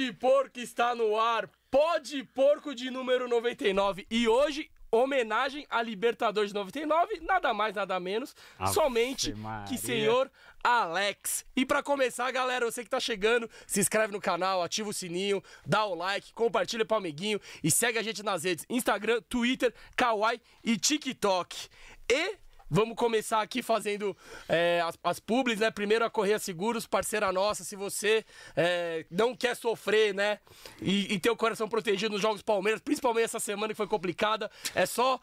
Pode Porco está no ar. Pode Porco de número 99. E hoje, homenagem a Libertadores de 99, nada mais, nada menos, Ave somente Maria. que senhor Alex. E pra começar, galera, você que tá chegando, se inscreve no canal, ativa o sininho, dá o like, compartilha pro amiguinho e segue a gente nas redes Instagram, Twitter, Kawaii e TikTok. E Vamos começar aqui fazendo é, as, as né? Primeiro a Correia Seguros, parceira nossa. Se você é, não quer sofrer, né? E, e ter o coração protegido nos Jogos Palmeiras, principalmente essa semana que foi complicada, é só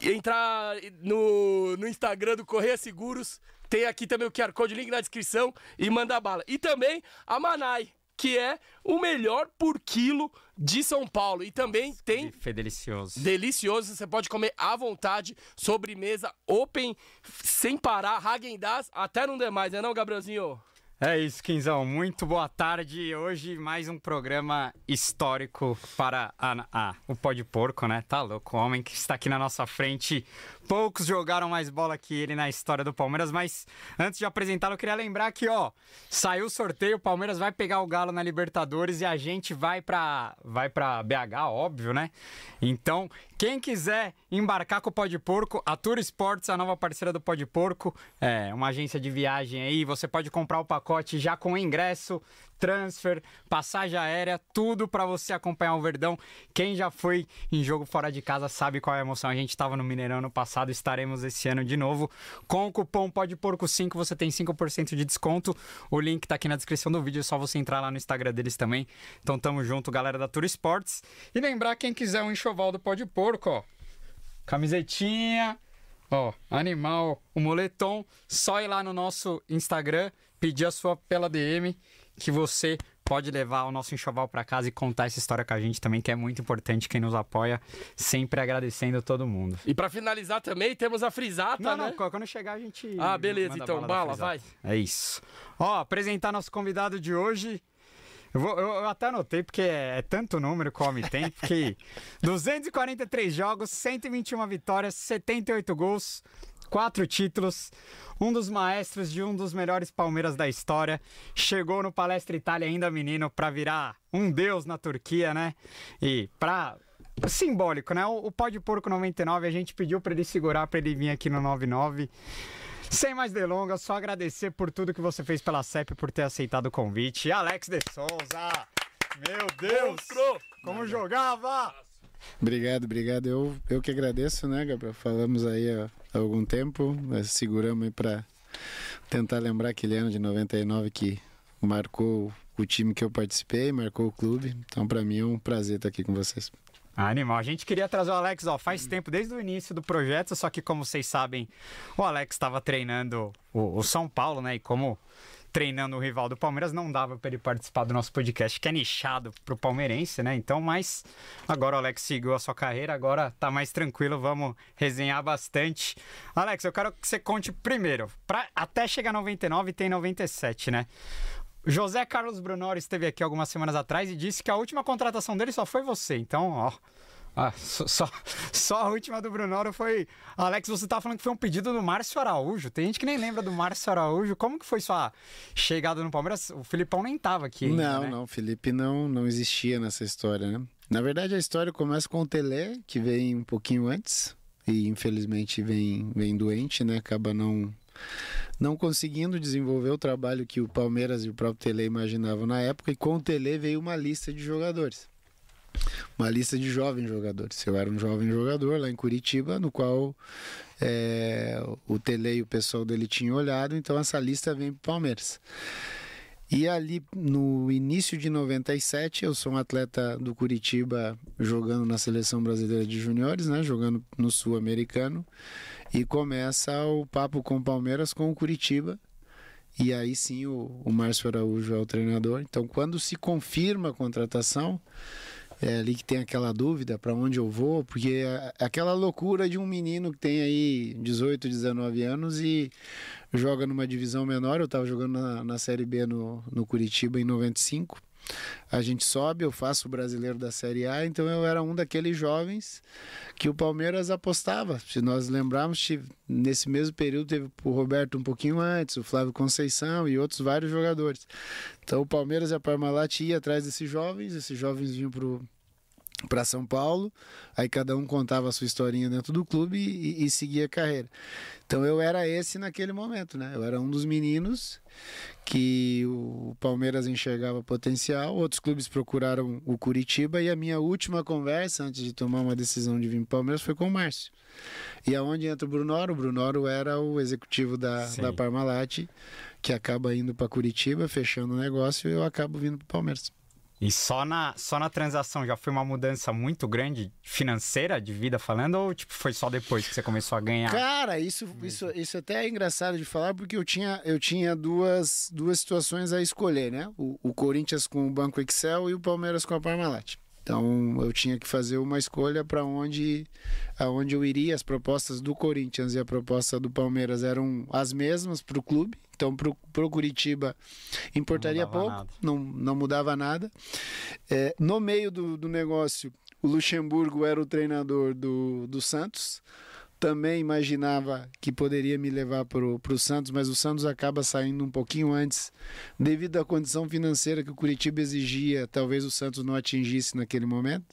entrar no, no Instagram do Correia Seguros. Tem aqui também o QR Code, link na descrição e manda bala. E também a Manai, que é o melhor por quilo de São Paulo. E também tem Bife delicioso. Delicioso, você pode comer à vontade, sobremesa open, sem parar, Hagen-Dazs, até não demais, né não, Gabrielzinho? É isso, Quinzão. Muito boa tarde. Hoje mais um programa histórico para a, a- o Pó de Porco, né? Tá louco. O homem que está aqui na nossa frente. Poucos jogaram mais bola que ele na história do Palmeiras, mas antes de apresentá-lo, eu queria lembrar que, ó, saiu o sorteio, o Palmeiras vai pegar o Galo na Libertadores e a gente vai pra, vai pra BH, óbvio, né? Então, quem quiser embarcar com o Pó de Porco, a Tour Sports, a nova parceira do Pó de Porco, é uma agência de viagem aí, você pode comprar o pacote já com ingresso, transfer, passagem aérea, tudo pra você acompanhar o Verdão. Quem já foi em jogo fora de casa sabe qual é a emoção. A gente estava no Mineirão no passado, estaremos esse ano de novo. Com o cupom PODPORCO5 você tem 5% de desconto. O link tá aqui na descrição do vídeo, é só você entrar lá no Instagram deles também. Então tamo junto, galera da Tour Sports. E lembrar quem quiser um enxoval do Pó de Porco, ó. Camisetinha, Ó, animal, o moletom, só ir lá no nosso Instagram, pedir a sua pela DM, que você pode levar o nosso enxoval pra casa e contar essa história com a gente também, que é muito importante quem nos apoia, sempre agradecendo todo mundo. E pra finalizar também, temos a Frisata, Não, né? não, quando chegar a gente. Ah, beleza, então, bala, frisata. vai. É isso. Ó, apresentar nosso convidado de hoje. Eu, vou- eu- eu até anotei, porque é, é tanto número que o homem tem, porque 243 jogos, 121 vitórias, 78 gols, 4 títulos, um dos maestros de um dos melhores Palmeiras da história. Chegou no Palestra Itália ainda menino pra virar um deus na Turquia, né? E pra simbólico, né? O, o Pó de Porco 99, a gente pediu pra ele segurar pra ele vir aqui no 99. Sem mais delongas, só agradecer por tudo que você fez pela CEP, por ter aceitado o convite. Alex de Souza! Meu Deus! Monstro! Como jogava! Obrigado, obrigado. Eu, eu que agradeço, né, Gabriel? Falamos aí há, há algum tempo, seguramos para tentar lembrar aquele ano de 99 que marcou o time que eu participei, marcou o clube. Então, para mim é um prazer estar aqui com vocês. Animal, a gente queria trazer o Alex, ó, faz tempo, desde o início do projeto, só que como vocês sabem, o Alex estava treinando o, o São Paulo, né, e como treinando o rival do Palmeiras, não dava para ele participar do nosso podcast, que é nichado pro palmeirense, né, então, mas agora o Alex seguiu a sua carreira, agora tá mais tranquilo, vamos resenhar bastante. Alex, eu quero que você conte primeiro, pra, até chegar 99 tem 97, né, José Carlos Brunoro esteve aqui algumas semanas atrás e disse que a última contratação dele só foi você. Então, ó. Ah, só, só, só a última do Brunoro foi. Alex, você tá falando que foi um pedido do Márcio Araújo. Tem gente que nem lembra do Márcio Araújo. Como que foi sua chegada no Palmeiras? O Filipão nem tava aqui. ainda, não, né? não, Felipe não, não existia nessa história, né? Na verdade, a história começa com o Tele, que vem um pouquinho antes e infelizmente vem, vem doente, né? Acaba não não conseguindo desenvolver o trabalho que o Palmeiras e o próprio Tele imaginavam na época, e com o Tele veio uma lista de jogadores. Uma lista de jovens jogadores. Eu era um jovem jogador lá em Curitiba, no qual é, o Tele e o pessoal dele tinham olhado, então essa lista vem para o Palmeiras. E ali no início de 97, eu sou um atleta do Curitiba jogando na seleção brasileira de juniores, né, jogando no Sul-Americano, e começa o papo com o Palmeiras com o Curitiba. E aí sim o, o Márcio Araújo é o treinador. Então, quando se confirma a contratação, é ali que tem aquela dúvida para onde eu vou, porque é aquela loucura de um menino que tem aí 18, 19 anos e joga numa divisão menor. Eu estava jogando na, na Série B no, no Curitiba em 95. a gente sobe, eu faço o brasileiro da Série A, então eu era um daqueles jovens que o Palmeiras apostava. Se nós lembrarmos, nesse mesmo período teve o Roberto um pouquinho antes, o Flávio Conceição e outros vários jogadores. Então o Palmeiras e a Parmalat ia atrás desses jovens, esses jovens vinham pro para São Paulo, aí cada um contava a sua historinha dentro do clube e, e, seguia a carreira. Então eu era esse naquele momento, né? Eu era um dos meninos que o Palmeiras enxergava potencial, outros clubes procuraram o Curitiba e a minha última conversa antes de tomar uma decisão de vir para o Palmeiras foi com o Márcio. E aonde entra o Brunoro? O Brunoro era o executivo da, da Parmalat, que acaba indo para Curitiba, fechando o negócio e eu acabo vindo para o Palmeiras. E só na, só na transação já foi uma mudança muito grande financeira de vida falando ou tipo foi só depois que você começou a ganhar? Cara, isso, isso, isso até é engraçado de falar porque eu tinha, eu tinha duas, duas situações a escolher, né? O, o Corinthians com o Banco Excel e o Palmeiras com a Parmalat. Então eu tinha que fazer uma escolha para onde, aonde eu iria. As propostas do Corinthians e a proposta do Palmeiras eram as mesmas para o clube. Então para o Curitiba importaria não pouco, não, não mudava nada. É, no meio do, do negócio, o Luxemburgo era o treinador do, do Santos também imaginava que poderia me levar para o Santos, mas o Santos acaba saindo um pouquinho antes, devido à condição financeira que o Curitiba exigia, talvez o Santos não atingisse naquele momento.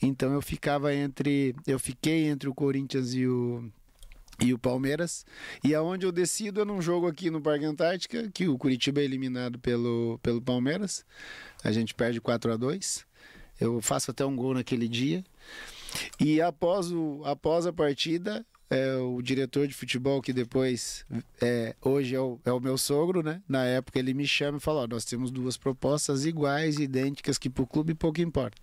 Então eu ficava entre, eu fiquei entre o Corinthians e o e o Palmeiras. E aonde eu decido é num jogo aqui no Parque Antártica, que o Curitiba é eliminado pelo, pelo Palmeiras. A gente perde 4 a 2 Eu faço até um gol naquele dia. E após, o, após a partida, é, o diretor de futebol, que depois, é, hoje é o, é o meu sogro, né? Na época ele me chama e fala: Nós temos duas propostas iguais, idênticas, que para o clube pouco importa.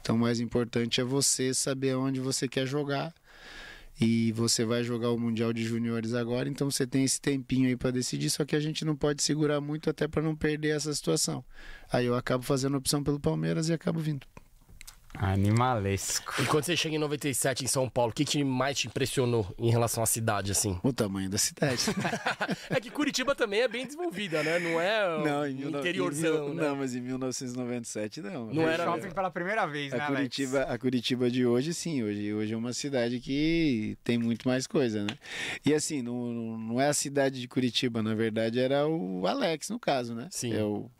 Então, o mais importante é você saber onde você quer jogar. E você vai jogar o Mundial de Juniores agora, então você tem esse tempinho aí para decidir, só que a gente não pode segurar muito até para não perder essa situação. Aí eu acabo fazendo opção pelo Palmeiras e acabo vindo. Animalesco. E quando você chega em 97 em São Paulo, o que, que mais te impressionou em relação à cidade, assim? O tamanho da cidade. é que Curitiba também é bem desenvolvida, né? Não é não, em interiorzão, mil, né? Não, mas em 1997 não. Não era shopping pela primeira vez, a né, Curitiba, Alex? A Curitiba de hoje, sim. Hoje, hoje é uma cidade que tem muito mais coisa, né? E assim, não, não é a cidade de Curitiba, na verdade era o Alex, no caso, né? Sim. É o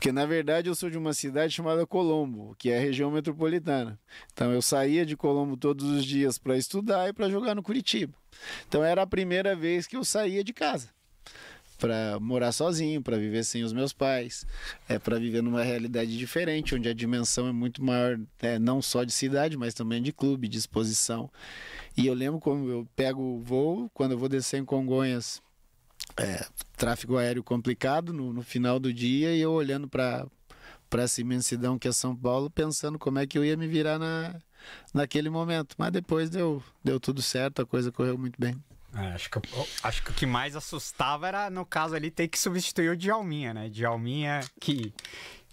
porque na verdade eu sou de uma cidade chamada Colombo, que é a região metropolitana. Então eu saía de Colombo todos os dias para estudar e para jogar no Curitiba. Então era a primeira vez que eu saía de casa para morar sozinho, para viver sem os meus pais, é para viver numa realidade diferente, onde a dimensão é muito maior, é, não só de cidade, mas também de clube, de exposição. E eu lembro como eu pego o voo, quando eu vou descer em Congonhas, é, tráfego aéreo complicado no, no, final do dia e eu olhando para para essa imensidão que é São Paulo, pensando como é que eu ia me virar na, naquele momento. Mas depois deu, deu tudo certo, a coisa correu muito bem. É, acho, que, acho que o que mais assustava era, no caso ali, ter que substituir o Djalminha, né? Djalminha que...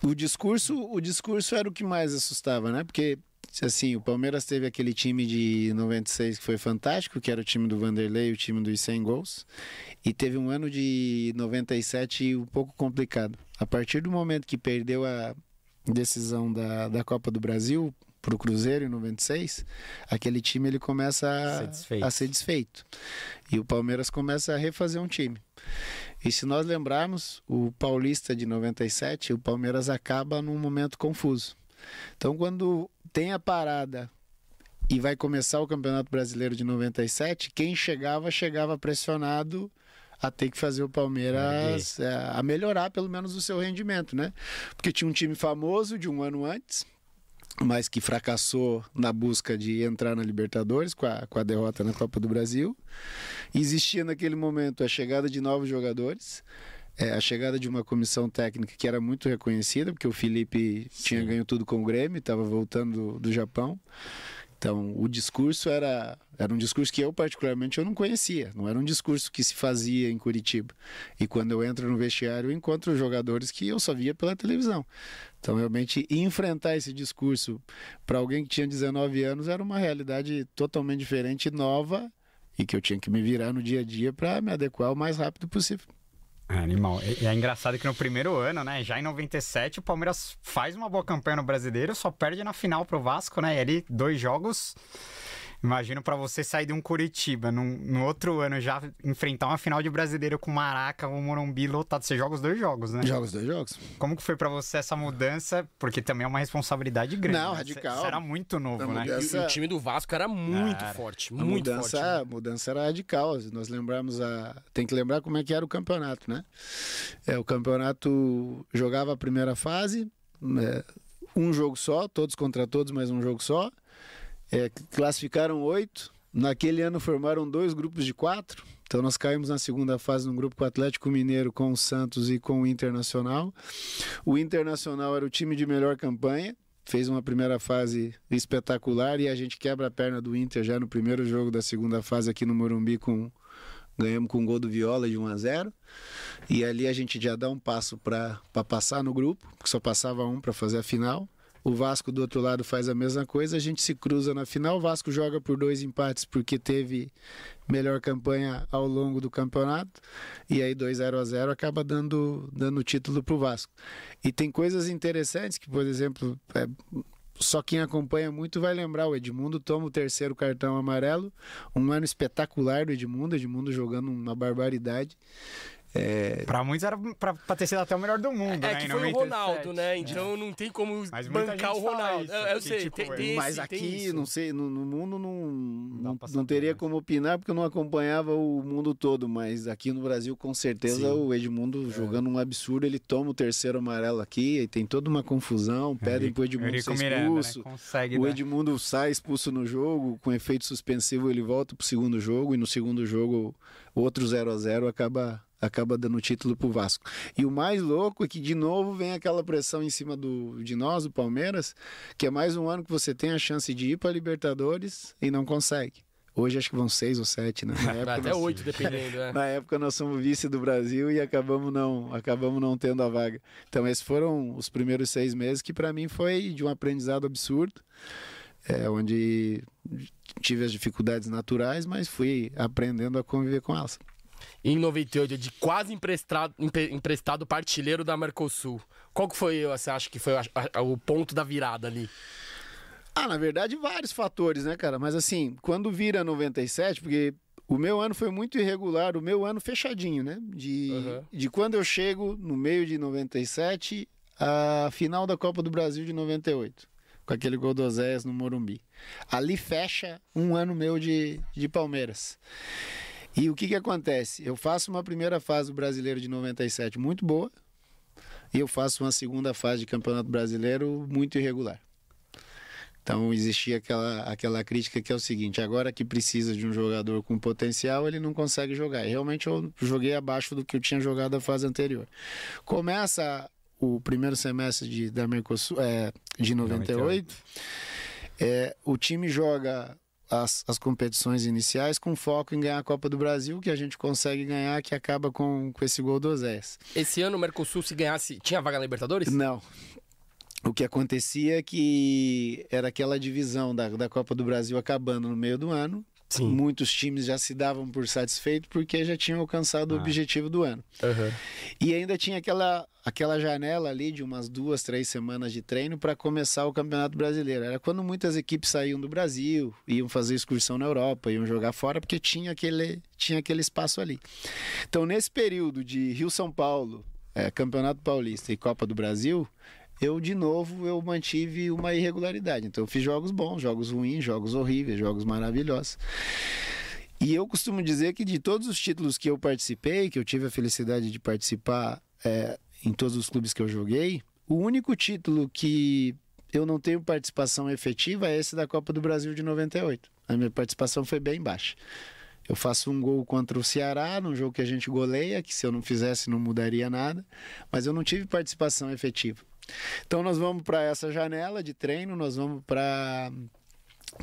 O discurso, o discurso era o que mais assustava, né? Porque assim, o Palmeiras teve aquele time de 96 que foi fantástico, que era o time do Vanderlei, o time dos 100 gols, e teve um ano de 97 um pouco complicado. A partir do momento que perdeu a decisão da, da Copa do Brasil para o Cruzeiro em 96, aquele time ele começa a, a ser desfeito. E o Palmeiras começa a refazer um time. E se nós lembrarmos, o Paulista de 97, o Palmeiras acaba num momento confuso. Então, quando tem a parada e vai começar o Campeonato Brasileiro de 97, quem chegava, chegava pressionado a ter que fazer o Palmeiras é, a melhorar pelo menos o seu rendimento, né? Porque tinha um time famoso de um ano antes, mas que fracassou na busca de entrar na Libertadores com a, com a derrota na Copa do Brasil. Existia naquele momento a chegada de novos jogadores é, a chegada de uma comissão técnica que era muito reconhecida, porque o Felipe Sim. tinha ganho tudo com o Grêmio, estava voltando do, do, Japão. Então, o discurso era, era um discurso que eu, particularmente, eu não conhecia. Não era um discurso que se fazia em Curitiba. E quando eu entro no vestiário, eu encontro jogadores que eu só via pela televisão. Então, realmente, enfrentar esse discurso para alguém que tinha 19 anos era uma realidade totalmente diferente, nova, e que eu tinha que me virar no dia a dia para me adequar o mais rápido possível. É, animal. E é engraçado que no primeiro ano, né? Já em 97, o Palmeiras faz uma boa campanha no brasileiro, só perde na final pro Vasco, né? E ali, dois jogos Imagino para você sair de um Curitiba no, no outro ano já enfrentar uma final de brasileiro com Maraca ou Morumbi lotado. Você joga os dois jogos, né? Joga os dois jogos. Como que foi para você essa mudança? Porque também é uma responsabilidade grande. Não, né? radical. Você era muito novo, A né? mudança- E o time do Vasco era muito Era. forte, A muito mudança, forte. a mudança era radical. Nós lembramos a. Tem que lembrar como é que era o campeonato, né? É, o campeonato jogava a primeira fase, é, um jogo só, todos contra todos, mas um jogo só. É, classificaram oito. Naquele ano formaram dois grupos de quatro. Então nós caímos na segunda fase num grupo com o Atlético Mineiro, com o Santos e com o Internacional. O Internacional era o time de melhor campanha, fez uma primeira fase espetacular e a gente quebra a perna do Inter já no primeiro jogo da segunda fase aqui no Morumbi com ganhamos com um gol do Viola de 1 a 0. E ali a gente já dá um passo para passar no grupo, que só passava um para fazer a final. O Vasco do outro lado faz a mesma coisa, a gente se cruza na final. O Vasco joga por dois empates porque teve melhor campanha ao longo do campeonato. E aí 2 0 a 0 acaba dando dando título pro Vasco. E tem coisas interessantes que, por exemplo, é, só quem acompanha muito vai lembrar, o Edmundo toma o terceiro cartão amarelo, um ano espetacular do Edmundo, Edmundo jogando uma barbaridade. É, Pra muitos era pra, pra ter sido até o melhor do mundo, É né? que foi o 97. Ronaldo, né? Então não tem como Mas bancar o Ronaldo. isso, eu, eu que, sei, tipo, tem, é- tem mas esse, aqui, tem não sei, no, no mundo não, não, não teria né? como opinar porque eu não acompanhava o mundo todo, mas aqui no Brasil com certeza Sim. É. o Edmundo jogando um absurdo, ele toma o terceiro amarelo aqui e tem toda uma confusão, pedem pro Edmundo ser Miranda, né? expulso. Consegue O dar- Edmundo sai expulso no jogo, com efeito suspensivo ele volta pro segundo jogo e no segundo jogo outro 0 a 0 acaba acaba dando título pro Vasco. E o mais louco é que de novo vem aquela pressão em cima do de nós, do Palmeiras, que é mais um ano que você tem a chance de ir para Libertadores e não consegue. Hoje acho que vão seis ou sete, né? Na época até nós- oito, dependendo, né? na época nós somos vice do Brasil e acabamos não, acabamos não tendo a vaga. Então esses foram os primeiros seis meses que para mim foi de um aprendizado absurdo, é, onde tive as dificuldades naturais, mas fui aprendendo a conviver com elas. Em 98, de quase emprestado, empre- emprestado partilheiro da Mercosul. Qual que foi, você acha que foi a- a- o ponto da virada ali? Ah, na verdade, vários fatores, né, cara? Mas assim, quando vira 97, porque o meu ano foi muito irregular, o meu ano fechadinho, né? De, Uhum. de quando eu chego no meio de 97, a final da Copa do Brasil de 98, com aquele gol do Oséias no Morumbi. Ali fecha um ano meu de, de Palmeiras. E o que que acontece? Eu faço uma primeira fase do Brasileiro de 97 muito boa, e eu faço uma segunda fase de Campeonato Brasileiro muito irregular. Então existia aquela, aquela crítica que é o seguinte: agora que precisa de um jogador com potencial, ele não consegue jogar. E realmente eu joguei abaixo do que eu tinha jogado a fase anterior. Começa o primeiro semestre de, da Mercosul, é, de 98, é, o time joga as, as competições iniciais com foco em ganhar a Copa do Brasil, que a gente consegue ganhar, que acaba com, com esse gol do Osés. Esse ano o Mercosul, se ganhasse, tinha vaga na Libertadores? Não. O que acontecia é que era aquela divisão da, da Copa do Brasil acabando no meio do ano. Sim. Muitos times já se davam por satisfeitos porque já tinham alcançado o Ah. objetivo do ano. Aham. E ainda tinha aquela, aquela janela ali de umas duas, três semanas de treino para começar o Campeonato Brasileiro. Era quando muitas equipes saíam do Brasil, iam fazer excursão na Europa, iam jogar fora, porque tinha aquele, tinha aquele espaço ali. Então, nesse período de Rio-São Paulo, eh, Campeonato Paulista e Copa do Brasil, eu, de novo, eu mantive uma irregularidade. Então, eu fiz jogos bons, jogos ruins, jogos horríveis, jogos maravilhosos. E eu costumo dizer que de todos os títulos que eu participei, que eu tive a felicidade de participar é, em todos os clubes que eu joguei, o único título que eu não tenho participação efetiva é esse da Copa do Brasil de 98. A minha participação foi bem baixa. Eu faço um gol contra o Ceará, num jogo que a gente goleia, que se eu não fizesse não mudaria nada, mas eu não tive participação efetiva. Então nós vamos para essa janela de treino, nós vamos para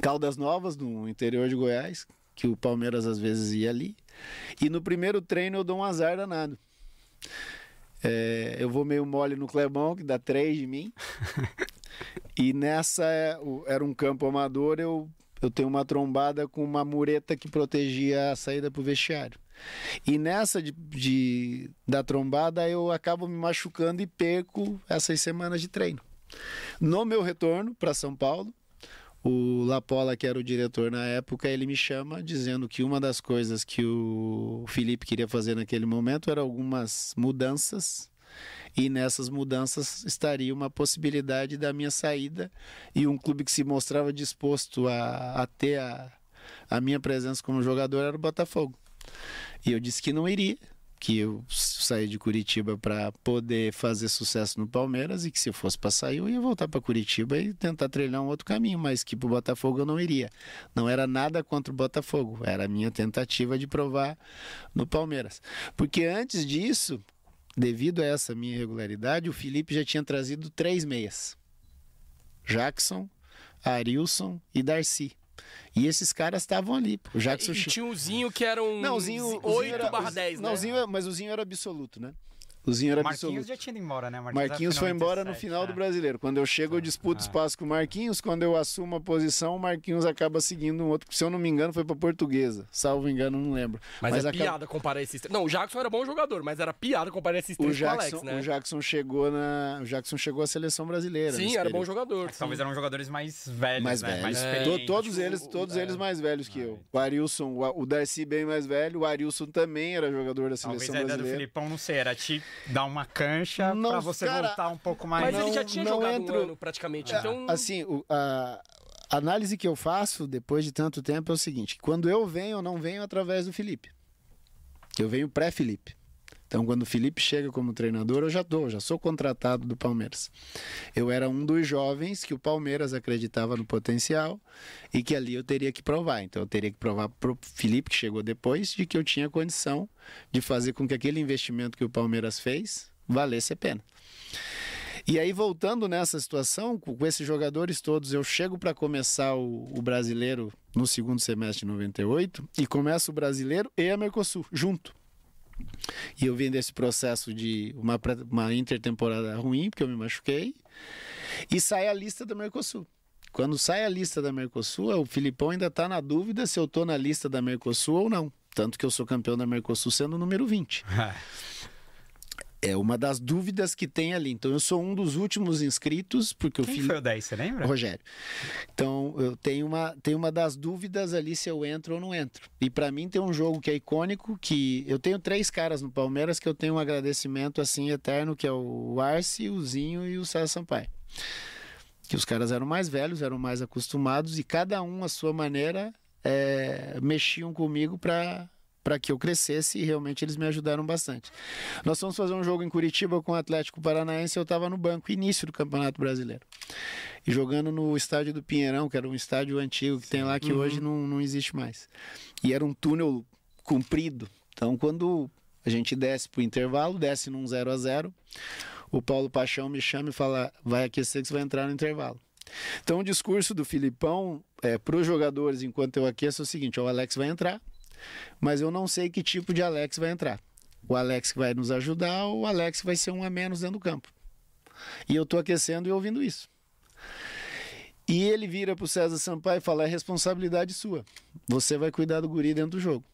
Caldas Novas, no interior de Goiás, que o Palmeiras às vezes ia ali. E no primeiro treino eu dou um azar danado. É, eu vou meio mole no Clebão, que dá três de mim. e nessa é, era um campo amador, eu, eu tenho uma trombada com uma mureta que protegia a saída para o vestiário. E nessa de, de, da trombada eu acabo me machucando e perco essas semanas de treino. No meu retorno para São Paulo, o Lapola, que era o diretor na época, ele me chama dizendo que uma das coisas que o Felipe queria fazer naquele momento era algumas mudanças e nessas mudanças estaria uma possibilidade da minha saída e um clube que se mostrava disposto a, a ter a, a minha presença como jogador era o Botafogo. E eu disse que não iria, que eu saí de Curitiba para poder fazer sucesso no Palmeiras e que se fosse para sair eu ia voltar para Curitiba e tentar trilhar um outro caminho, mas que para o Botafogo eu não iria. Não era nada contra o Botafogo, era a minha tentativa de provar no Palmeiras. Porque antes disso, devido a essa minha irregularidade, o Felipe já tinha trazido três meias: Jackson, Arilson e Darcy. E esses caras estavam ali. O Jackson E tinha o Zinho que era um Não, o Zinho, o 8 Zinho era, barra o- 10, não, né? o Zinho, mas o Zinho era absoluto, né? O Zinho era Marquinhos absoluto. já tinha ido embora, né? Marquinhos foi embora no final do Brasileiro. Quando eu chego, eu disputo Ah. espaço com o Marquinhos. Quando eu assumo a posição, o Marquinhos acaba seguindo um outro. Se eu não me engano, foi pra Portuguesa. Salvo engano, não lembro. Mas, é acaba- piada comparar esses três. Não, o Jackson era bom jogador, mas era piada comparar esses O três com o Jackson, Alex, né? o Jackson chegou na, o Jackson chegou à seleção brasileira. Sim, era bom período. jogador. sim. Talvez eram jogadores mais velhos, mais né? velhos. Mais É. Todos Tipo, eles, todos é. eles mais velhos que Ah, eu. O Arilson, o, Darcy bem mais velho. O Arilson também era jogador da Talvez seleção a ideia do brasileira. Filipão não sei, era te dar uma cancha pra você cara, voltar um pouco mais. Mas não- ele já tinha jogado entro- um ano praticamente, então... Assim, o- a a análise que eu faço depois de tanto tempo é o seguinte: quando eu venho, eu não venho através do Felipe. Eu venho pré-Felipe. Então, quando o Felipe chega como treinador, eu já dou, já sou contratado do Palmeiras. Eu era um dos jovens que o Palmeiras acreditava no potencial e que ali eu teria que provar. Então, eu teria que provar para o Felipe, que chegou depois, de que eu tinha condição de fazer com que aquele investimento que o Palmeiras fez valesse a pena. E aí, voltando nessa situação, com com esses jogadores todos, eu chego para começar o, o brasileiro no segundo semestre de 98 e começo o brasileiro e a Mercosul junto. E eu vim desse processo de uma, uma intertemporada ruim, porque eu me machuquei, e sai a lista da Mercosul. Quando sai a lista da Mercosul, o Filipão ainda está na dúvida se eu estou na lista da Mercosul ou não. Tanto que eu sou campeão da Mercosul sendo o número 20. É uma das dúvidas que tem ali. Então eu sou um dos últimos inscritos, porque o Quem Fili- foi o 10, você lembra? Rogério. Então, eu tenho uma, tenho uma das dúvidas ali se eu entro ou não entro. E para mim tem um jogo que é icônico, que eu tenho três caras no Palmeiras que eu tenho um agradecimento assim eterno, que é o Arce, o Zinho e o César Sampaio. Que os caras eram mais velhos, eram mais acostumados e cada um à sua maneira é, mexiam comigo para para que eu crescesse e realmente eles me ajudaram bastante. Nós fomos fazer um jogo em Curitiba com o Atlético Paranaense, eu estava no banco, início do Campeonato Brasileiro e jogando no estádio do Pinheirão, que era um estádio antigo que tem lá que hoje não, não existe mais. E era um túnel comprido. Então, quando a gente desce pro intervalo, desce num 0 a 0 o Paulo Paixão me chama e fala: vai aquecer que você vai entrar no intervalo. Então, o discurso do Filipão é, para os jogadores, enquanto eu aqueço, é o seguinte: ó, o Alex vai entrar, mas eu não sei que tipo de Alex vai entrar. O Alex que vai nos ajudar ou o Alex vai ser um a menos dentro do campo. E eu tô aquecendo e ouvindo isso. E ele vira pro César Sampaio e fala: é responsabilidade sua. Você vai cuidar do guri dentro do jogo.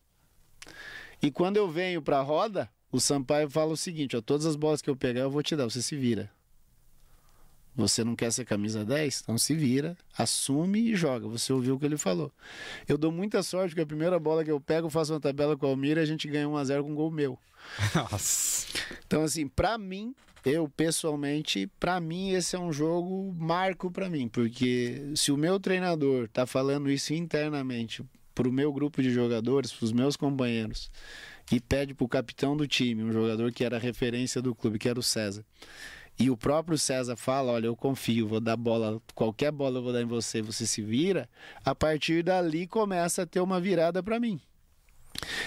E quando eu venho pra roda, o Sampaio fala o seguinte: ó, todas as bolas que eu pegar eu vou te dar, você se vira. Você não quer ser camisa 10? Então se vira, assume e joga. Você ouviu o que ele falou. Eu dou muita sorte porque a primeira bola que eu pego, eu faço uma tabela com o Almir e a gente ganha 1x0 com um gol meu. Nossa. Então, assim, pra mim, eu pessoalmente, pra mim, esse é um jogo marco pra mim, porque se o meu treinador tá falando isso internamente pro meu grupo de jogadores, pros meus companheiros, e pede pro capitão do time, um jogador que era referência do clube, que era o César. E o próprio César fala: Olha, eu confio, vou dar bola, qualquer bola eu vou dar em você, você se vira. A partir dali começa a ter uma virada pra mim.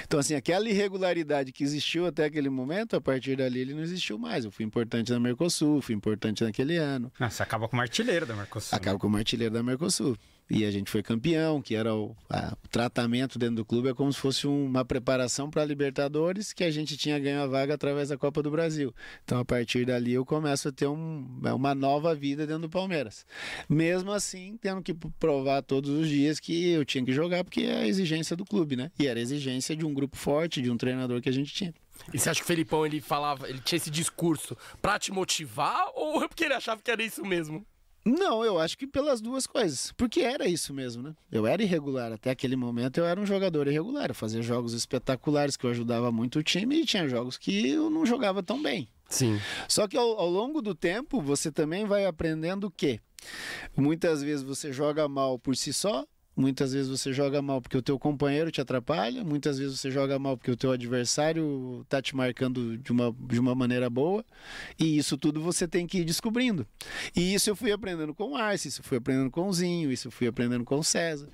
Então, assim, aquela irregularidade que existiu até aquele momento, a partir dali ele não existiu mais. Eu fui importante na Mercosul, fui importante naquele ano. Ah, você acaba como artilheiro da Mercosul. Acaba como artilheiro da Mercosul. E a gente foi campeão, que era o, a, o tratamento dentro do clube, é como se fosse um, uma preparação para a Libertadores, que a gente tinha ganho a vaga através da Copa do Brasil. Então, a partir dali, eu começo a ter um, é uma nova vida dentro do Palmeiras. Mesmo assim, tendo que provar todos os dias que eu tinha que jogar, porque é a exigência do clube, né? E era a exigência de um grupo forte, de um treinador que a gente tinha. E você acha que o Felipão ele falava, ele tinha esse discurso pra te motivar ou é porque ele achava que era isso mesmo? Não, eu acho que pelas duas coisas. Porque era isso mesmo, né? Eu era irregular. Até aquele momento eu era um jogador irregular. Eu fazia jogos espetaculares que eu ajudava muito o time e tinha jogos que eu não jogava tão bem. Sim. Só que ao, ao longo do tempo você também vai aprendendo que muitas vezes você joga mal por si só, Muitas vezes você joga mal porque o teu companheiro te atrapalha, muitas vezes você joga mal porque o teu adversário tá te marcando de uma, de uma maneira boa, e isso tudo você tem que ir descobrindo. E isso eu fui aprendendo com o Arce, isso eu fui aprendendo com o Zinho, isso eu fui aprendendo com o César.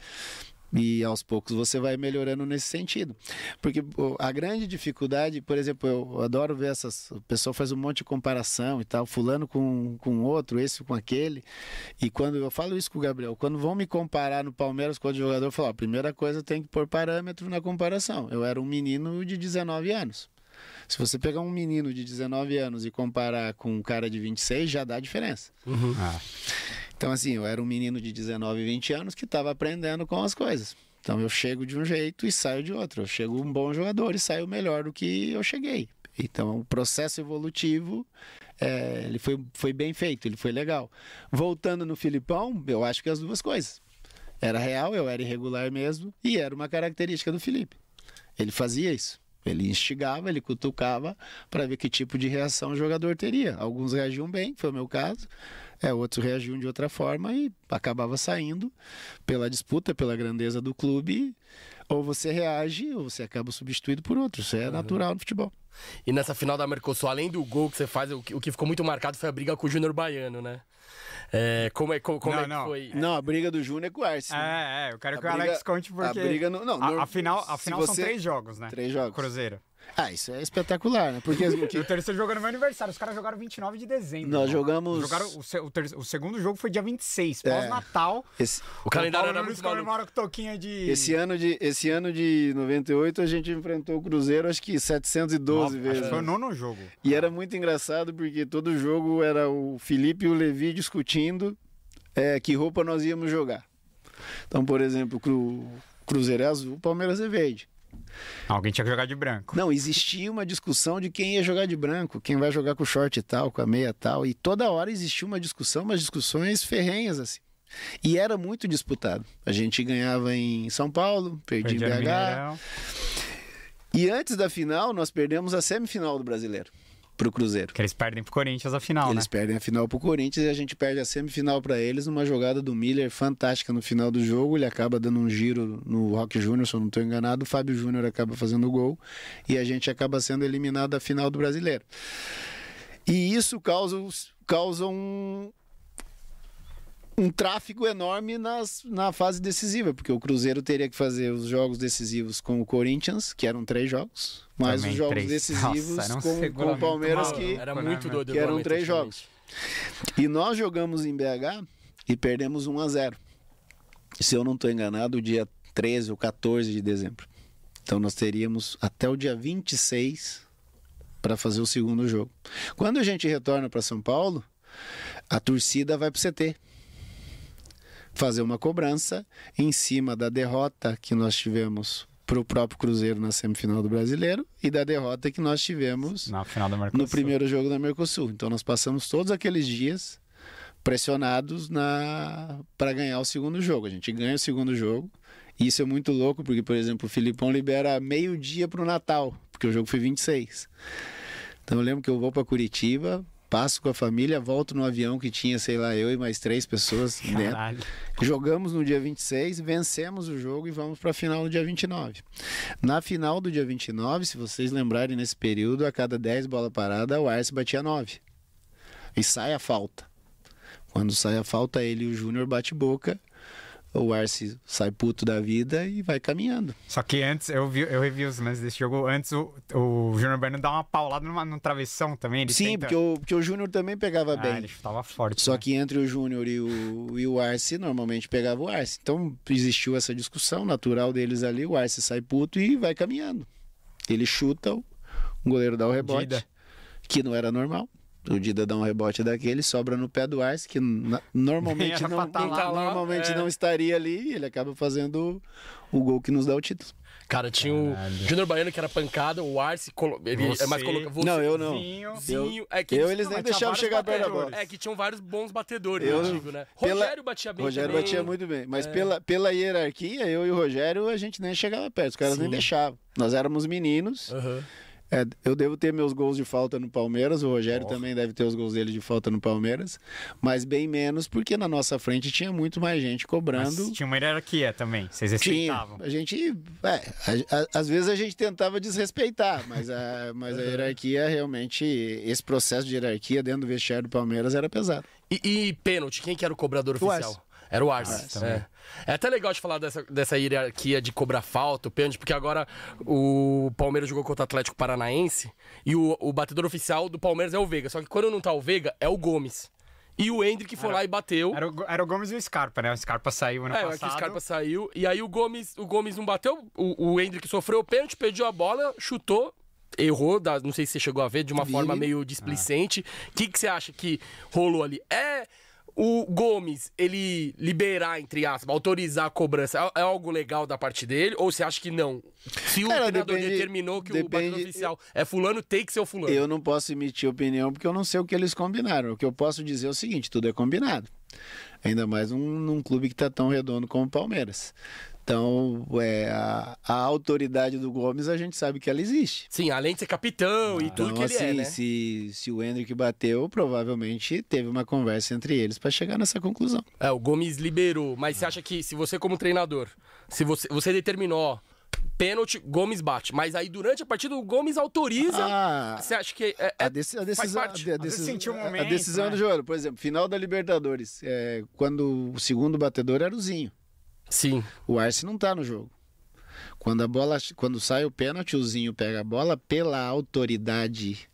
E aos poucos você vai melhorando nesse sentido. Porque a grande dificuldade, por exemplo, eu adoro ver essas. O pessoal faz um monte de comparação e tal, fulano com, com outro, esse com aquele. E quando eu falo isso com o Gabriel, quando vão me comparar no Palmeiras com o jogador, eu falo: a primeira coisa tem que pôr parâmetro na comparação. Eu era um menino de 19 anos. Se você pegar um menino de 19 anos e comparar com um cara de 26, já dá diferença. Uhum. Ah, Então, assim, eu era um menino de 19, 20 anos que estava aprendendo com as coisas. Então, eu chego de um jeito e saio de outro. Eu chego um bom jogador e saio melhor do que eu cheguei. Então, o processo evolutivo, é, ele foi, foi bem feito, ele foi legal. Voltando no Filipão, eu acho que as duas coisas. Era real, eu era irregular mesmo, e era uma característica do Felipe. Ele fazia isso. Ele instigava, ele cutucava para ver que tipo de reação o jogador teria. Alguns reagiam bem, foi o meu caso. É, outros reagiam de outra forma e acabava saindo pela disputa, pela grandeza do clube. Ou você reage ou você acaba substituído por outro. Isso é natural no futebol. E nessa final da Mercosul, além do gol que você faz, o que, o que ficou muito marcado foi a briga com o Júnior Baiano, né? É, como é, como, como Não, é que não. foi? Não, a briga do Júnior é com o Arce. né? É, é, eu quero A que o briga- Alex conte porque. A briga no, não, A, no- a final, a se final são você- três jogos, né? Três jogos. Cruzeiro. Ah, isso é espetacular, né? Porque o que- o terceiro jogo é no meu aniversário. Os caras jogaram 29 de dezembro. Nós irmão. jogamos- Jogaram, o, se- o ter- o segundo jogo foi dia 26, É. pós-Natal. esse, O calendário era muito comemora com toquinha de. esse, ano de, esse ano de 98 a gente enfrentou o Cruzeiro acho que 712 Nove- acho vezes. que Foi o nono jogo. E era muito engraçado porque todo jogo era o Felipe e o Levi discutindo é, que roupa nós íamos jogar. Então, por exemplo, o Cru- Cruzeiro é azul, o Palmeiras é verde. Alguém tinha que jogar de branco. Não, existia uma discussão de quem ia jogar de branco, quem vai jogar com short e tal, com a meia e tal. E toda hora existia uma discussão, umas discussões ferrenhas assim. E era muito disputado. A gente ganhava em São Paulo, perdia em Perdia no BH. E antes da final, nós perdemos a semifinal do Brasileiro pro Cruzeiro. Que eles perdem pro Corinthians a final, Eles né? perdem a final pro Corinthians e a gente perde a semifinal para eles numa jogada do Miller fantástica no final do jogo. Ele acaba dando um giro no Rock Júnior, se eu não estou enganado. O Fábio Júnior acaba fazendo o gol e a gente acaba sendo eliminado da final do Brasileiro. E isso causa, causa um, um tráfego enorme nas, na fase decisiva, porque o Cruzeiro teria que fazer os jogos decisivos com o Corinthians, que eram três jogos, mais Também os jogos três. decisivos Nossa, um com, com o Palmeiras que Era muito doido. que eram três antigamente. e nós jogamos em BH e perdemos 1 a 0. Se eu não estou enganado, dia 13 ou 14 de dezembro. Então nós teríamos até o dia 26 para fazer o segundo jogo. Quando a gente retorna para São Paulo, a torcida vai para o CT fazer uma cobrança em cima da derrota que nós tivemos para o próprio Cruzeiro na semifinal do Brasileiro e da derrota que nós tivemos no primeiro jogo da Mercosul. Então nós passamos todos aqueles dias pressionados na para ganhar o segundo jogo. A gente ganha o segundo jogo. E isso é muito louco, porque, por exemplo, o Filipão libera meio-dia para o Natal, porque o jogo foi 26. Então eu lembro que eu vou para Curitiba, passo com a família, volto no avião que tinha, sei lá, eu e mais três pessoas dentro. Caralho. Jogamos no dia 26, vencemos o jogo e vamos para a final no dia 29. Na final do dia 29, se vocês lembrarem nesse período, a cada 10 bola parada, o Arce batia 9. E sai a falta. Quando sai a falta, ele e o Júnior bate boca. O Arce sai puto da vida e vai caminhando. Só que antes, eu, vi, eu revi os lances desse jogo. Antes o, o Júnior Bueno dá uma paulada numa, num travessão também. Sim, tenta... porque o, porque o Júnior também pegava ah, bem. ele tava forte. Só né? que entre o Júnior e o, e o Arce, normalmente pegava o Arce. Então existiu essa discussão natural deles ali. O Arce sai puto e vai caminhando. Ele chuta, o goleiro dá o rebote, Dida. que não era normal. O Dida dá um rebote daquele, sobra no pé do Arce, que na- normalmente, não, tá lá, não- normalmente é. não estaria ali. E ele acaba fazendo o, o gol que nos dá o título. Cara, tinha o. Júnior Baiano que era pancada, o Arce, colo- ele Você- é mais colocado. Você, Não, eu não. Zinho. Zinho, é que Eu, eles não, nem deixavam chegar perto da bola. É que tinham vários bons batedores Eu- né? pela- Rogério batia bem Rogério também. batia muito bem. Mas pela, pela hierarquia, eu e o Rogério, a gente nem chegava perto. Os caras nem Sim. deixavam. Nós éramos meninos. Aham. É, eu devo ter meus gols de falta no Palmeiras, o Rogério também deve ter os gols dele de falta no Palmeiras, mas bem menos porque na nossa frente tinha muito mais gente cobrando. Mas tinha uma hierarquia também. Vocês Tinha. respeitavam. A gente, é, a- a- às vezes a gente tentava desrespeitar, mas a, mas a hierarquia realmente, esse processo de hierarquia dentro do vestiário do Palmeiras era pesado. E, e pênalti, quem que era o cobrador O oficial? Arce. Era o Arce. Arce também. é. É até legal de falar dessa, dessa hierarquia de cobrar falta, o pênalti, porque agora o Palmeiras jogou contra o Atlético Paranaense e o, o batedor oficial do Palmeiras é o Veiga. Só que quando não tá o Veiga, é o Gomes. E o Hendrick foi lá e bateu. Era o, era o Gomes e o Scarpa, né? O Scarpa saiu ano É, passado. aqui o Scarpa saiu. E aí o Gomes, o Gomes não bateu. O, o Hendrick sofreu o pênalti, perdeu a bola, chutou. Errou, da- não sei se você chegou a ver, de uma Vi. forma meio displicente. O que, que você acha que rolou ali? É o Gomes, ele liberar, entre aspas, autorizar a cobrança, é, é algo legal da parte dele? Ou você acha que não? Se o Cara, treinador depende- determinou que o depende- batedor oficial é fulano, tem que ser o fulano. Eu não posso emitir opinião porque eu não sei o que eles combinaram. O que eu posso dizer é o seguinte: tudo é combinado. Ainda mais num, num clube que está tão redondo como o Palmeiras. Então, é, a, a autoridade do Gomes, a gente sabe que ela existe. Sim, além de ser capitão e tudo Então, que ele assim, é, né? se, se o Hendrick bateu, provavelmente teve uma conversa entre eles para chegar nessa conclusão. É, o Gomes liberou. Mas você acha que se você, como treinador, se você, você determinou, ó, pênalti, Gomes bate. Mas aí durante a partida o Gomes autoriza. Ah, Você acha que é, é- a, deci- a decisão, parte. a, decisão, um a momento, decisão né? do jogo, por exemplo, final da Libertadores, é, quando o segundo batedor era o Zinho. Sim. O Arce não tá no jogo. Quando a bola, quando sai o pênalti, o Zinho pega a bola pela autoridade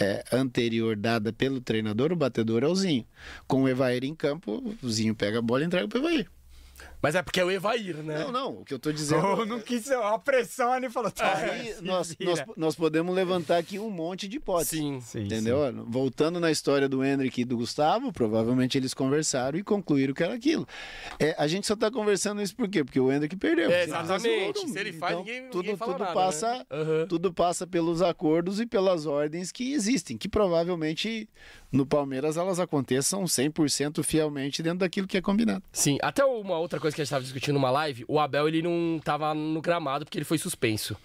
é, anterior dada pelo treinador, o batedor é o Zinho. Com o Evair em campo, o Zinho pega a bola e entrega pro Evair. Mas é porque é o Evair, né? Não, não, o que eu tô dizendo. Oh, não quis a pressão ali falou. Tá, Aí se nós, nós, nós podemos levantar aqui um monte de hipóteses. Sim. Sim, Entendeu? Voltando na história do Hendrick e do Gustavo, provavelmente eles conversaram e concluíram que era aquilo. É, a gente só tá conversando isso por quê? Porque o Hendrick perdeu. É, exatamente. Se ele faz, então, ninguém- tudo, ninguém fala tudo nada, passa, né? Aham. tudo passa pelos acordos e pelas ordens que existem, que provavelmente no Palmeiras elas aconteçam 100% fielmente dentro daquilo que é combinado. Sim. Até uma outra coisa que a gente tava discutindo numa live, o Abel ele não tava no gramado porque ele foi suspenso.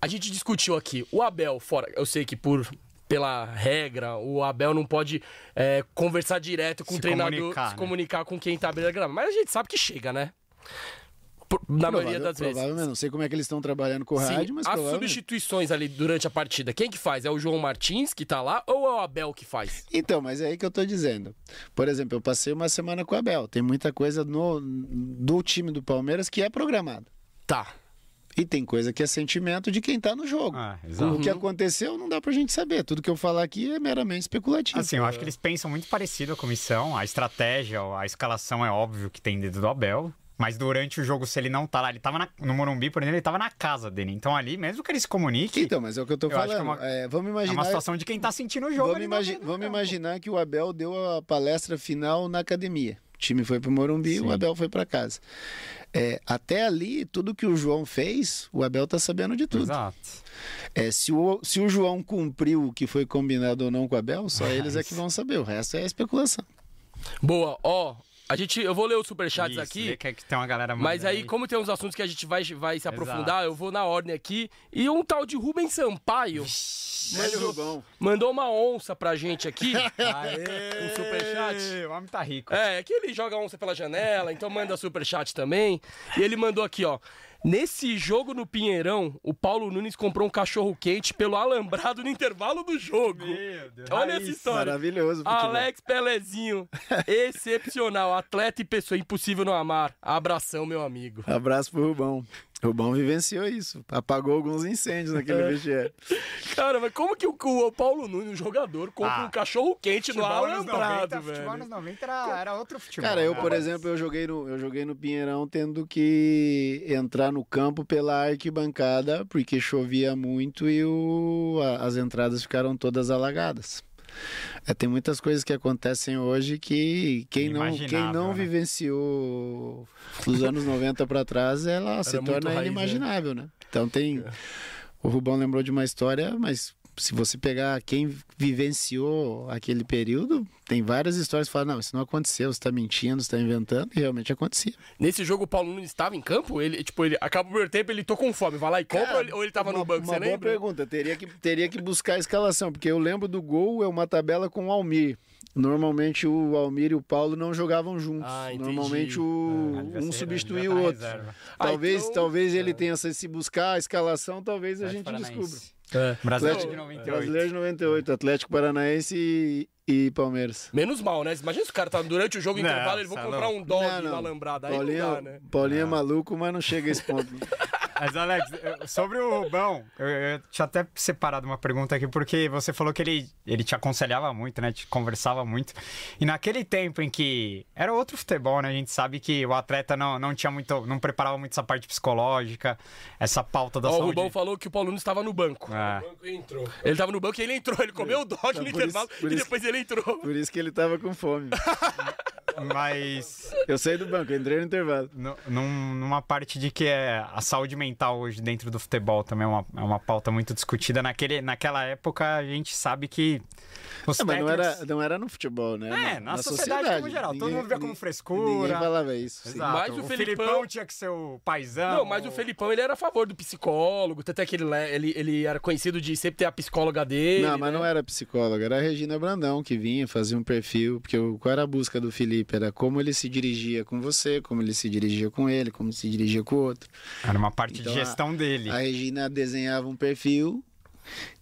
A gente discutiu aqui, o Abel, fora, eu sei que por pela regra, o Abel não pode é, conversar direto com Se o treinador, comunicar, se né? comunicar com quem tá abrindo a grama. Mas a gente sabe que chega, né? Na maioria Provável- das vezes. Provavelmente, não sei como é que eles estão trabalhando com o Sim, rádio, mas as substituições ali durante a partida, quem que faz? É o João Martins que tá lá ou é o Abel que faz? Então, mas é aí que eu tô dizendo. Por exemplo, eu passei uma semana com o Abel. Tem muita coisa no, do time do Palmeiras que é programado. Tá. E tem coisa que é sentimento de quem tá no jogo. Ah, o que aconteceu não dá pra gente saber. Tudo que eu falar aqui é meramente especulativo. Assim, eu acho que eles pensam muito parecido a comissão, a estratégia, a escalação é óbvio que tem dedo do Abel. Mas durante o jogo, se ele não tá lá, ele tava na- no Morumbi, por exemplo, ele tava na casa dele. Então ali, mesmo que ele se comunique, Então, mas é o que eu tô Eu acho que é falando. uma- É, vamos é imaginar. uma situação de quem tá sentindo o jogo. Vamos, imagi- no vamos campo. imaginar que o Abel deu a palestra final na academia. O time foi pro Morumbi, Sim. o Abel foi para casa. É, até ali, tudo que o João fez, o Abel tá sabendo de tudo. Exato. É, se, o, se o João cumpriu o que foi combinado ou não com o Abel, só Ah, eles é que vão saber. O resto é especulação. Boa, ó. A gente, eu vou ler os superchats Isso, aqui. que, é que tem uma galera Mas mandando aí, como tem uns assuntos que a gente vai, vai se Exato. aprofundar, eu vou na ordem aqui. E um tal de Rubens Sampaio mandou, mandou uma onça pra gente aqui. Aê, Um superchat. O homem tá rico. É, que ele joga onça pela janela, então manda superchat também. E ele mandou aqui, ó. Nesse jogo no Pinheirão, o Paulo Nunes comprou um cachorro quente pelo alambrado no intervalo do jogo. Meu Deus. Olha Raiz. essa história. Maravilhoso. Alex Pelezinho, excepcional, atleta e pessoa impossível não amar. Abração, meu amigo. Abraço pro Rubão. Rubão vivenciou isso. Apagou alguns incêndios naquele É. vestiário. Cara, mas como que o, o Paulo Nunes, o jogador, compra Ah, um cachorro quente no Futebol alambrado, 90, Futebol velho? nos 90 era, era outro futebol. Cara, eu, né? por exemplo, eu joguei, no, eu joguei no Pinheirão tendo que entrar no campo pela arquibancada, porque chovia muito e o, a- as entradas ficaram todas alagadas. É, tem muitas coisas que acontecem hoje que quem não, quem não né? vivenciou dos anos 90 para trás, ela se muito torna raiz, né? inimaginável, né? Então tem. O Rubão lembrou de uma história, mas se você pegar quem vivenciou aquele período, tem várias histórias que falam, não, isso não aconteceu, você tá mentindo, você tá inventando, e realmente acontecia. Nesse jogo, o Paulo Nunes estava em campo? Ele, tipo, ele acaba o primeiro tempo, ele tô com fome, vai lá e compra ou ele, ou ele tava uma, no banco, Uma você boa lembra? pergunta, teria que, teria que buscar a escalação, porque eu lembro do gol, é uma tabela com o Almir. Normalmente o Almir e o Paulo não jogavam juntos. Ah. Normalmente o, Ah, um ser- substituía devia o tá outro. reserva. Ah, Talvez, então- talvez ele tenha, se se buscar a escalação, talvez a gente descubra. É. Brasileiro de 98. Brasileiro de 98, Atlético Paranaense e, e Palmeiras. Menos mal, né? Imagina se o cara tá durante o jogo Não, intervalo, ele vou é comprar louco. um dog Não, não. no alambrado. Aí Paulinho, não dá, né? Paulinho é maluco, mas não chega a esse ponto. Mas, Alex, sobre o Rubão, eu, eu tinha até separado uma pergunta aqui, porque você falou que ele, ele te aconselhava muito, né? Te conversava muito. E naquele tempo em que era outro futebol, né? A gente sabe que o atleta não, não tinha muito, não preparava muito essa parte psicológica, essa pauta da Ó, o saúde. Rubão falou que o Paulo Nunes estava no banco. Ah. Ele tava no banco e ele entrou. Ele comeu o dog no intervalo isso- e isso- depois ele entrou. Por isso que ele tava com fome. Mas Eu saí do banco, eu entrei no intervalo. nu- num- numa parte de que é a saúde mental hoje dentro do futebol também é uma, é uma pauta muito discutida. Naquele, naquela época a gente sabe que os Não, mas não técnicos- era, não era no futebol, né? É, na, sociedade, como geral. Todo mundo via como frescura. Ninguém falava isso. Exato. Mas o o Felipão- Felipão tinha que ser o paizão. Não, mas o Felipão, ele era a favor do psicólogo. Até que ele, ele, ele era conhecido de sempre ter a psicóloga dele. Não, mas né? não era psicóloga, era a Regina Brandão que vinha, fazia um perfil, porque o, qual era a busca do Felipe? Era como ele se dirigia com você, como ele se dirigia com ele, como se dirigia com o outro. Era uma parte Então, de gestão dele. A Regina desenhava um perfil,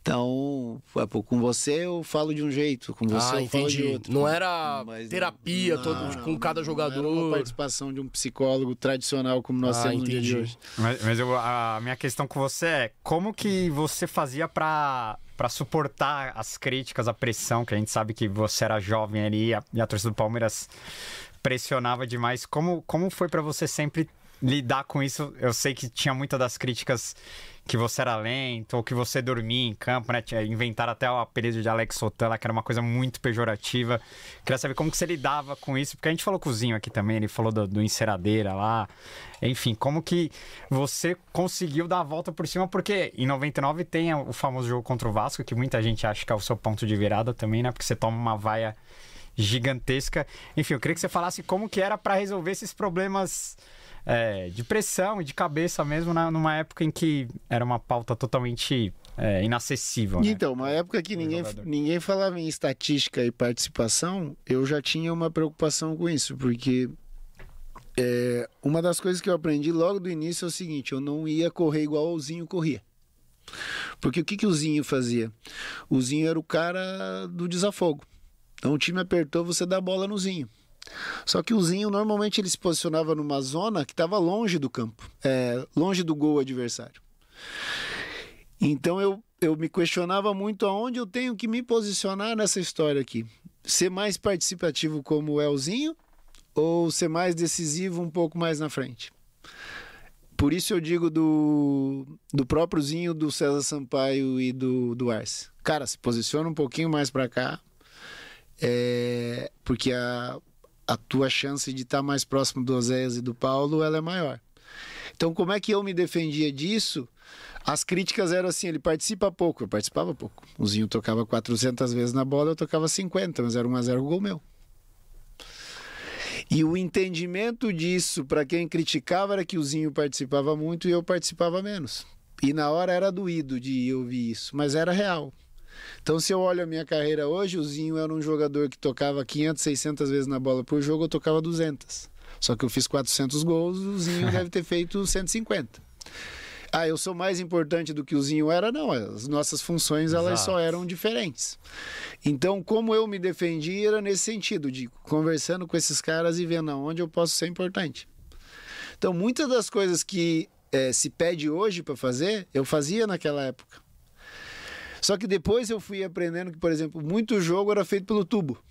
então, com você eu falo de um jeito, com você Ah, eu falo de entendi. outro. Não era Mas terapia não, todo, não, com cada não jogador. Era uma participação de um psicólogo tradicional como nós Ah, temos no dia de entendi. hoje. Mas, mas eu- a minha questão com você é como que você fazia pra, pra suportar as críticas, a pressão, que a gente sabe que você era jovem ali e a, e a torcida do Palmeiras pressionava demais. Como, como foi pra você sempre lidar com isso? Eu sei que tinha muitas das críticas que você era lento ou que você dormia em campo, né? Inventaram até o apelido de Alex Sotana, que era uma coisa muito pejorativa. Queria saber como que você lidava com isso, porque a gente falou com o Zinho aqui também, ele falou do, do enceradeira lá. Enfim, como que você conseguiu dar a volta por cima? Porque em 99 tem o famoso jogo contra o Vasco, que muita gente acha que é o seu ponto de virada também, né? Porque você toma uma vaia gigantesca. Enfim, eu queria que você falasse como que era para resolver esses problemas é, de pressão e de cabeça mesmo, na, numa época em que era uma pauta totalmente é, inacessível. Né? Então, uma época que ninguém, ninguém falava em estatística e participação, eu já tinha uma preocupação com isso, porque é, uma das coisas que eu aprendi logo do início é o seguinte: eu não ia correr igual o Zinho corria. Porque o que, que o Zinho fazia? O Zinho era o cara do desafogo. Então o time apertou, você dá a bola no Zinho. Só que o Zinho normalmente ele se posicionava numa zona que estava longe do campo, é, longe do gol adversário. Então eu, eu me questionava muito aonde eu tenho que me posicionar nessa história aqui. Ser mais participativo como o Elzinho ou ser mais decisivo um pouco mais na frente? Por isso eu digo do, do próprio Zinho, do César Sampaio e do, do Arce. Cara, se posiciona um pouquinho mais para cá, é, porque a, a tua chance de estar mais próximo do Oséias e do Paulo ela é maior. Então, como é que eu me defendia disso? As críticas eram assim: ele participa pouco, eu participava pouco. O Zinho tocava 400 vezes na bola, eu tocava 50, mas era 1 a 0 o gol meu. E o entendimento disso para quem criticava era que o Zinho participava muito e eu participava menos. E na hora era doído de ouvir isso, mas era real. Então, se eu olho a minha carreira hoje, o Zinho era um jogador que tocava 500, 600 vezes na bola por jogo, eu tocava 200. Só que eu fiz 400 gols, o Zinho deve ter feito 150. Ah, eu sou mais importante do que o Zinho era? Não, as nossas funções elas Exato. só eram diferentes. Então, como eu me defendi era nesse sentido, de conversando com esses caras e vendo aonde eu posso ser importante. Então, muitas das coisas que eh, se pede hoje para fazer, eu fazia naquela época. Só que depois eu fui aprendendo que, por exemplo, muito jogo era feito pelo tubo.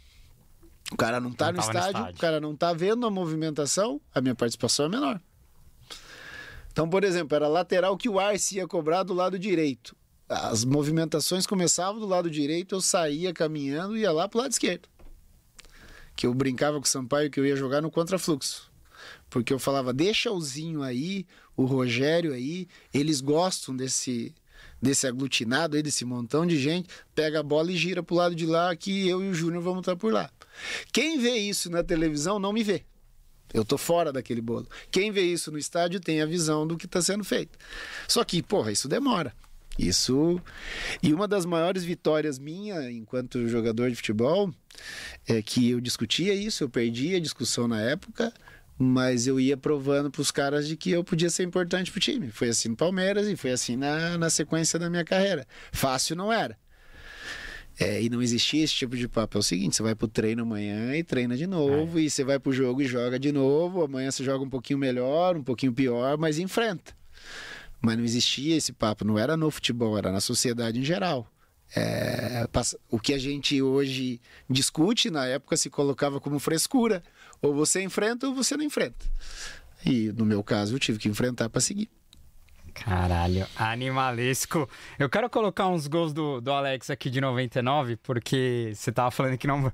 O cara não tá Não no, tava no estádio, estádio. o cara não tá vendo a movimentação, a minha participação é menor. Então, por exemplo, era lateral que o Arce ia cobrar do lado direito. As movimentações começavam do lado direito, eu saía caminhando e ia lá pro lado esquerdo. Que eu brincava com o Sampaio que eu ia jogar no contrafluxo. Porque eu falava, deixa o Zinho aí, o Rogério aí, eles gostam desse desse aglutinado aí, desse montão de gente, pega a bola e gira pro lado de lá que eu e o Júnior vamos estar por lá. Quem vê isso na televisão não me vê. Eu tô fora daquele bolo. Quem vê isso no estádio tem a visão do que está sendo feito. Só que, porra, isso demora. Isso. E uma das maiores vitórias minha enquanto jogador de futebol é que eu discutia isso, eu perdi a discussão na época, mas eu ia provando para os caras de que eu podia ser importante pro time. Foi assim no Palmeiras e foi assim na, na sequência da minha carreira. Fácil não era. É, e não existia esse tipo de papo. É o seguinte: você vai pro treino amanhã e treina de novo, e você vai pro jogo e joga de novo. Amanhã você joga um pouquinho melhor, um pouquinho pior, mas enfrenta. Mas não existia esse papo, não era no futebol, era na sociedade em geral. É, o que a gente hoje discute, na época se colocava como frescura. Ou você enfrenta ou você não enfrenta. E no meu caso eu tive que enfrentar para seguir. Caralho, animalesco. Eu quero colocar uns gols do, do Alex aqui de 99, porque você tava falando que não,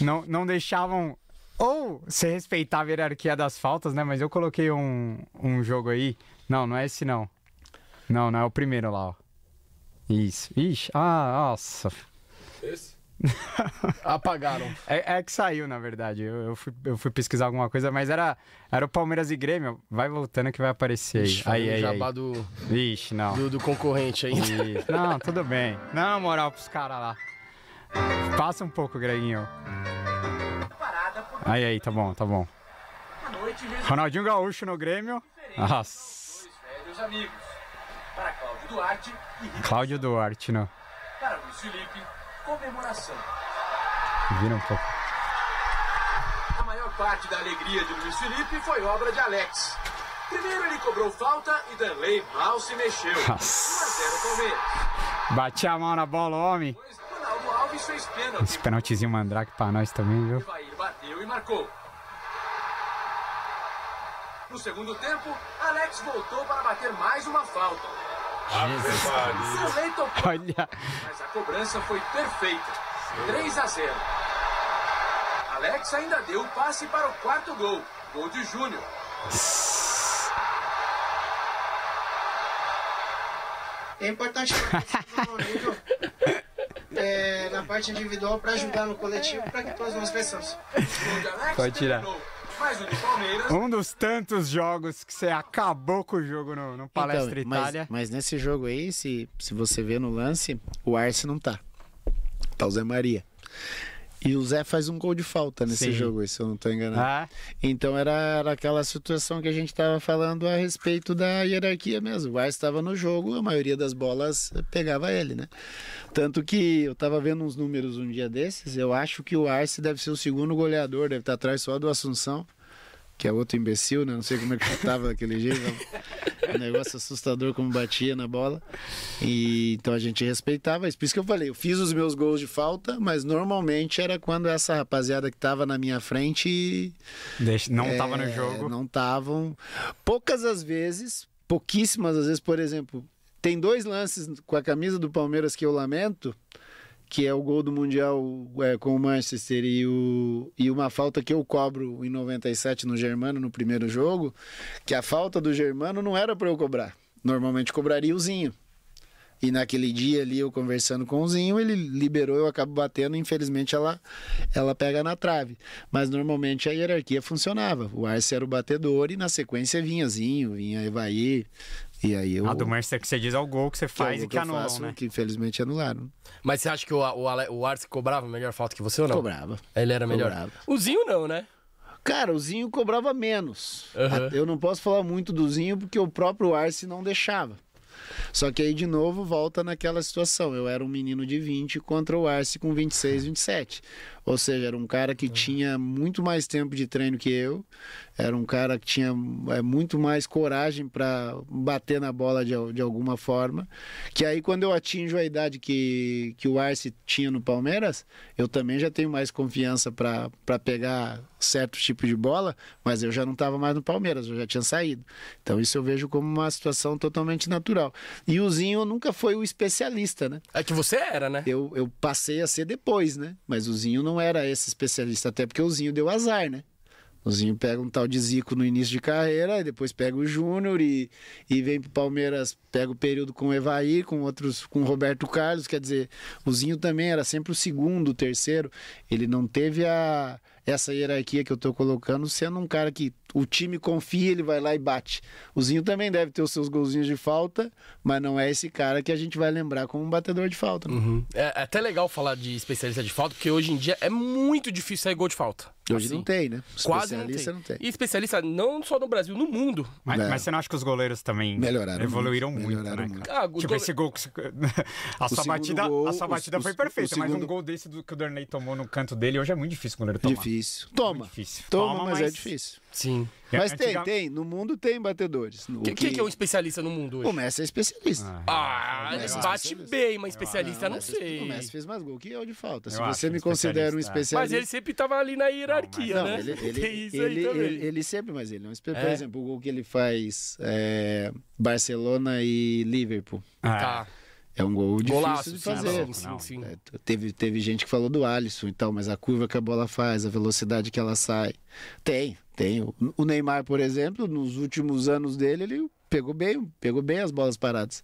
não, não deixavam. Ou você respeitava a hierarquia das faltas, né? Mas eu coloquei um, um jogo aí. Não, não é esse não. Não, não é o primeiro lá, ó. Isso. Ixi, ah, nossa. Esse? Apagaram. É, é que saiu, na verdade. Eu, eu, fui, eu fui pesquisar alguma coisa, mas era, era o Palmeiras e Grêmio. Vai voltando que vai aparecer aí. Ixi, aí, aí, aí. jabá do, Ixi, não. do, do concorrente. Isso. Não, tudo bem. Não, moral pros caras lá. Passa um pouco, Greginho. Aí, aí, tá bom, tá bom. Ronaldinho Gaúcho no Grêmio. Nossa. velhos amigos. Para Cláudio Duarte e Cláudio Duarte, não. para Luiz Felipe, comemoração. Vira um. A maior parte da alegria de Luiz Felipe foi obra de Alex. Primeiro ele cobrou falta e Danley mal se mexeu. 1 a Nossa. 0 Palmeiras. Bati a mão na bola, homem. Ronaldo Alves fez pênalti. Esse penaltizinho mandrake pra nós também, viu? Evair bateu e marcou. No segundo tempo, Alex voltou para bater mais uma falta. Tocou, Olha. mas a cobrança foi perfeita. 3 a 0. Alex ainda deu o passe para o quarto gol. Gol de Júnior. É importante nível, é, na parte individual para ajudar no coletivo para que todos nós cresçamos. Gol de Alex Pode tirar. terminou. Mas o de Palmeiras Um dos tantos jogos que você acabou com o jogo no, no Palestra Então, mas, Itália. mas nesse jogo aí, se, se você vê no lance, o Arce não tá. Tá o Zé Maria. E o Zé faz um gol de falta nesse Sim. jogo, se eu não tô enganado. Ah, Então era, era aquela situação que a gente estava falando a respeito da hierarquia mesmo. O Arce estava no jogo, a maioria das bolas pegava ele, né? Tanto que eu estava vendo uns números um dia desses, eu acho que o Arce deve ser o segundo goleador, deve estar atrás só do Assunção, que é outro imbecil, né? Não sei como é que chutava daquele jeito. Um negócio assustador como batia na bola. E então a gente respeitava isso. Por isso que eu falei, eu fiz os meus gols de falta, mas normalmente era quando essa rapaziada que estava na minha frente deixa- não tava no é, jogo. Não estavam. Poucas as vezes, pouquíssimas às vezes, por exemplo, tem dois lances com a camisa do Palmeiras que eu lamento, que é o gol do Mundial é, com o Manchester e, o, e uma falta que eu cobro em 97 no Germano, no primeiro jogo, que a falta do Germano não era para eu cobrar. Normalmente cobraria o Zinho. E naquele dia ali, eu conversando com o Zinho, ele liberou, eu acabo batendo, infelizmente ela, ela pega na trave. Mas normalmente a hierarquia funcionava. O Arce era o batedor e na sequência vinha Zinho, vinha Evair. E aí eu. A do Manchester que você diz é o gol que você que é faz e que anulam, faço, né? Que infelizmente anularam. Mas você acha que o, o, Ale- o Arce cobrava melhor falta que você ou não? Cobrava. Ele era melhor. Cobrava. O Zinho não, né? Cara, o Zinho cobrava menos. Aham. Eu não posso falar muito do Zinho porque o próprio Arce não deixava. Só que aí, de novo, volta naquela situação. Eu era um menino de 20 contra o Arce com 26, 27. Ou seja, era um cara que tinha muito mais tempo de treino que eu. Era um cara que tinha é, muito mais coragem para bater na bola de, de alguma forma. Que aí, quando eu atinjo a idade que, que o Arce tinha no Palmeiras, eu também já tenho mais confiança para pegar certo tipo de bola, mas eu já não estava mais no Palmeiras, eu já tinha saído. Então, isso eu vejo como uma situação totalmente natural. E o Zinho nunca foi o especialista, né? É que você era, né? Eu, eu passei a ser depois, né? Mas o Zinho não era esse especialista, até porque o Zinho deu azar, né? Zinho pega um tal de Zico no início de carreira, depois pega o Júnior e, e vem pro Palmeiras, pega o período com o Evair, com outros, com o Roberto Carlos, quer dizer, o Zinho também era sempre o segundo, o terceiro, ele não teve a essa hierarquia que eu tô colocando, sendo um cara que o time confia, ele vai lá e bate. O Zinho também deve ter os seus golzinhos de falta, mas não é esse cara que a gente vai lembrar como um batedor de falta. né? Uhum. É, é até legal falar de especialista de falta, porque hoje em dia é muito difícil sair gol de falta. Hoje Assim, não tem, né? Quase não tem. Especialista não tem. E especialista não só no Brasil, no mundo. Mas, É. mas você não acha que os goleiros também Melhoraram evoluíram muito, muito, melhoraram né, muito. Ah, os tipo, gole- esse gol que você... a, sua segundo batida, gol, a sua batida o- foi o perfeita, mas um segundo- gol desse do que o Darnley tomou no canto dele, hoje é muito difícil o goleiro tomar. Difícil. Toma. Muito difícil. Toma, Toma, mas, é mas- difícil. Sim. Mas tem, Antiga- tem. No mundo tem batedores. O que, que, que é um especialista no mundo hoje? O Messi é especialista. Ah, acho. bate bem, mas especialista não Messi- sei. O Messi fez mais gol que eu de falta. Se Eu você ele me considera um especialista. Mas ele sempre tava ali na hierarquia, Não, né? ele, ele, Tem isso ele, aí também. ele- ele sempre, mas ele não é Por É? exemplo, o gol que ele faz é, Barcelona e Liverpool. Ah, Tá. É um gol difícil Golaço, de fazer. sim, sim, Não, sim. É, teve, teve gente que falou do Alisson e tal, mas a curva que a bola faz, a velocidade que ela sai. Tem, tem. O- Neymar, por exemplo, nos últimos anos dele, ele pegou bem, pegou bem as bolas paradas.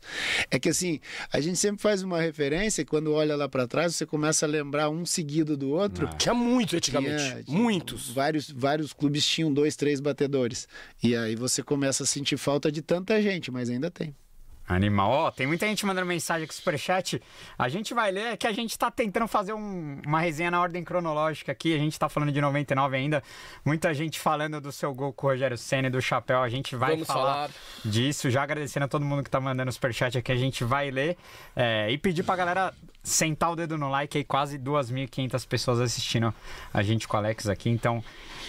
É que assim, a gente sempre faz uma referência e quando olha lá pra trás, você começa a lembrar um seguido do outro. Tinha muito antigamente. Tinha- tinha- Muitos. Vários, vários clubes tinham dois, três batedores. E aí você começa a sentir falta de tanta gente, mas ainda tem. Animal. Ó, tem muita gente mandando mensagem aqui no superchat. A gente vai ler, é que a gente tá tentando fazer um- uma resenha na ordem cronológica aqui. A gente tá falando de 99 ainda. Muita gente falando do seu gol com o Rogério Senna e do chapéu. A gente vai Vamos falar, falar. disso. Já agradecendo a todo mundo que tá mandando superchat aqui. A gente vai ler. é, e pedir pra galera sentar o dedo no like aí. Quase 2.500 pessoas assistindo a gente com o Alex aqui. Então,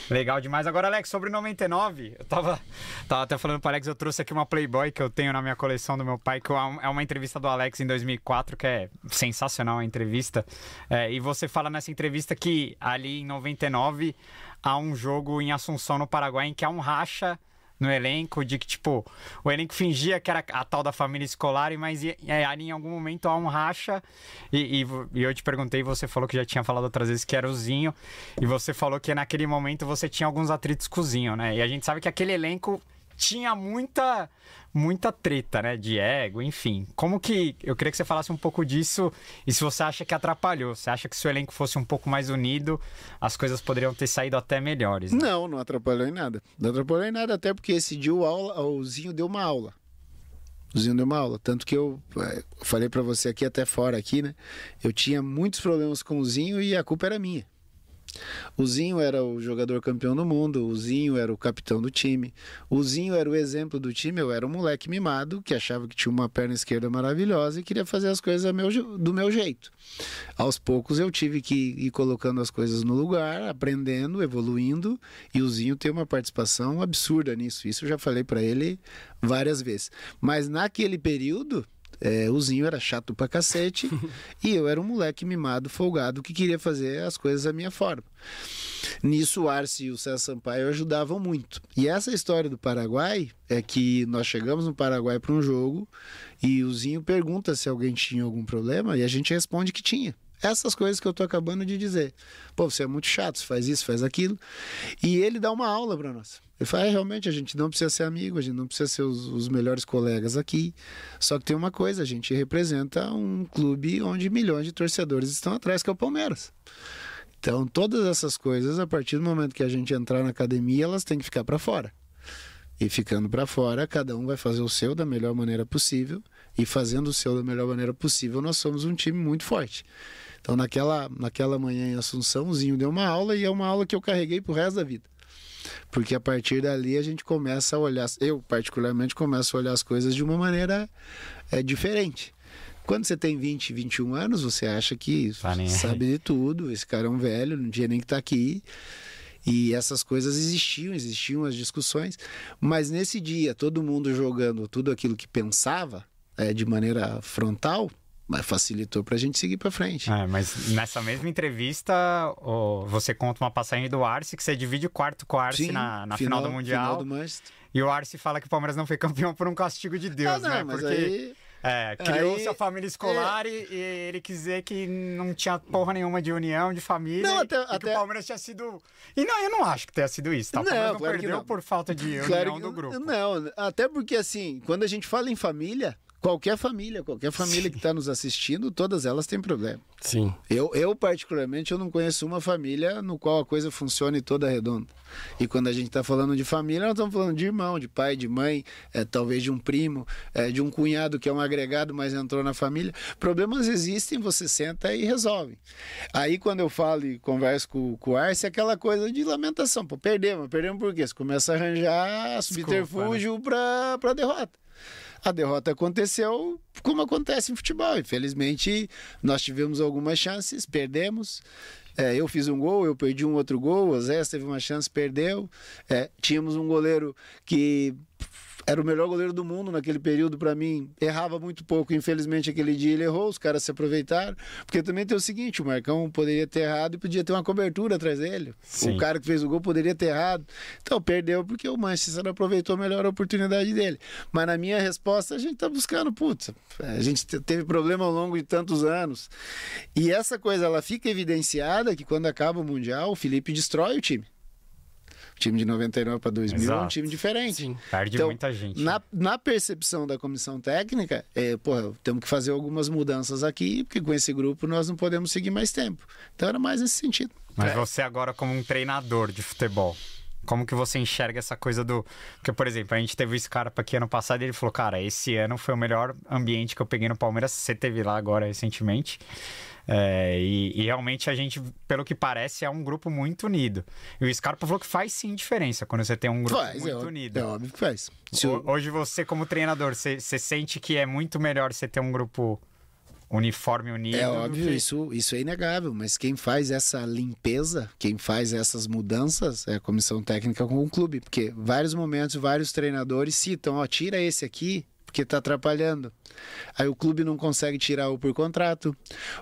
Legal demais. Agora, Alex, sobre 99, eu tava, tava até falando pro Alex, eu trouxe aqui uma Playboy que eu tenho na minha coleção do meu pai, que é uma entrevista do Alex em 2004, que é sensacional a entrevista. É, e você fala nessa entrevista que ali em 99 há um jogo em Assunção, no Paraguai, em que há um racha no elenco, de que, tipo, o elenco fingia que era a tal da família escolar, mas e- é, ali em algum momento há um racha. E, e e eu te perguntei, você falou que já tinha falado outras vezes que era o Zinho, e você falou que naquele momento você tinha alguns atritos com o Zinho, né? E a gente sabe que aquele elenco tinha muita muita treta, né, de ego, enfim. Como que eu queria que você falasse um pouco disso e se você acha que atrapalhou, você acha que se o elenco fosse um pouco mais unido, as coisas poderiam ter saído até melhores. né? Não, não atrapalhou em nada. Não atrapalhou em nada, até porque esse dia o, aula, o Zinho deu uma aula. O Zinho deu uma aula. Tanto que eu eh, falei pra você aqui, até fora aqui, né? Eu tinha muitos problemas com o Zinho e a culpa era minha. O Zinho era o jogador campeão do mundo, o Zinho era o capitão do time, o Zinho era o exemplo do time. Eu era um moleque mimado que achava que tinha uma perna esquerda maravilhosa e queria fazer as coisas do meu jeito. Aos poucos eu tive que ir colocando as coisas no lugar, aprendendo, evoluindo, e o Zinho tem uma participação absurda nisso. Isso eu já falei para ele várias vezes. Mas naquele período, é, o Zinho era chato pra cacete e eu era um moleque mimado, folgado, que queria fazer as coisas da minha forma. Nisso o Arce e o César Sampaio ajudavam muito. E essa história do Paraguai é que nós chegamos no Paraguai para um jogo e o Zinho pergunta se alguém tinha algum problema e a gente responde que tinha. Essas coisas que eu tô acabando de dizer. Pô, você é muito chato, você faz isso, faz aquilo. E ele dá uma aula para nós. Ele fala, é, realmente, a gente não precisa ser amigo, a gente não precisa ser os, os melhores colegas aqui. Só que tem uma coisa, a gente representa um clube onde milhões de torcedores estão atrás, que é o Palmeiras. Então, todas essas coisas, a partir do momento que a gente entrar na academia, elas têm que ficar para fora. E ficando para fora, cada um vai fazer o seu da melhor maneira possível. E fazendo o seu da melhor maneira possível, nós somos um time muito forte. Então, naquela, naquela manhã em Assunção, o Zinho deu uma aula e é uma aula que eu carreguei pro resto da vida. Porque a partir dali a gente começa a olhar, eu particularmente começo a olhar as coisas de uma maneira é, diferente. Quando você tem 20, 21 anos, você acha que Tá sabe de tudo, esse cara é um velho, não tinha nem que estar aqui. E essas coisas existiam, existiam as discussões, mas nesse dia, todo mundo jogando tudo aquilo que pensava é, de maneira frontal, mas facilitou pra gente seguir pra frente. É, mas nessa mesma entrevista, ó, você conta uma passagem do Arce, que você divide o quarto com o Arce Sim, na, na final, do Mundial. Final do. E o Arce fala que o Palmeiras não foi campeão por um castigo de Deus, Ah, não, né? Porque aí- é, criou-se aí- a família escolar e, e ele quis dizer que não tinha porra nenhuma de união, de família. Não, até- que até- o Palmeiras tinha sido. E não, eu não acho que tenha sido isso, tá? O Não, Palmeiras não claro perdeu não. por falta de Claro união que- do grupo. Não, até porque assim, quando a gente fala em família, qualquer família, qualquer família que está nos assistindo, todas elas têm problema. Sim. Eu, eu, particularmente, eu não conheço uma família no qual a coisa funcione toda redonda. E quando a gente está falando de família, nós estamos falando de irmão, de pai, de mãe, é, talvez de um primo, é, de um cunhado que é um agregado, mas entrou na família. Problemas existem, você senta e resolve. Aí, quando eu falo e converso com, com o Arce, é aquela coisa de lamentação. Pô, perdemos, perdemos por quê? Você começa a arranjar subterfúgio para a derrota. A derrota aconteceu como acontece em futebol. Infelizmente, nós tivemos algumas chances, perdemos. É, eu fiz um gol, eu perdi um outro gol, o Zé teve uma chance, perdeu. É, tínhamos um goleiro que era o melhor goleiro do mundo naquele período para mim. Errava muito pouco, infelizmente aquele dia ele errou, os caras se aproveitaram. Porque também tem o seguinte, o Marcão poderia ter errado e podia ter uma cobertura atrás dele. Sim. O cara que fez o gol poderia ter errado. Então perdeu porque o Manchester aproveitou melhor a oportunidade dele. Mas na minha resposta a gente tá buscando, putz, a gente te- teve problema ao longo de tantos anos. E essa coisa ela fica evidenciada que quando acaba o mundial, o Felipe destrói o time. O time de 99 para 2000 é um Exato. time diferente. Sim. Perde Então, muita gente. Na, na percepção da comissão técnica, é, porra, temos que fazer algumas mudanças aqui, porque com esse grupo nós não podemos seguir mais tempo. Então era mais nesse sentido. Mas você agora como um treinador de futebol, como que você enxerga essa coisa do... Porque, por exemplo, a gente teve o Scarpa aqui ano passado e ele falou, cara, esse ano foi o melhor ambiente que eu peguei no Palmeiras. Você teve lá agora recentemente. É, e, e realmente a gente, pelo que parece, é um grupo muito unido. E o Scarpa falou que faz sim diferença quando você tem um grupo Faz, muito é, unido. é óbvio que faz. Se Hoje você, como treinador, você, você sente que é muito melhor você ter um grupo uniforme, unido? É óbvio, que- isso, isso é inegável, mas quem faz essa limpeza, quem faz essas mudanças é a comissão técnica com o clube, porque vários momentos, vários treinadores citam, ó, tira esse aqui, porque tá atrapalhando. Aí o clube não consegue tirar ou por contrato,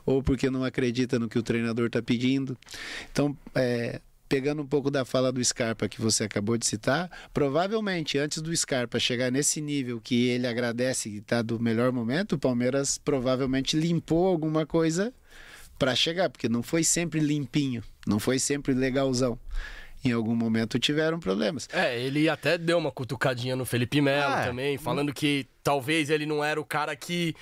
ou porque não acredita no que o treinador tá pedindo. Então, é, pegando um pouco da fala do Scarpa que você acabou de citar, provavelmente antes do Scarpa chegar nesse nível que ele agradece que está do melhor momento, o Palmeiras provavelmente limpou alguma coisa para chegar, porque não foi sempre limpinho, não foi sempre legalzão. Em algum momento tiveram problemas. É, ele até deu uma cutucadinha no Felipe Melo É. também, falando que talvez ele não era o cara que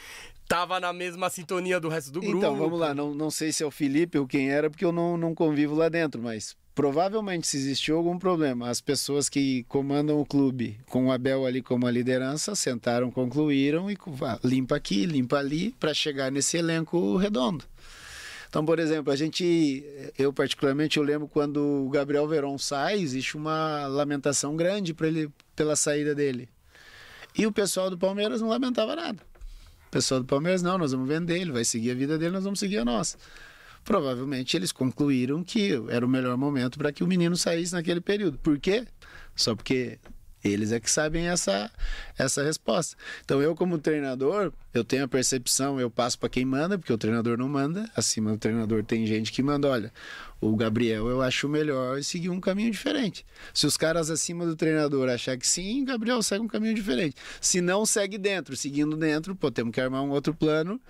tava na mesma sintonia do resto do grupo. Então, vamos lá, não, não sei se é o Felipe ou quem era, porque eu não, não convivo lá dentro, mas provavelmente se existiu algum problema, as pessoas que comandam o clube, com o Abel ali como a liderança, sentaram, concluíram e ah, limpa aqui, limpa ali, para chegar nesse elenco redondo. Então, por exemplo, a gente, eu particularmente, eu lembro quando o Gabriel Veron sai, existe uma lamentação grande para ele pela saída dele. E o pessoal do Palmeiras não lamentava nada. O pessoal do Palmeiras, não, nós vamos vender, ele vai seguir a vida dele, nós vamos seguir a nossa. Provavelmente eles concluíram que era o melhor momento para que o menino saísse naquele período. Por quê? Só porque eles é que sabem essa, essa resposta. Então eu como treinador, eu tenho a percepção, eu passo para quem manda, porque o treinador não manda. Acima do treinador tem gente que manda, olha, o Gabriel eu acho melhor seguir um caminho diferente. Se os caras acima do treinador achar que sim, Gabriel segue um caminho diferente. Se não, segue dentro. Seguindo dentro, pô, temos que armar um outro plano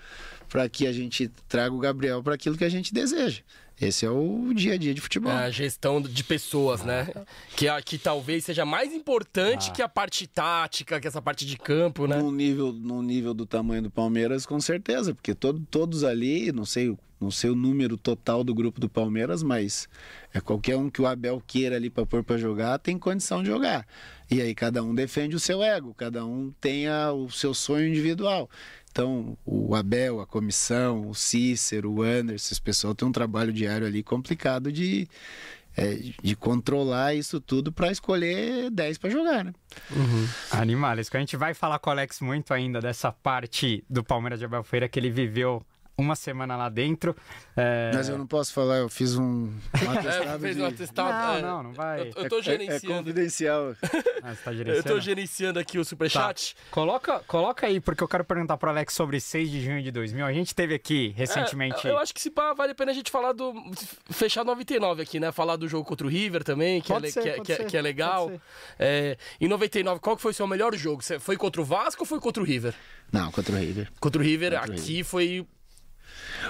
para que a gente traga o Gabriel para aquilo que a gente deseja. Esse é o dia a dia de futebol. É a gestão de pessoas, né? Que, a- que talvez seja mais importante Ah. que a parte tática, que essa parte de campo, né? Num nível, num nível do tamanho do Palmeiras, com certeza, porque todo, todos ali, não sei, o- não sei o número total do grupo do Palmeiras, mas é qualquer um que o Abel queira ali para pôr para jogar, tem condição de jogar. E aí cada um defende o seu ego, cada um tem a- o seu sonho individual. Então, o Abel, a comissão, o Cícero, o Anderson, esse pessoal tem um trabalho diário ali complicado de, é, de controlar isso tudo para escolher 10 para jogar, né? Animales, que a gente vai falar com o Alex muito ainda dessa parte do Palmeiras de Abel Feira que ele viveu uma semana lá dentro. É... Mas eu não posso falar, eu fiz um, um É, atestado fez de... um atestado. Não, é. não, não vai. Eu, eu tô É, é gerenciando. confidencial. Ah, você tá eu gerenciando? tô gerenciando aqui o Tá. superchat. Coloca, coloca aí, porque eu quero perguntar pro Alex sobre 6 de junho de 2000. A gente teve aqui recentemente. É, eu acho que se pá, vale a pena a gente falar do. Fechar 99 aqui, né? Falar do jogo contra o River também, que, Pode é, ser, que, é- pode que é- ser, que é legal. pode ser. É, em 99, qual que foi o seu melhor jogo? Você foi contra o Vasco ou foi contra o River? Não, contra o River. Contra o River, Contra o aqui foi.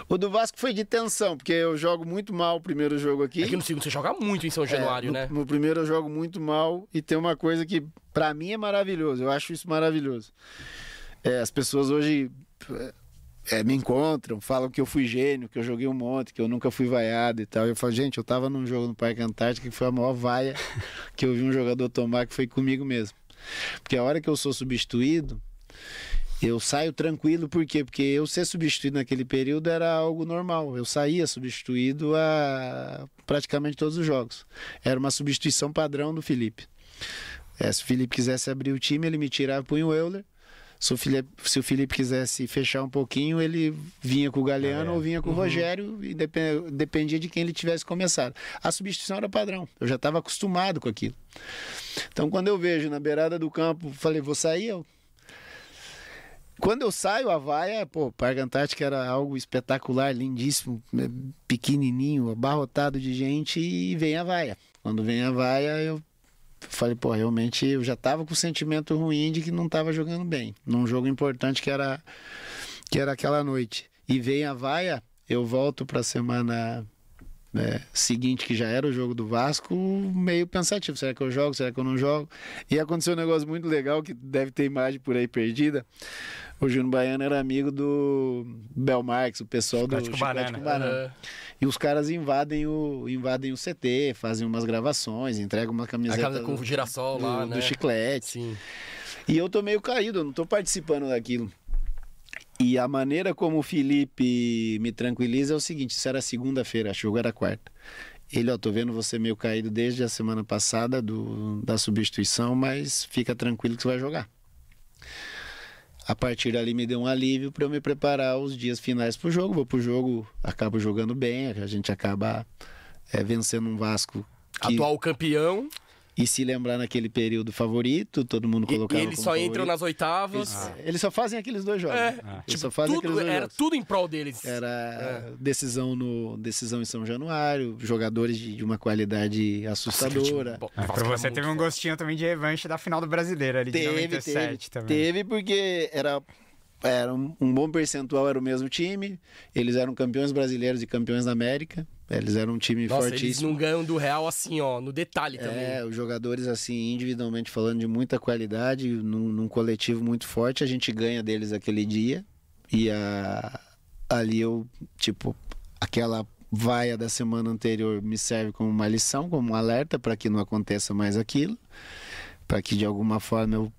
O do Vasco foi de tensão, porque eu jogo muito mal o primeiro jogo aqui. Aqui no segundo você joga muito em São É, Januário, no, né? No primeiro eu jogo muito mal e tem uma coisa que pra mim é maravilhoso. Eu acho isso maravilhoso. É, as pessoas hoje é, me encontram, falam que eu fui gênio, que eu joguei um monte, que eu nunca fui vaiado e tal. Eu falo, gente, eu tava num jogo no Parque Antártico que foi a maior vaia que eu vi um jogador tomar, que foi comigo mesmo. Porque a hora que eu sou substituído, eu saio tranquilo, por quê? Porque eu ser substituído naquele período era algo normal. Eu saía substituído a praticamente todos os jogos. Era uma substituição padrão do Felipe. É, se o Felipe quisesse abrir o time, ele me tirava, punha o Euler. Se o, Felipe, se o Felipe quisesse fechar um pouquinho, ele vinha com o Galeano ou vinha com o Rogério, e depen- dependia de quem ele tivesse começado. A substituição era padrão, eu já estava acostumado com aquilo. Então, quando eu vejo na beirada do campo, falei, vou sair, eu. Quando eu saio, a vaia, pô, Parque Antártica era algo espetacular, lindíssimo, né, pequenininho, abarrotado de gente e vem a vaia. Quando vem a vaia, eu falei, pô, realmente eu já tava com o sentimento ruim de que não tava jogando bem. Num jogo importante que era que era aquela noite. E vem a vaia, eu volto pra semana é, seguinte, que já era o jogo do Vasco, meio pensativo. Será que eu jogo? Será que eu não jogo? E aconteceu um negócio muito legal que deve ter imagem por aí perdida. O Júnior Baiano era amigo do Bel Marques, o pessoal do com Chiclete Banana. com Banana. É, E os caras invadem o, invadem o CT, fazem umas gravações, entregam uma camiseta com o do, girassol lá, do né? chiclete. Sim. E eu tô meio caído, eu não tô participando daquilo. E a maneira como o Felipe me tranquiliza é o seguinte: isso era segunda-feira, acho que o era quarta. Ele, ó, tô vendo você meio caído desde a semana passada do, da substituição, mas fica tranquilo que você vai jogar. A partir dali me deu um alívio para eu me preparar os dias finais pro jogo. Vou pro jogo, acabo jogando bem, a gente acaba é, vencendo um Vasco que, Atual campeão. E se lembrar naquele período favorito, todo mundo E, colocava e eles como só entram favorito. nas oitavas. Eles, eles só fazem aqueles dois jogos. É, Eles tipo, só fazem tudo, aqueles dois era jogos. tudo em prol deles. Era decisão no decisão em São Januário, jogadores de, de uma qualidade assustadora. Ah, Vasco pra você teve um gostinho também de revanche da final do Brasileiro ali de Teve, 97 teve, também. teve porque era era um, um bom percentual era o mesmo time. Eles eram campeões brasileiros e campeões da América. Eles eram um time Nossa, eles fortíssimo. não ganham do Real assim, ó, no detalhe também. É, os jogadores, assim, individualmente falando, de muita qualidade, num, num coletivo muito forte, a gente ganha deles aquele dia. E a, ali eu, tipo, aquela vaia da semana anterior me serve como uma lição, como um alerta para que não aconteça mais aquilo, para que de alguma forma eu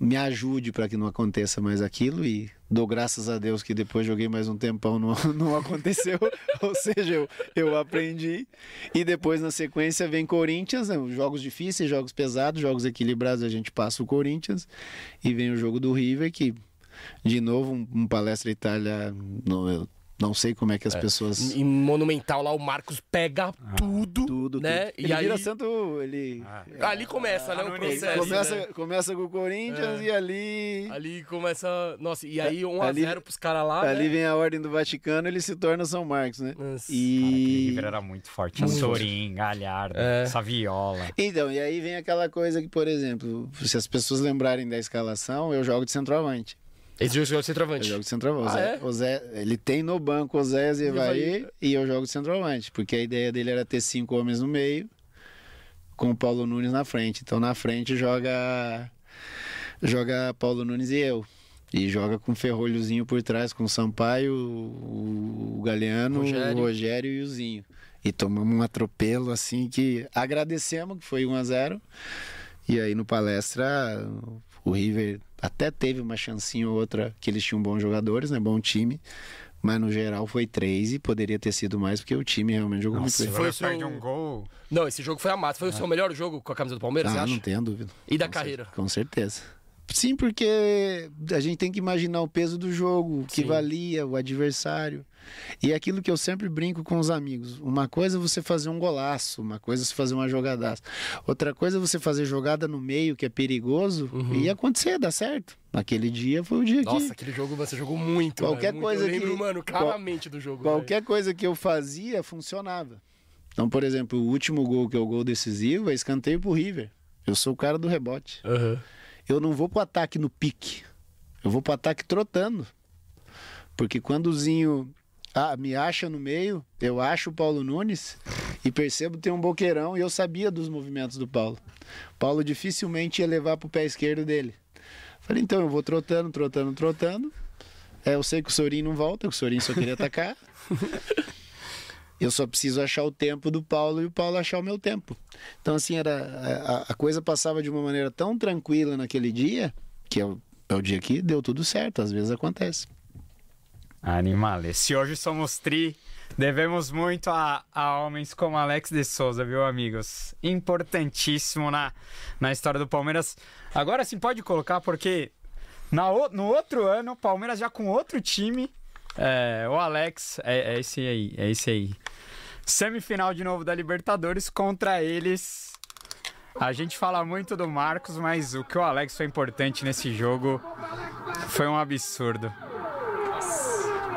me ajude para que não aconteça mais aquilo e dou graças a Deus que depois joguei mais um tempão não, não aconteceu, ou seja, eu, eu aprendi. E depois na sequência vem Corinthians, né, jogos difíceis, jogos pesados, jogos equilibrados, a gente passa o Corinthians e vem o jogo do River que de novo um, um palestra Itália, eu não sei como é que as pessoas Em Monumental lá o Marcos pega tudo, tudo, né? tudo. E ele aí vira santo, ele ali começa, né, o início, processo. começa, né? começa com o Corinthians e ali Ali começa, nossa, e aí 1 a Ali- 0 pros caras lá, ali né? vem a ordem do Vaticano, ele se torna São Marcos, né? Nossa. Cara, aquele E River era muito forte. Muito. Sorin, Galhardo, É. Saviola. Então, e aí vem aquela coisa que, por exemplo, se as pessoas lembrarem da escalação, eu jogo de centroavante. Esse jogo é o Eu centroavante. jogo de centroavante. Ah, é? Zé- ele tem no banco o Zé e Evaí. e eu jogo de centroavante, porque a ideia dele era ter cinco homens no meio com o Paulo Nunes na frente. Então na frente joga joga Paulo Nunes e eu. E joga com o Ferrolhozinho por trás, com o Sampaio, o, o Galeano, Rogério. o Rogério e o Zinho. E tomamos um atropelo assim que agradecemos, que foi 1 a 0 E aí no palestra o River até teve uma chancinha ou outra que eles tinham bons jogadores, né? Bom time. Mas no geral foi três e poderia ter sido mais, porque o time realmente jogou Nossa, muito bem. Foi seu- um gol. Não, esse jogo foi amado. Foi o seu melhor jogo com a camisa do Palmeiras, você Ah, acha? não tenho dúvida. E da Com carreira? cer- Com certeza. Sim, porque a gente tem que imaginar o peso do jogo, o que Sim. valia, o adversário. E é aquilo que eu sempre brinco com os amigos. Uma coisa é você fazer um golaço, uma coisa é você fazer uma jogadaça. Outra coisa é você fazer jogada no meio, que é perigoso, e acontecer, dá certo. Naquele dia foi o dia que... Uhum. Nossa, aquele jogo você jogou muito. Qualquer velho, muito. coisa Eu lembro, que- mano, qual- claramente do jogo. Qualquer coisa que eu fazia funcionava. Então, por exemplo, o último gol que é o gol decisivo é escanteio pro River. Eu sou o cara do rebote. velho. Aham. Eu não vou pro ataque no pique. Eu vou pro ataque trotando. Porque quando o Zinho ah, me acha no meio, eu acho o Paulo Nunes e percebo tem um boqueirão e eu sabia dos movimentos do Paulo. Paulo dificilmente ia levar pro pé esquerdo dele. Falei, então eu vou trotando, trotando, trotando. É, eu sei que o Sorin não volta, que o Sorin só queria atacar. Eu só preciso achar o tempo do Paulo e o Paulo achar o meu tempo. Então, assim, era, a, a coisa passava de uma maneira tão tranquila naquele dia, que é o, é o dia que deu tudo certo, às vezes acontece. Animales. Se hoje somos tri, devemos muito a, a homens como Alex de Souza, viu, amigos? Importantíssimo na, na história do Palmeiras. Agora sim pode colocar, porque na, no outro ano, o Palmeiras já com outro time. é, o Alex, é, é esse aí, é esse aí. Semifinal de novo da Libertadores contra eles. A gente fala muito do Marcos, mas o que o Alex foi importante nesse jogo foi um absurdo.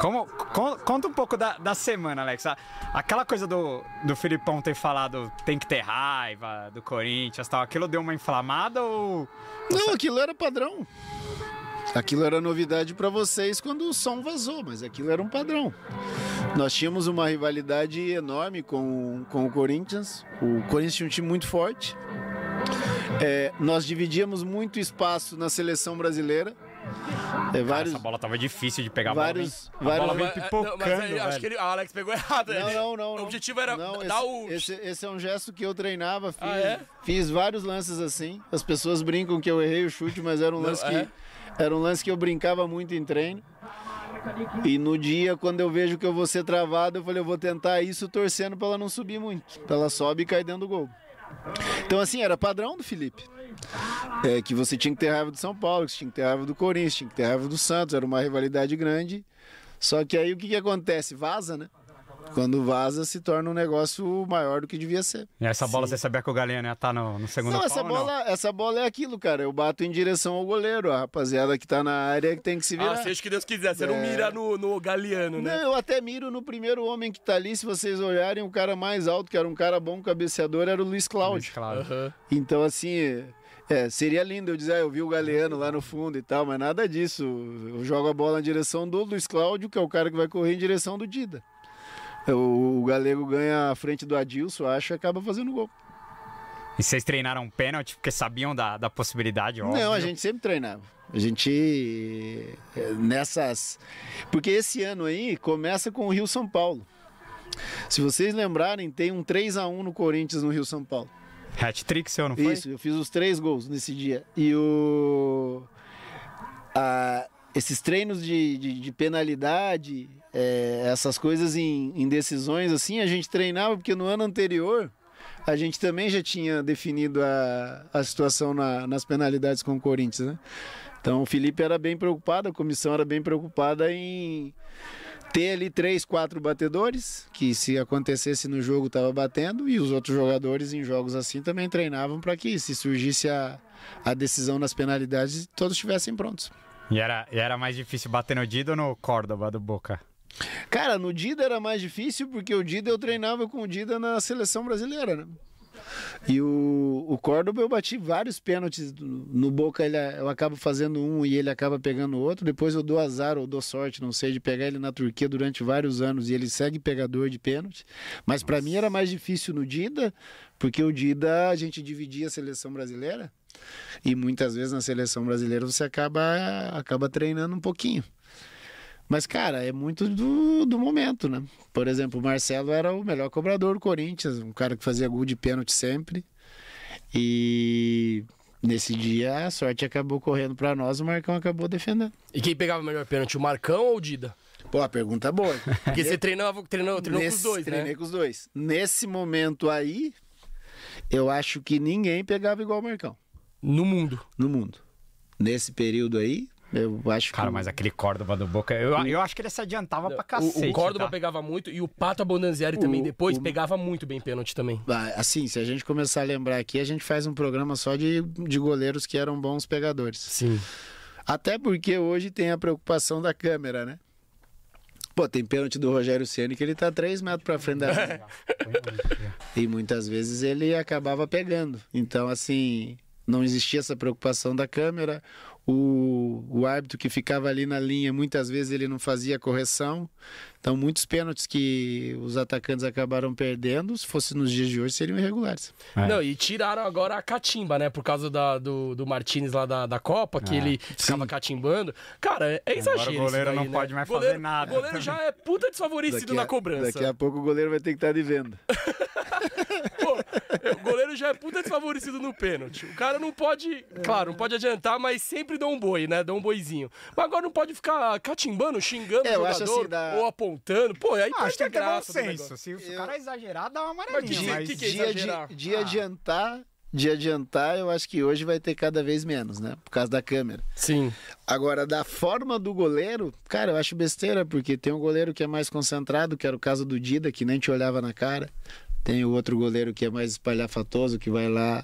Como, con- conta um pouco da, da semana, Alex. Aquela coisa do, do Filipão ter falado tem que ter raiva do Corinthians tal, aquilo deu uma inflamada ou. Não, aquilo era padrão. Aquilo era novidade para vocês quando o som vazou, mas aquilo era um padrão. Nós tínhamos uma rivalidade enorme com, com o Corinthians. O Corinthians tinha um time muito forte. É, nós dividíamos muito espaço na seleção brasileira. É, vários, Essa bola tava difícil de pegar vários, a bola. vem- A bola vários, vem é, não, mas pipocando. aí, acho que ele, a Alex pegou errado. Não, ele- não, não. O não. objetivo era Não, dar esse, o. Esse, esse é um gesto que eu treinava, fiz, Ah, é? fiz vários lances assim. As pessoas brincam que eu errei o chute, mas era um Não, lance é? que era um lance que eu brincava muito em treino. E no dia, quando eu vejo que eu vou ser travado, eu falei, eu vou tentar isso torcendo pra ela não subir muito. Pra ela sobe e cai dentro do gol. Então, assim, era padrão do Felipe. É, que você tinha que ter raiva do São Paulo, que você tinha que ter raiva do Corinthians, tinha que ter raiva do Santos, era uma rivalidade grande. Só que aí o que, que acontece? Vaza, né? Quando vaza, se torna um negócio maior do que devia ser. E essa bola você sabia que o Galeno ia estar no, no segundo Não, pau, essa bola, essa bola é aquilo, cara. Eu bato em direção ao goleiro. A rapaziada que tá na área que tem que se virar. Ah, seja o que Deus quiser. Você não É. mira no, no Galeano, né? Não, eu até miro no primeiro homem que tá ali. Se vocês olharem, o cara mais alto, que era um cara bom cabeceador, era o Luiz Luiz Cláudio. Cláudio. Aham. Então, assim, é, seria lindo eu dizer, ah, eu vi o Galeano lá no fundo e tal, mas nada disso. Eu jogo a bola na direção do Luiz Cláudio, que é o cara que vai correr em direção do Dida. O, o Galego ganha a frente do Adilson, acho, e acaba fazendo gol. E vocês treinaram pênalti porque sabiam da, da possibilidade, óbvio. Não, a gente sempre treinava. A gente. eh, Nessas. Porque esse ano aí começa com o Rio São Paulo. Se vocês lembrarem, tem um 3 a 1 no Corinthians no Rio São Paulo. Hat-trick seu, não foi? Isso, eu fiz os três gols nesse dia. E o. a- esses treinos de, de, de penalidade, eh, essas coisas em, em decisões assim, a gente treinava porque no ano anterior a gente também já tinha definido a, a situação na- nas penalidades com o Corinthians, né? Então o Felipe era bem preocupado, a comissão era bem preocupada em ter ali três, quatro batedores, que se acontecesse no jogo estava batendo, e os outros jogadores em jogos assim também treinavam para que se surgisse a, a decisão nas penalidades, todos estivessem prontos. E era, e era mais difícil bater no Dido ou no Córdoba do Boca? Cara, no Dida era mais difícil porque o Dida eu treinava com o Dida na seleção brasileira, né? E o, o Córdoba eu bati vários pênaltis. No Boca ele, eu acabo fazendo um e ele acaba pegando outro. Depois eu dou azar ou dou sorte, não sei, de pegar ele na Turquia durante vários anos e ele segue pegador de pênalti. Mas para mim era mais difícil no Dida, porque o Dida a gente dividia a seleção brasileira. E muitas vezes na seleção brasileira você acaba, acaba treinando um pouquinho. Mas, cara, é muito do, do momento, né? Por exemplo, o Marcelo era o melhor cobrador do Corinthians, um cara que fazia gol de pênalti sempre. E nesse dia a sorte acabou correndo pra nós, o Marcão acabou defendendo. E quem pegava o melhor pênalti, o Marcão ou o Dida? Pô, a pergunta é boa. Porque você treinou, treinou, treinou com os Nesse- dois, Treinei né? com os dois. Nesse momento aí, eu acho que ninguém pegava igual o Marcão No mundo. no mundo. Nesse período aí, eu acho Cara, que. mas aquele Córdoba do Boca, eu, eu acho que ele se adiantava pra cacete. o, o Córdoba tá? pegava muito e o Pato Abondanzieri também depois o- pegava muito bem pênalti também. Assim, se a gente começar a lembrar aqui, a gente faz um programa só de, de goleiros que eram bons pegadores. Sim. Até porque hoje tem a preocupação da câmera, né? Pô, tem pênalti do Rogério Ceni que ele tá 3 metros pra frente da linha. E muitas vezes ele acabava pegando. Então, assim, não existia essa preocupação da câmera. O, o árbitro que ficava ali na linha, muitas vezes ele não fazia correção. Então, muitos pênaltis que os atacantes acabaram perdendo, se fosse nos dias de hoje, seriam irregulares. É. Não, e tiraram agora a catimba, né? Por causa da- do, do Martinez lá da, da Copa, que Ah, ele ficava catimbando. Cara, é, é exagero. o goleiro daí, não né? pode mais Goleiro- fazer nada goleiro também. já é puta desfavorecido na cobrança. daqui a pouco o goleiro vai ter que estar de venda. O goleiro já é puta desfavorecido no pênalti. O cara não pode, claro, não pode adiantar, mas sempre dá um boi, né? Dá um boizinho. Mas agora não pode ficar catimbando, xingando É, o jogador assim, dá- ou apontando. Pô, aí Ah, acho que tem a que ter bom senso. Se o cara exagerar, dá uma amarelinha. Mas Mas, que- que- que- de, exagerar? adi- de Ah. adiantar, de adiantar, eu acho que hoje vai ter cada vez menos, né? Por causa da câmera. Sim. Agora, da forma do goleiro, cara, eu acho besteira, porque tem um goleiro que é mais concentrado, que era o caso do Dida, que nem te olhava na cara. Tem o outro goleiro que é mais espalhafatoso, que vai lá.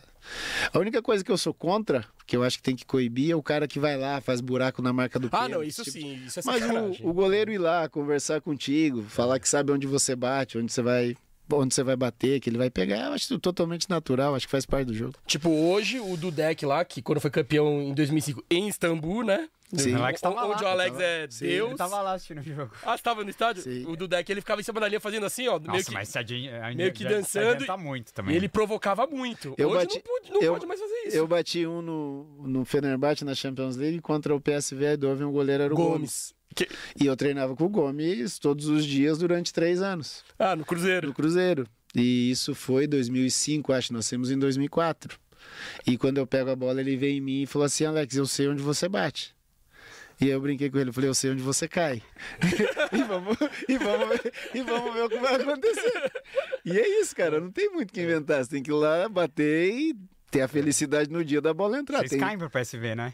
A única coisa que eu sou contra, que eu acho que tem que coibir, é o cara que vai lá, faz buraco na marca do Ah, pênalti, não, isso tipo, sim, isso é Mas o, o goleiro ir lá, conversar contigo, falar que sabe onde você bate, onde você vai. Onde você vai bater, que ele vai pegar, eu acho totalmente natural, acho que faz parte do jogo. Tipo, hoje o Dudek lá, que quando foi campeão em 2005 em Istambul, né? Sim. O Alex tava onde lá, o Alex tava- é Sim, Deus. Ele tava lá assistindo o jogo. Ah, você tava no estádio? Sim. O Dudek, ele ficava em cima da linha fazendo assim, ó. meio Nossa, que, mas se adi- ainda meio que se dançando muito também. E ele provocava muito. Eu Hoje bati- não, pode, não eu- pode mais fazer isso. Eu bati um no, no Fenerbahçe na Champions League contra o PSV Eindhoven, o goleiro era o Gomes. Gomes. Que- E eu treinava com o Gomes todos os dias durante três anos, Ah, no Cruzeiro. no Cruzeiro. E isso foi 2005, acho, nós temos em 2004. E quando eu pego a bola, ele vem em mim e falou assim, Alex, eu sei onde você bate. E aí eu brinquei com ele, falei, eu sei onde você cai. e, vamos, e, vamos ver, e vamos ver o que vai acontecer. E é isso, cara, não tem muito o que inventar. Você tem que ir lá, bater e ter a felicidade no dia da bola entrar. Vocês Tem- caem pro PSV, né?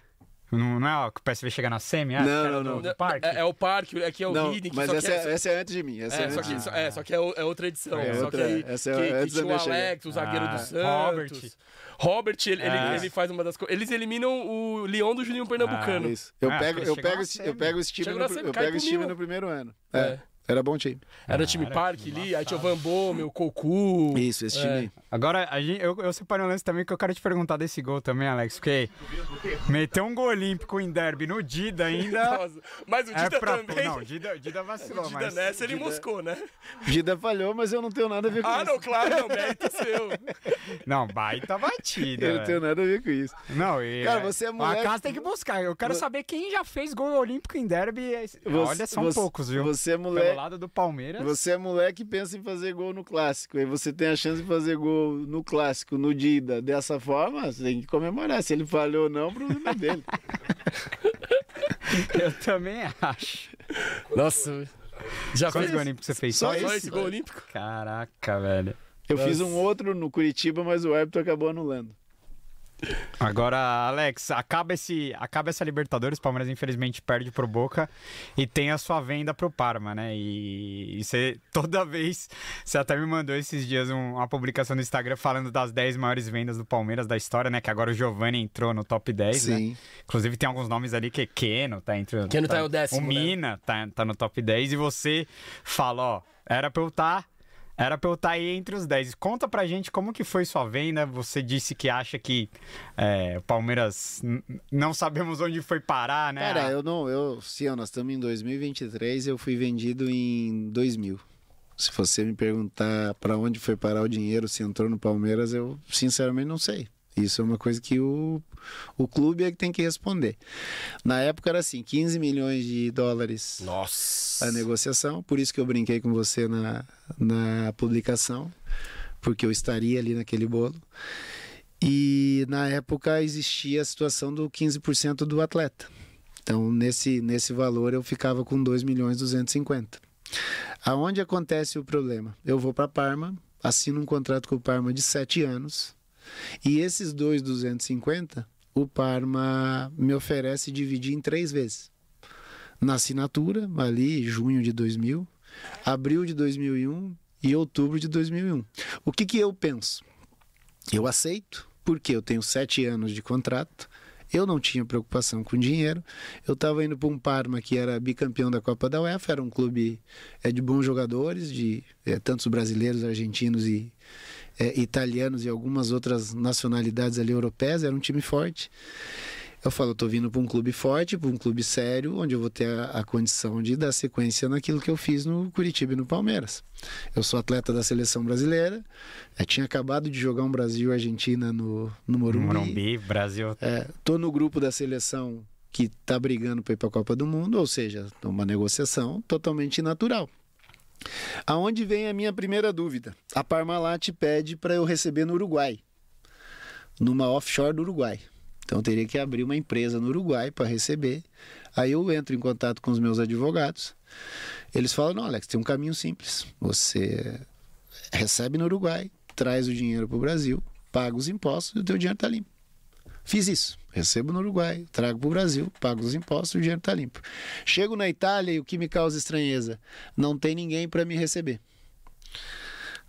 Não, não é ó, que o PSV chega na semi? ah, Não, era não, do- não. do parque? É, é o parque, aqui é o Não, Hidden. mas só essa, que é, essa é antes de mim. Essa É, é, só que, só- é, só que é, o- é outra edição. É só outra- que, aí, essa é que, que antes tinha o. Alex, o zagueiro Ah, do Santos. Robert. Robert, ele, ele- É. ele faz uma das coisas. Eles eliminam o Leão do Juninho Pernambucano. É Isso. Eu Ah, pego, eu pego, eu semi. pego esse time, no primeiro ano. É. É. Era bom time. Era time Cara, parque ali, aí tinha o Van Bommel, o Cocu. Isso, esse time É. aí. Agora, a gente, eu, eu separei um lance também que eu quero te perguntar desse gol também, Alex. Porque meteu um gol olímpico em derby no Dida ainda. Nossa, Mas o é Dida pra... também. Não, Dida, Dida vacilou, o Dida mas... nessa ele moscou, né? Dida falhou, mas eu não tenho nada a ver com Ah, isso. não, claro, não, mérito seu. Não, baita batida. Eu não tenho velho. nada a ver com isso. Não, e, Cara, você é moleque- A casa tem que buscar. Eu quero saber quem já fez gol olímpico em derby. É- Olha, são você- poucos, viu? Você é moleque. Do Palmeiras. Você é moleque e pensa em fazer gol no clássico. Aí você tem a chance de fazer gol no clássico, no Dida. Dessa forma, você tem que comemorar. Se ele falhou ou não, o problema é dele. Eu também acho. Nossa, já Quantos fez gol olímpicos você fez? Só só isso, esse gol olímpico? Caraca, velho. Eu fiz Nossa. um outro no Curitiba, mas o árbitro acabou anulando. Agora, Alex, acaba, esse, acaba essa Libertadores, o Palmeiras infelizmente perde pro Boca e tem a sua venda pro Parma, né? E, e você, toda vez, você até me mandou esses dias um- uma publicação no Instagram falando das 10 maiores vendas do Palmeiras da história, né? Que agora o Giovani entrou no top 10, né? Sim. Inclusive tem alguns nomes ali que Keno tá entre... Keno tá em o décimo, O né? Mina tá, tá no top 10 e você fala, ó, era pra eu estar... Era pra eu estar aí entre os 10. Conta pra gente como que foi sua venda. Você disse que acha que é, o Palmeiras não sabemos onde foi parar, né? Cara, eu não, eu, sim, ó, nós estamos em 2023, eu fui vendido em 2000. Se você me perguntar para onde foi parar o dinheiro, se entrou no Palmeiras, eu sinceramente não sei. Isso é uma coisa que o, o clube é que tem que responder. Na época era assim, 15 milhões de dólares Nossa. A negociação, por isso que eu brinquei com você na, na publicação, porque eu estaria ali naquele bolo. E na época existia a situação do 15% do atleta. Então, nesse, nesse valor, eu ficava com 2 milhões 250. Aonde acontece o problema? Eu vou para Parma, assino um contrato com o Parma de 7 anos, e esses 2,250, o Parma me oferece dividir em três vezes. Na assinatura, ali, junho de 2000, abril de 2001 e outubro de 2001. O que, que eu penso? Eu aceito, porque eu tenho sete anos de contrato, eu não tinha preocupação com dinheiro. Eu estava indo para um Parma que era bicampeão da Copa da UEFA, era um clube é, de bons jogadores, de é, tantos brasileiros, argentinos e é, italianos e algumas outras nacionalidades ali europeias. Era um time forte. Eu falo, eu tô vindo para um clube forte, para um clube sério, onde eu vou ter a, a, condição de dar sequência naquilo que eu fiz no Curitiba e no Palmeiras. Eu sou atleta da seleção brasileira, eu tinha acabado de jogar um Brasil-Argentina no, no Morumbi. Morumbi, Brasil. É, tô no grupo da seleção que tá brigando para ir para a Copa do Mundo, ou seja, uma negociação totalmente natural. Aonde vem a minha primeira dúvida? A Parmalat pede para eu receber no Uruguai, numa offshore do Uruguai. Então eu teria que abrir uma empresa no Uruguai para receber. Aí eu entro em contato com os meus advogados. Eles falam: não, Alex, tem um caminho simples. Você recebe no Uruguai, traz o dinheiro para o Brasil, paga os impostos e o teu dinheiro está limpo. Fiz isso. Recebo no Uruguai, trago para o Brasil, pago os impostos o dinheiro está limpo. Chego na Itália e o que me causa estranheza? Não tem ninguém para me receber.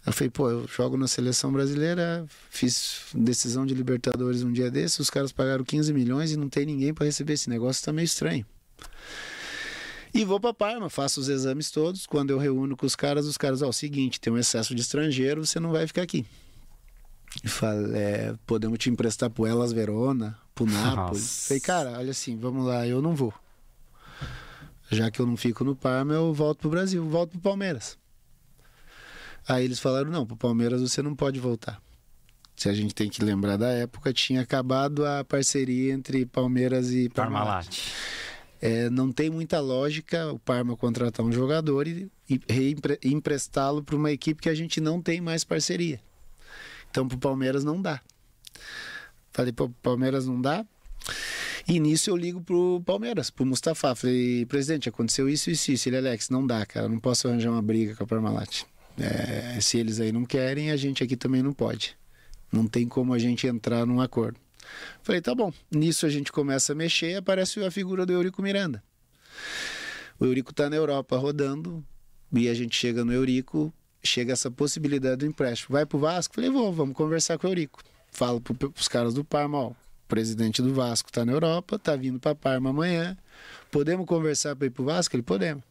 Eu falei, pô, eu jogo na seleção brasileira, fiz decisão de Libertadores um dia desses, os caras pagaram 15 milhões e não tem ninguém para receber. Esse negócio tá meio estranho. E vou para Parma, faço os exames todos. Quando eu reúno com os caras, os caras, ó, oh, o seguinte, tem um excesso de estrangeiro, você não vai ficar aqui. E falei, é, podemos te emprestar pro Elas Verona, pro Nápoles. Falei, cara, olha assim, vamos lá, eu não vou. Já que eu não fico no Parma, eu volto pro Brasil, volto pro Palmeiras. Aí eles falaram: não, para o Palmeiras você não pode voltar. Se a gente tem que lembrar da época, tinha acabado a parceria entre Palmeiras e Parmalat. Parmalat. É, não tem muita lógica o Parma contratar um jogador e, e emprestá-lo para uma equipe que a gente não tem mais parceria. Então, para o Palmeiras não dá. Falei, para o Palmeiras não dá. E nisso eu ligo pro Palmeiras, pro Mustafa. Falei, presidente, aconteceu isso, isso, isso. Ele, Alex, não dá, cara. Não posso arranjar uma briga com a Parmalat. É, se eles aí não querem, a gente aqui também não pode. Não tem como a gente entrar num acordo. Falei, tá bom. Nisso a gente começa a mexer e aparece a figura do Eurico Miranda. O Eurico está na Europa rodando e a gente chega no Eurico, chega essa possibilidade do empréstimo. Vai pro Vasco? Falei, vou, vamos conversar com o Eurico. Falo para os caras do Parma, ó, o presidente do Vasco está na Europa, tá vindo para Parma amanhã. Podemos conversar para ir pro Vasco? Ele, podemos.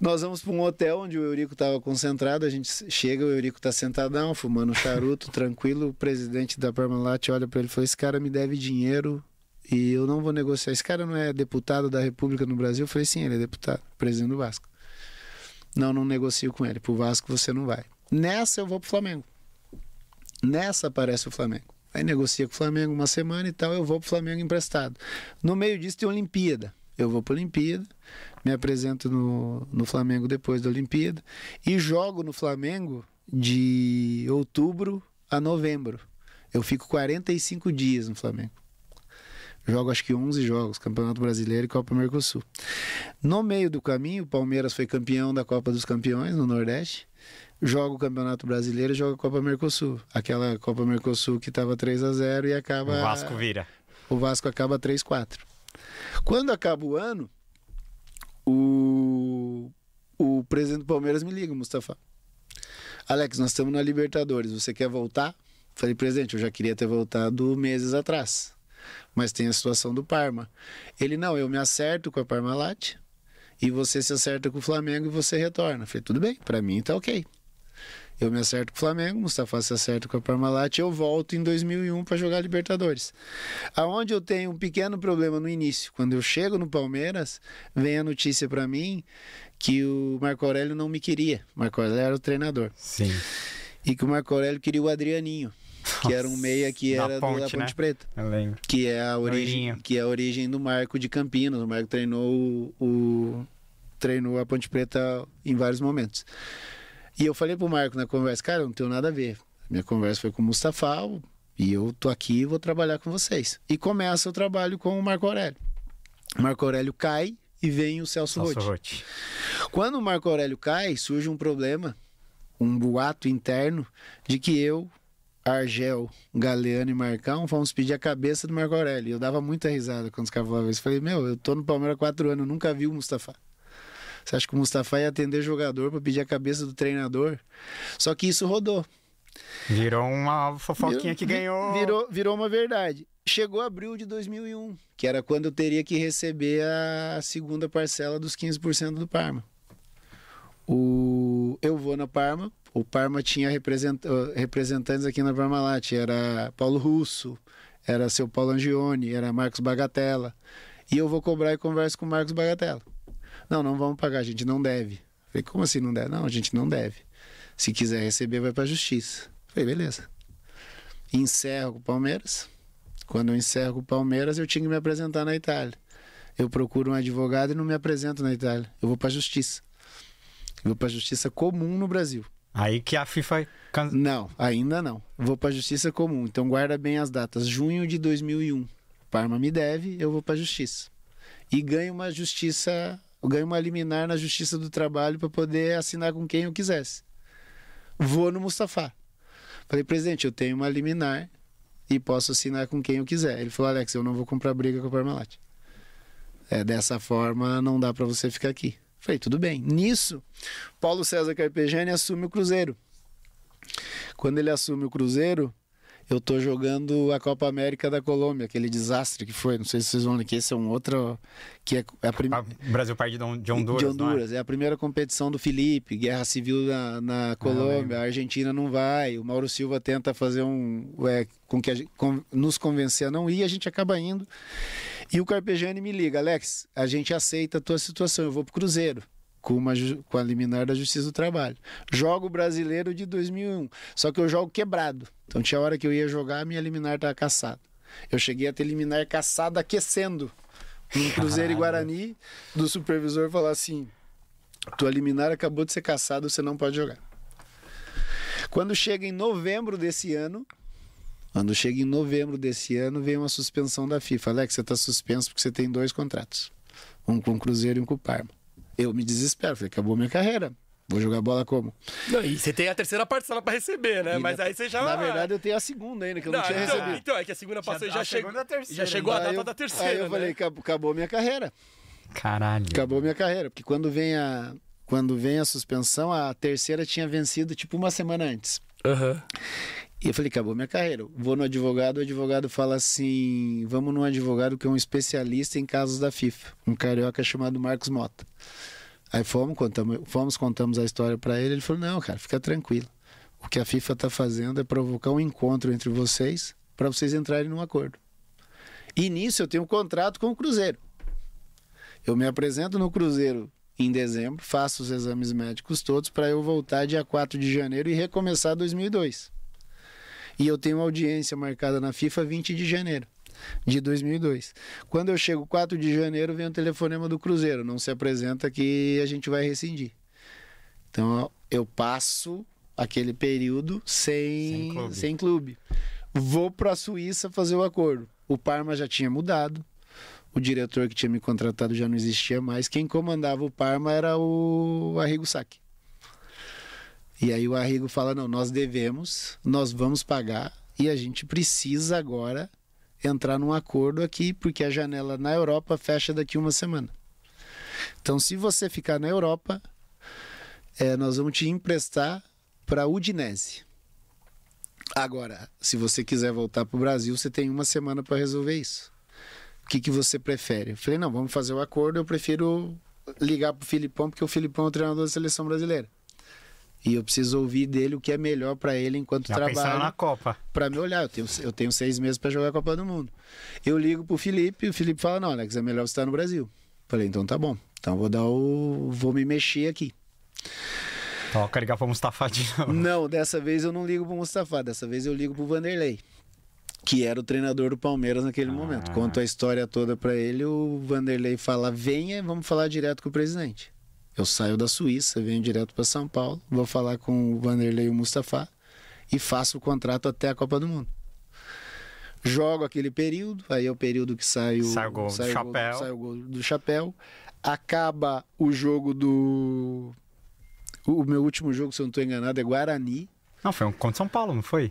Nós vamos para um hotel onde o Eurico estava concentrado. A gente chega, o Eurico está sentadão, fumando um charuto, tranquilo. O presidente da Parmalat olha para ele e fala: Esse cara me deve dinheiro e eu não vou negociar. Esse cara não é deputado da República no Brasil? Eu falei: Sim, ele é deputado, presidente do Vasco. Não, não negocio com ele. Para o Vasco você não vai. Nessa eu vou para o Flamengo. Nessa aparece o Flamengo. Aí negocia com o Flamengo uma semana e tal, eu vou para o Flamengo emprestado. No meio disso tem Olimpíada. Eu vou para a Olimpíada me apresento no, no Flamengo depois da Olimpíada e jogo no Flamengo de outubro a novembro. Eu fico 45 dias no Flamengo. Jogo acho que 11 jogos, Campeonato Brasileiro e Copa Mercosul. No meio do caminho, o Palmeiras foi campeão da Copa dos Campeões no Nordeste. Joga o Campeonato Brasileiro e joga a Copa Mercosul. Aquela Copa Mercosul que estava 3 a 0 e acaba. O Vasco vira. O Vasco acaba 3 4. Quando acaba o ano, o, o presidente do Palmeiras me liga, Mustafa. Alex, nós estamos na Libertadores, você quer voltar? Falei, presidente, eu já queria ter voltado meses atrás, mas tem a situação do Parma. Ele, não, eu me acerto com a Parmalat e você se acerta com o Flamengo e você retorna. Falei, tudo bem, para mim tá ok. Eu me acerto com o Flamengo, Mustafa se acerta com a Parmalat e eu volto em 2001 para jogar Libertadores. Aonde eu tenho um pequeno problema no início, quando eu chego no Palmeiras, vem a notícia para mim que o Marco Aurélio não me queria. Marco Aurélio era o treinador. Sim. E que o Marco Aurélio queria o Adrianinho. Que era um meia que era da Ponte, da Ponte né? Preta. Eu lembro. Que é a origem, que é a origem do Marco de Campinas. O Marco treinou o, o treinou a Ponte Preta em vários momentos. E eu falei pro Marco na conversa, cara, eu não tenho nada a ver. Minha conversa foi com o Mustafa e eu tô aqui e vou trabalhar com vocês. E começa o trabalho com o Marco Aurélio. Marco Aurélio cai e vem o Celso, Celso Rotti. Quando o Marco Aurélio cai, surge um problema, um boato interno, de que eu, Argel, Galeano e Marcão fomos pedir a cabeça do Marco Aurélio. Eu dava muita risada quando os caras falavam isso. Falei, meu, eu tô no Palmeiras há quatro anos, eu nunca vi o Mustafa. Você acha que o Mustafa ia atender jogador para pedir a cabeça do treinador? Só que isso rodou. Virou uma fofoquinha Virou- que ganhou. Virou, virou uma verdade. Chegou abril de 2001, que era quando eu teria que receber a segunda parcela dos 15% do Parma. O... Eu vou na Parma, o Parma tinha uh, representantes aqui na Parmalat, era Paulo Russo, era seu Paulo Angione, era Marcos Bagatella. E eu vou cobrar e converso com o Marcos Bagatella. Não, não vamos pagar, a gente não deve. Falei, como assim não deve? Não, a gente não deve. Se quiser receber, vai para a justiça. Falei, beleza. Encerro com o Palmeiras. Quando eu encerro com o Palmeiras, eu tinha que me apresentar na Itália. Eu procuro um advogado e não me apresento na Itália. Eu vou para a justiça. Eu vou para a justiça comum no Brasil. Aí que a FIFA. Não, ainda não. Vou para a justiça comum. Então guarda bem as datas. Junho de 2001. Parma me deve, eu vou para a justiça. E ganho uma justiça, eu ganho uma liminar na justiça do trabalho para poder assinar com quem eu quisesse. Vou no Mustafa. Falei, presidente, eu tenho uma liminar e posso assinar com quem eu quiser. Ele falou, Alex, eu não vou comprar briga com a Parmalat. É, dessa forma não dá para você ficar aqui. Falei, tudo bem. Nisso, Paulo César Carpegiani assume o Cruzeiro. Quando ele assume o Cruzeiro, eu tô jogando a Copa América da Colômbia, aquele desastre que foi. Não sei se vocês vão que esse é um outro. Que é a primeira. O Brasil perde de Hon- de Honduras. de é? Honduras. É? a primeira competição do Felipe, guerra civil na, na Colômbia, a Argentina não vai, o Mauro Silva tenta fazer um. É, com que gente- com- nos convencer a não ir, a gente acaba indo. E o Carpegiani me liga, Alex, a gente aceita a tua situação, eu vou pro Cruzeiro. Com, uma, com a liminar da Justiça do Trabalho. Jogo brasileiro de 2001. Só que eu jogo quebrado. Então tinha hora que eu ia jogar, a minha liminar estava caçada. Eu cheguei a ter liminar caçada aquecendo. No Cruzeiro e Guarani, do supervisor falar assim: tua liminar acabou de ser caçada, você não pode jogar. Quando chega em novembro desse ano, quando chega em novembro desse ano, vem uma suspensão da FIFA. Alex, você está suspenso porque você tem dois contratos. Um com o Cruzeiro e um com o Parma. Eu me desespero, falei, acabou minha carreira. Vou jogar bola como? Não, e você tem a terceira parcela pra receber, né? E Mas na- aí você já. Na verdade, eu tenho a segunda ainda, que eu não, Não, tinha então, recebido. então, é que a segunda passou e a já chegou. e terceira, Já chegou a data eu- da terceira. Aí eu né? falei, "Acabou- minha carreira. Caralho. Acabou minha carreira, porque quando vem a quando vem a suspensão, a terceira tinha vencido tipo uma semana antes. Aham. E eu falei, acabou minha carreira. Vou no advogado, o advogado fala assim: vamos num advogado que é um especialista em casos da FIFA, um carioca chamado Marcos Mota. Aí fomos, contamos, fomos, contamos a história para ele. Ele falou: não, cara, fica tranquilo. O que a FIFA está fazendo é provocar um encontro entre vocês para vocês entrarem num acordo. E nisso eu tenho um contrato com o Cruzeiro. Eu me apresento no Cruzeiro em dezembro, faço os exames médicos todos para eu voltar dia 4 de janeiro e recomeçar 2002. E eu tenho audiência marcada na FIFA 20 de janeiro de 2002. Quando eu chego 4 de janeiro, vem o telefonema do Cruzeiro, não se apresenta que a gente vai rescindir. Então eu passo aquele período sem, Sem clube. sem clube. Vou para a Suíça fazer o acordo. O Parma já tinha mudado. O diretor que tinha me contratado já não existia mais. Quem comandava o Parma era o Arrigo Sacchi. E aí o Arrigo fala: não, nós devemos, nós vamos pagar e a gente precisa agora entrar num acordo aqui, porque a janela na Europa fecha daqui uma semana. Então, se você ficar na Europa, é, nós vamos te emprestar para Udinese. Agora, se você quiser voltar para o Brasil, você tem uma semana para resolver isso. O que, que você prefere? Eu falei, não, vamos fazer o acordo, eu prefiro ligar para o Filipão, porque o Filipão é o treinador da seleção brasileira. E eu preciso ouvir dele o que é melhor para ele enquanto Já trabalha na Copa. para me olhar. Eu tenho, eu tenho seis meses para jogar a Copa do Mundo. Eu ligo pro Felipe e o Felipe fala: Não, Alex, é melhor você estar no Brasil. Falei: Então tá bom. Então vou dar o. Vou me mexer aqui. Toca ligar pra Mustafa de novo. Não, dessa vez eu não ligo pro Mustafa. Dessa vez eu ligo pro Vanderlei, que era o treinador do Palmeiras naquele momento. Conto a história toda para ele. O Vanderlei fala: Venha, vamos falar direto com o presidente. Eu saio da Suíça, venho direto para São Paulo, vou falar com o Vanderlei e o Mustafa e faço o contrato até a Copa do Mundo. jogo aquele período, aí é o período que sai o, Sai o gol do chapéu. sai o gol do chapéu. Acaba o jogo do. O meu último jogo, se eu não estou enganado, é Guarani. Não, foi um contra São Paulo, não foi?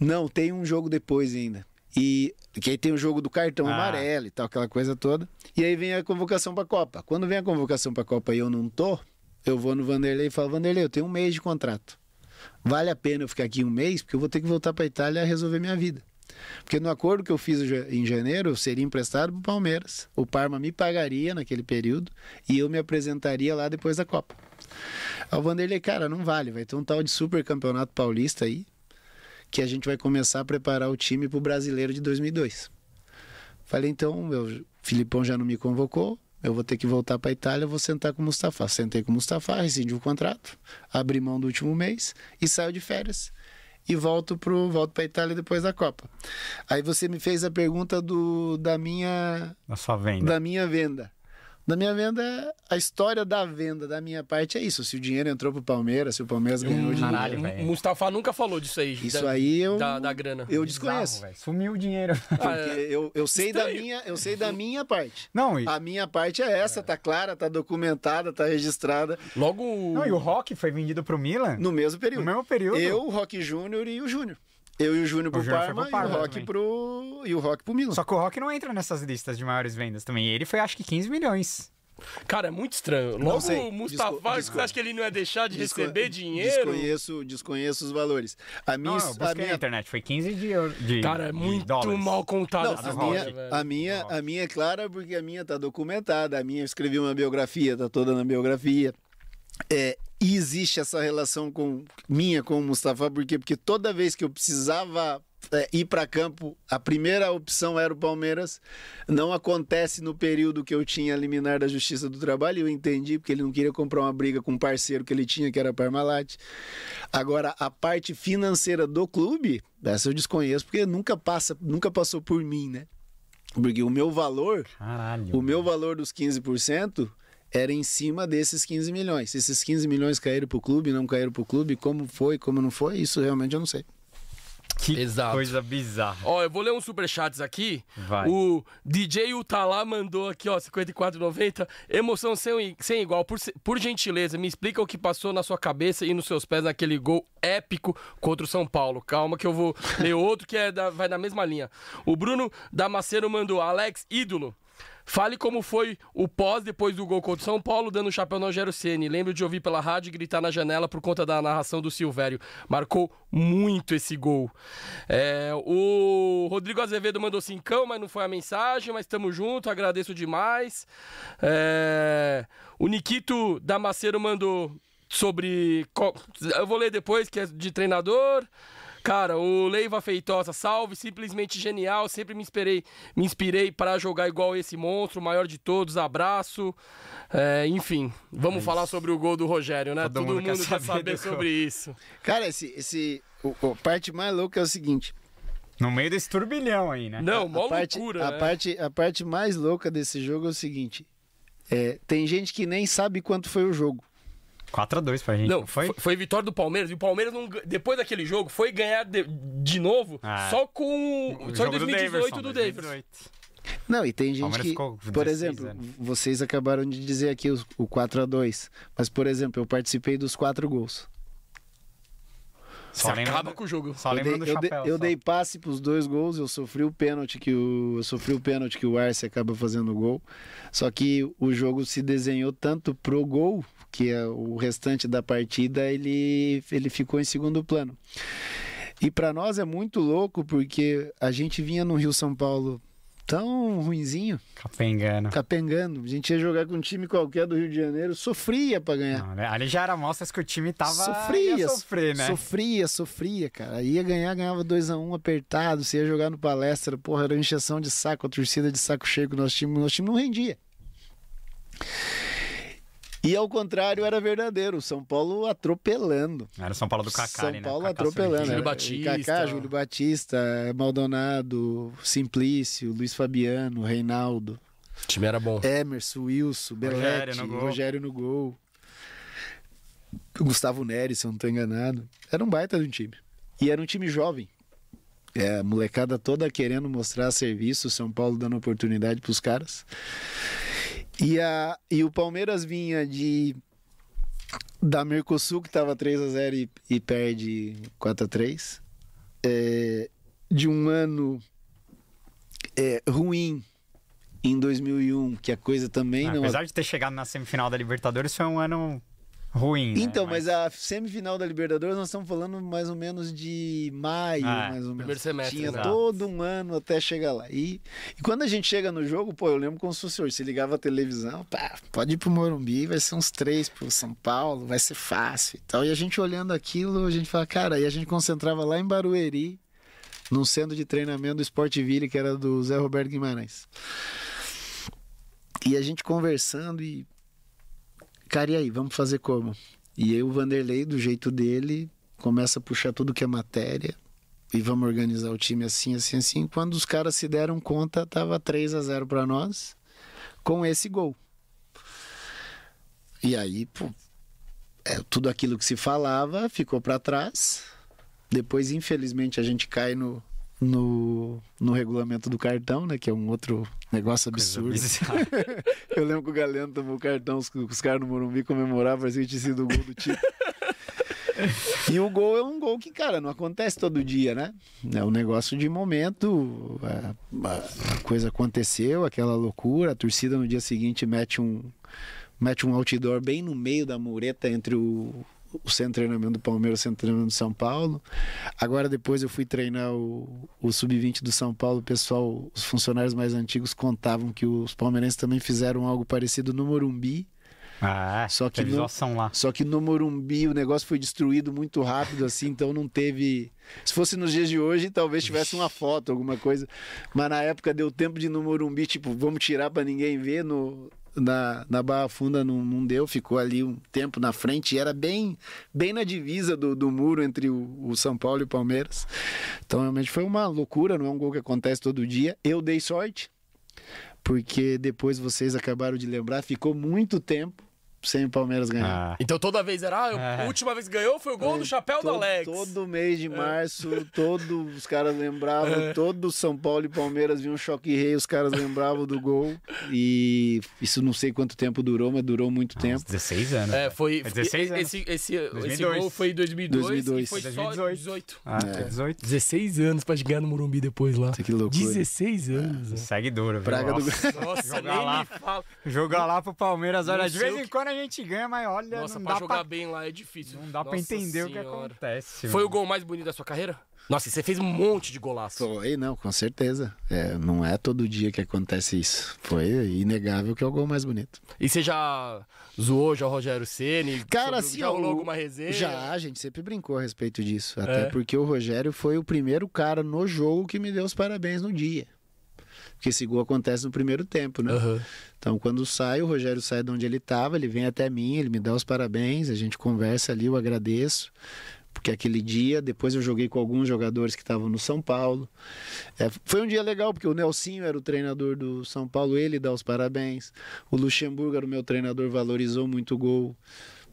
Não, tem um jogo depois ainda. E que aí tem o jogo do cartão Ah. amarelo e tal, aquela coisa toda. E aí vem a convocação pra Copa. Quando vem a convocação pra Copa e eu não tô, eu vou no Vanderlei e falo: Vanderlei, eu tenho um mês de contrato. Vale a pena eu ficar aqui um mês, porque eu vou ter que voltar pra Itália e resolver minha vida. Porque no acordo que eu fiz em janeiro, eu seria emprestado pro Palmeiras. O Parma me pagaria naquele período e eu me apresentaria lá depois da Copa. Aí o Vanderlei, cara, não vale, vai ter um tal de super campeonato paulista aí, que a gente vai começar a preparar o time para o brasileiro de 2002. Falei, então, meu Filipão já não me convocou, eu vou ter que voltar para a Itália, vou sentar com o Mustafa. Sentei com o Mustafa, rescindi o contrato, abri mão do último mês e saio de férias. E volto pro volto para Itália depois da Copa. Aí você me fez a pergunta do da minha Na sua venda. da minha venda. Da minha venda, a história da venda da minha parte é isso. Se o dinheiro entrou pro Palmeiras, se o Palmeiras ganhou dinheiro. Caralho, O velho. Mustafa nunca falou disso aí. Isso da, aí eu, Da, da grana. eu Bizarro, desconheço. velho. Sumiu o dinheiro. Porque Ah, é. eu, eu sei da minha, eu sei da minha parte. Não, e, A minha parte é essa, tá clara, tá documentada, tá registrada Logo. não, e o Rock foi vendido pro Milan no mesmo período. no mesmo período. Eu, o Rock Júnior e o Júnior. Eu e o Júnior pro Parma, pro Parma e o Rock também. pro e o Rock pro Milan. Só que o Rock não entra nessas listas de maiores vendas também. Ele foi acho que 15 milhões. Cara, é muito estranho. Logo sei. o Mustafa, você acha que ele não ia deixar de Desco- receber dinheiro? Desconheço, desconheço os valores. A minha, Não, eu a busquei na minha internet. Foi 15 de, de Cara, é muito dólares. mal contado Não, essa a minha, velho. a, minha, a minha é clara porque a minha tá documentada. A minha eu escrevi uma biografia, tá toda na biografia. É, e existe essa relação com minha com o Mustafa, por quê? Porque toda vez que eu precisava é, ir para campo, a primeira opção era o Palmeiras. Não acontece no período que eu tinha a liminar da Justiça do Trabalho, eu entendi, porque ele não queria comprar uma briga com um parceiro que ele tinha, que era a Parmalat. Agora, a parte financeira do clube, essa eu desconheço, porque nunca passa, nunca passou por mim, né? Porque o meu valor, Caralho. o meu valor dos 15% era em cima desses 15 milhões. Esses 15 milhões caíram pro clube, não caíram pro clube, como foi, como não foi, isso realmente eu não sei. Que Exato. coisa bizarra. Ó, eu vou ler uns superchats aqui. Vai. O DJ Utalá mandou aqui, ó, 54,90. Emoção sem, sem igual. Por, se- por gentileza, me explica o que passou na sua cabeça e nos seus pés naquele gol épico contra o São Paulo. Calma que eu vou ler outro que é da- vai na mesma linha. O Bruno Damasceno mandou, Alex, ídolo. Fale como foi o pós depois do gol contra o São Paulo, dando um chapéu no Rogério Ceni. Lembro de ouvir pela rádio e gritar na janela por conta da narração do Silvério. Marcou muito esse gol. É, o Rodrigo Azevedo mandou cincão, mas não foi a mensagem, mas estamos junto, agradeço demais. É, o Nikito Damasceno mandou sobre. Eu vou ler depois, que é de treinador. Cara, o Leiva Feitosa, salve, simplesmente genial. Sempre me inspirei, me inspirei para jogar igual esse monstro, o maior de todos. Abraço. É, enfim, vamos falar sobre o gol do Rogério, né? Todo Todo, mundo mundo, quer quer saber saber sobre isso. Cara, esse, esse o, a parte mais louca é o seguinte. No meio desse turbilhão aí, né? Não, mó a parte, loucura. a né? parte, a parte mais louca desse jogo é o seguinte. é, tem gente que nem sabe quanto foi o jogo. 4x2 pra gente. Não, foi? foi? foi vitória do Palmeiras. E o Palmeiras, não depois daquele jogo, foi ganhar de, de novo Ah. só com. O só em jogo do 2018 do Davis. 2018. Não, e tem gente que, por 16 exemplo, anos. vocês acabaram de dizer aqui os- o 4 a 2 mas por exemplo, eu participei dos quatro gols. Só acaba do- com o jogo. Só eu dei, do eu dei- chapéu. eu só. dei passe pros dois gols, eu sofri o pênalti que o eu sofri o pênalti que o Arce acaba fazendo o gol. Só que o jogo se desenhou tanto pro gol que é o restante da partida ele ele ficou em segundo plano. E para nós é muito louco porque a gente vinha no Rio São Paulo tão ruinzinho, Capengando. capengando. A gente ia jogar com um time qualquer do Rio de Janeiro, sofria para ganhar. Não, né? Ali já era mostras que o time tava. Sofria, ia sofrer, né? Sofria, sofria, cara. Ia ganhar, ganhava 2x1 apertado. Você ia jogar no palestra, porra, era uma encheção de saco, a torcida de saco cheio que o nosso time, nosso time não rendia. E ao contrário, era verdadeiro. O São Paulo atropelando. Era o São Paulo do Kaká São né? Paulo Kaká atropelando. Júlio Era Batista. Kaká, Júlio Batista, Maldonado, Simplício, Luiz Fabiano, Reinaldo. O time era bom. Emerson, Wilson, Belletti, no gol. Rogério no gol. Gustavo Nery, se eu não estou enganado. Era um baita de um time. E era um time jovem. É, a molecada toda querendo mostrar serviço, São Paulo dando oportunidade para os caras. E, a, e o Palmeiras vinha de da Mercosul, que estava 3 a 0 e, e perde 4 a 3 é, De um ano é, ruim em 2001, que a coisa também Ah, não... Apesar de ter chegado na semifinal da Libertadores, foi um ano ruim. né? Então, mas... a semifinal da Libertadores nós estamos falando mais ou menos de maio, Ah, mais ou menos. semestre, Tinha né? todo um ano até chegar lá. E, e quando a gente chega no jogo, pô, eu lembro como se fosse hoje. Você ligava a televisão, pá, pode ir pro Morumbi, vai ser uns três pro São Paulo, vai ser fácil e tal. E a gente olhando aquilo, a gente fala, cara, e a gente concentrava lá em Barueri, num centro de treinamento do Sportville, que era do Zé Roberto Guimarães. E a gente conversando e. Cara, e aí, vamos fazer como? E aí o Vanderlei, do jeito dele, começa a puxar tudo que é matéria. E vamos organizar o time assim, assim, assim. Quando os caras se deram conta, tava 3 a 0 para nós, com esse gol. E aí, pô, é, tudo aquilo que se falava ficou para trás. Depois, infelizmente, a gente cai no, no, no regulamento do cartão, né? Que é um outro negócio absurdo. Eu lembro que o Galeno tomou o cartão, os, os caras no Morumbi comemoravam, parecia que tinha sido o gol do time. E o gol é um gol que, cara, não acontece todo dia, né? É um negócio de momento. A, a- a coisa aconteceu, aquela loucura. A torcida no dia seguinte mete um, mete um outdoor bem no meio da mureta entre o, o centro de treinamento do Palmeiras o centro de treinamento do São Paulo. Agora, depois eu fui treinar o, o Sub-20 do São Paulo. O pessoal, os funcionários mais antigos contavam que os palmeirenses também fizeram algo parecido no Morumbi. Ah, Só que no- lá. Só que no Morumbi o negócio foi destruído muito rápido, assim, então não teve. Se fosse nos dias de hoje, talvez tivesse uma foto, alguma coisa. Mas na época deu tempo de ir no Morumbi, tipo, vamos tirar pra ninguém ver. No, na, na Barra Funda não, não deu, ficou ali um tempo na frente e era bem, bem na divisa do, do muro entre o, o São Paulo e o Palmeiras. Então realmente foi uma loucura, não é um gol que acontece todo dia. Eu dei sorte, porque depois vocês acabaram de lembrar, ficou muito tempo sem o Palmeiras ganhar. Ah, Então toda vez era, ah, É. a última vez que ganhou foi o gol do chapéu do todo, Alex. Todo mês de março, todos os caras lembravam, todo São Paulo e Palmeiras vinham um choque rei, os caras lembravam do gol. E isso não sei quanto tempo durou, mas durou muito uns tempo. 16 anos. É, foi. É 16 anos. esse, esse, esse 2002. gol foi em 2002, 2002. e foi só 2018. 18. Ah, É. 18. 16 anos pra ganhar no Morumbi depois lá. Que loucura. 16 anos. né? Segue duro, viu? Praga do- Nossa, Nossa, Jogar nem lá. me fala. Jogar lá pro Palmeiras, olha, de vez em quando a gente ganha, mas olha, Nossa, não pra dá jogar pra, bem lá é difícil. não dá pra Nossa entender o que Senhora. acontece. Foi o mano. gol mais bonito da sua carreira? Nossa, e você fez um monte de golaço. Foi, não, com certeza. É, não é todo dia que acontece isso. Foi inegável que é o gol mais bonito. E você já zoou já o Rogério Ceni? Cara, Sobre- assim, já rolou o- alguma resenha? Já, a gente sempre brincou a respeito disso. Até É? porque o Rogério foi o primeiro cara no jogo que me deu os parabéns no dia. Porque esse gol acontece no primeiro tempo, né? Aham. Então, quando sai, o Rogério sai de onde ele estava, ele vem até mim, ele me dá os parabéns, a gente conversa ali, eu agradeço. Porque aquele dia, depois eu joguei com alguns jogadores que estavam no São Paulo. É, foi um dia legal, porque o Nelsinho era o treinador do São Paulo, ele dá os parabéns. O Luxemburgo era o meu treinador, valorizou muito o gol.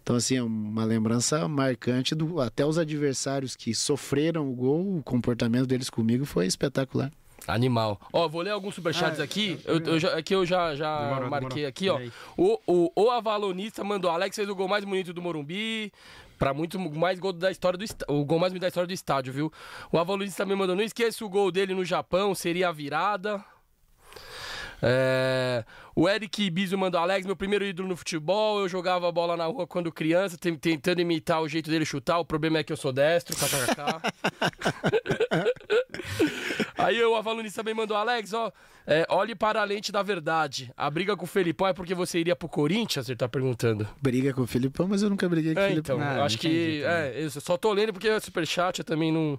Então, assim, é uma lembrança marcante do até os adversários que sofreram o gol, o comportamento deles comigo foi espetacular. Animal. Ó, vou ler alguns superchats Ah, aqui. Eu, eu já, aqui eu já, já Demorou, marquei demorou. aqui, ó. O, o, o Avalonista mandou: Alex fez o gol mais bonito do Morumbi. Pra muito mais gol da história do o gol mais bonito da história do estádio, viu? O Avalonista também mandou: não esqueça o gol dele no Japão, seria a virada. É, o Eric Biso mandou Alex, meu primeiro ídolo no futebol. Eu jogava bola na rua quando criança, tentando imitar o jeito dele chutar. O problema é que eu sou destro. Aí o Avalonista também mandou Alex, ó. é, olhe para a lente da verdade. A briga com o Felipão é porque você iria pro Corinthians? Ele tá perguntando. Briga com o Filipão, mas eu nunca briguei com o É, Filipão. então, Ah, eu acho que. É, eu só tô lendo porque é superchat, eu também não.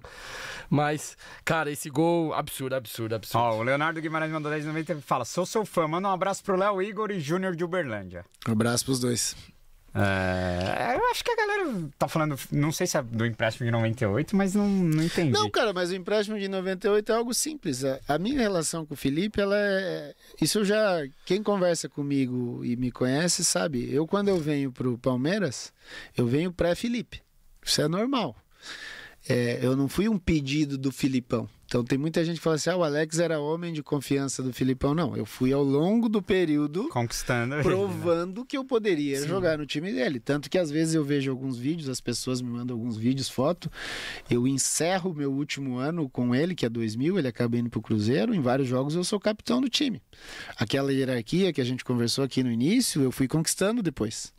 Mas, cara, esse gol absurdo, absurdo, absurdo. Ó, o Leonardo Guimarães mandou 10,90 e fala: Sou seu fã, manda um abraço pro Léo Igor e Júnior de Uberlândia. Um abraço pros dois. É, eu acho que a galera tá falando, não sei se é do empréstimo de 98, mas não, não entendi. Não, cara, mas o empréstimo de 98 é algo simples. A- A minha relação com o Felipe, ela é. Isso eu já. Quem conversa comigo e me conhece sabe. Eu, quando eu venho pro Palmeiras, eu venho pré-Felipe. Isso é normal. É, eu não fui um pedido do Filipão. Então tem muita gente que fala assim: ah, o Alex era homem de confiança do Filipão. Não, eu fui ao longo do período Conquistando. ele, né? provando que eu poderia jogar no time dele. Tanto que às vezes eu vejo alguns vídeos, as pessoas me mandam alguns vídeos, foto. Eu encerro meu último ano com ele, que é 2000, ele acaba indo pro Cruzeiro. Em vários jogos eu sou capitão do time. Aquela hierarquia que a gente conversou aqui no início, eu fui conquistando depois.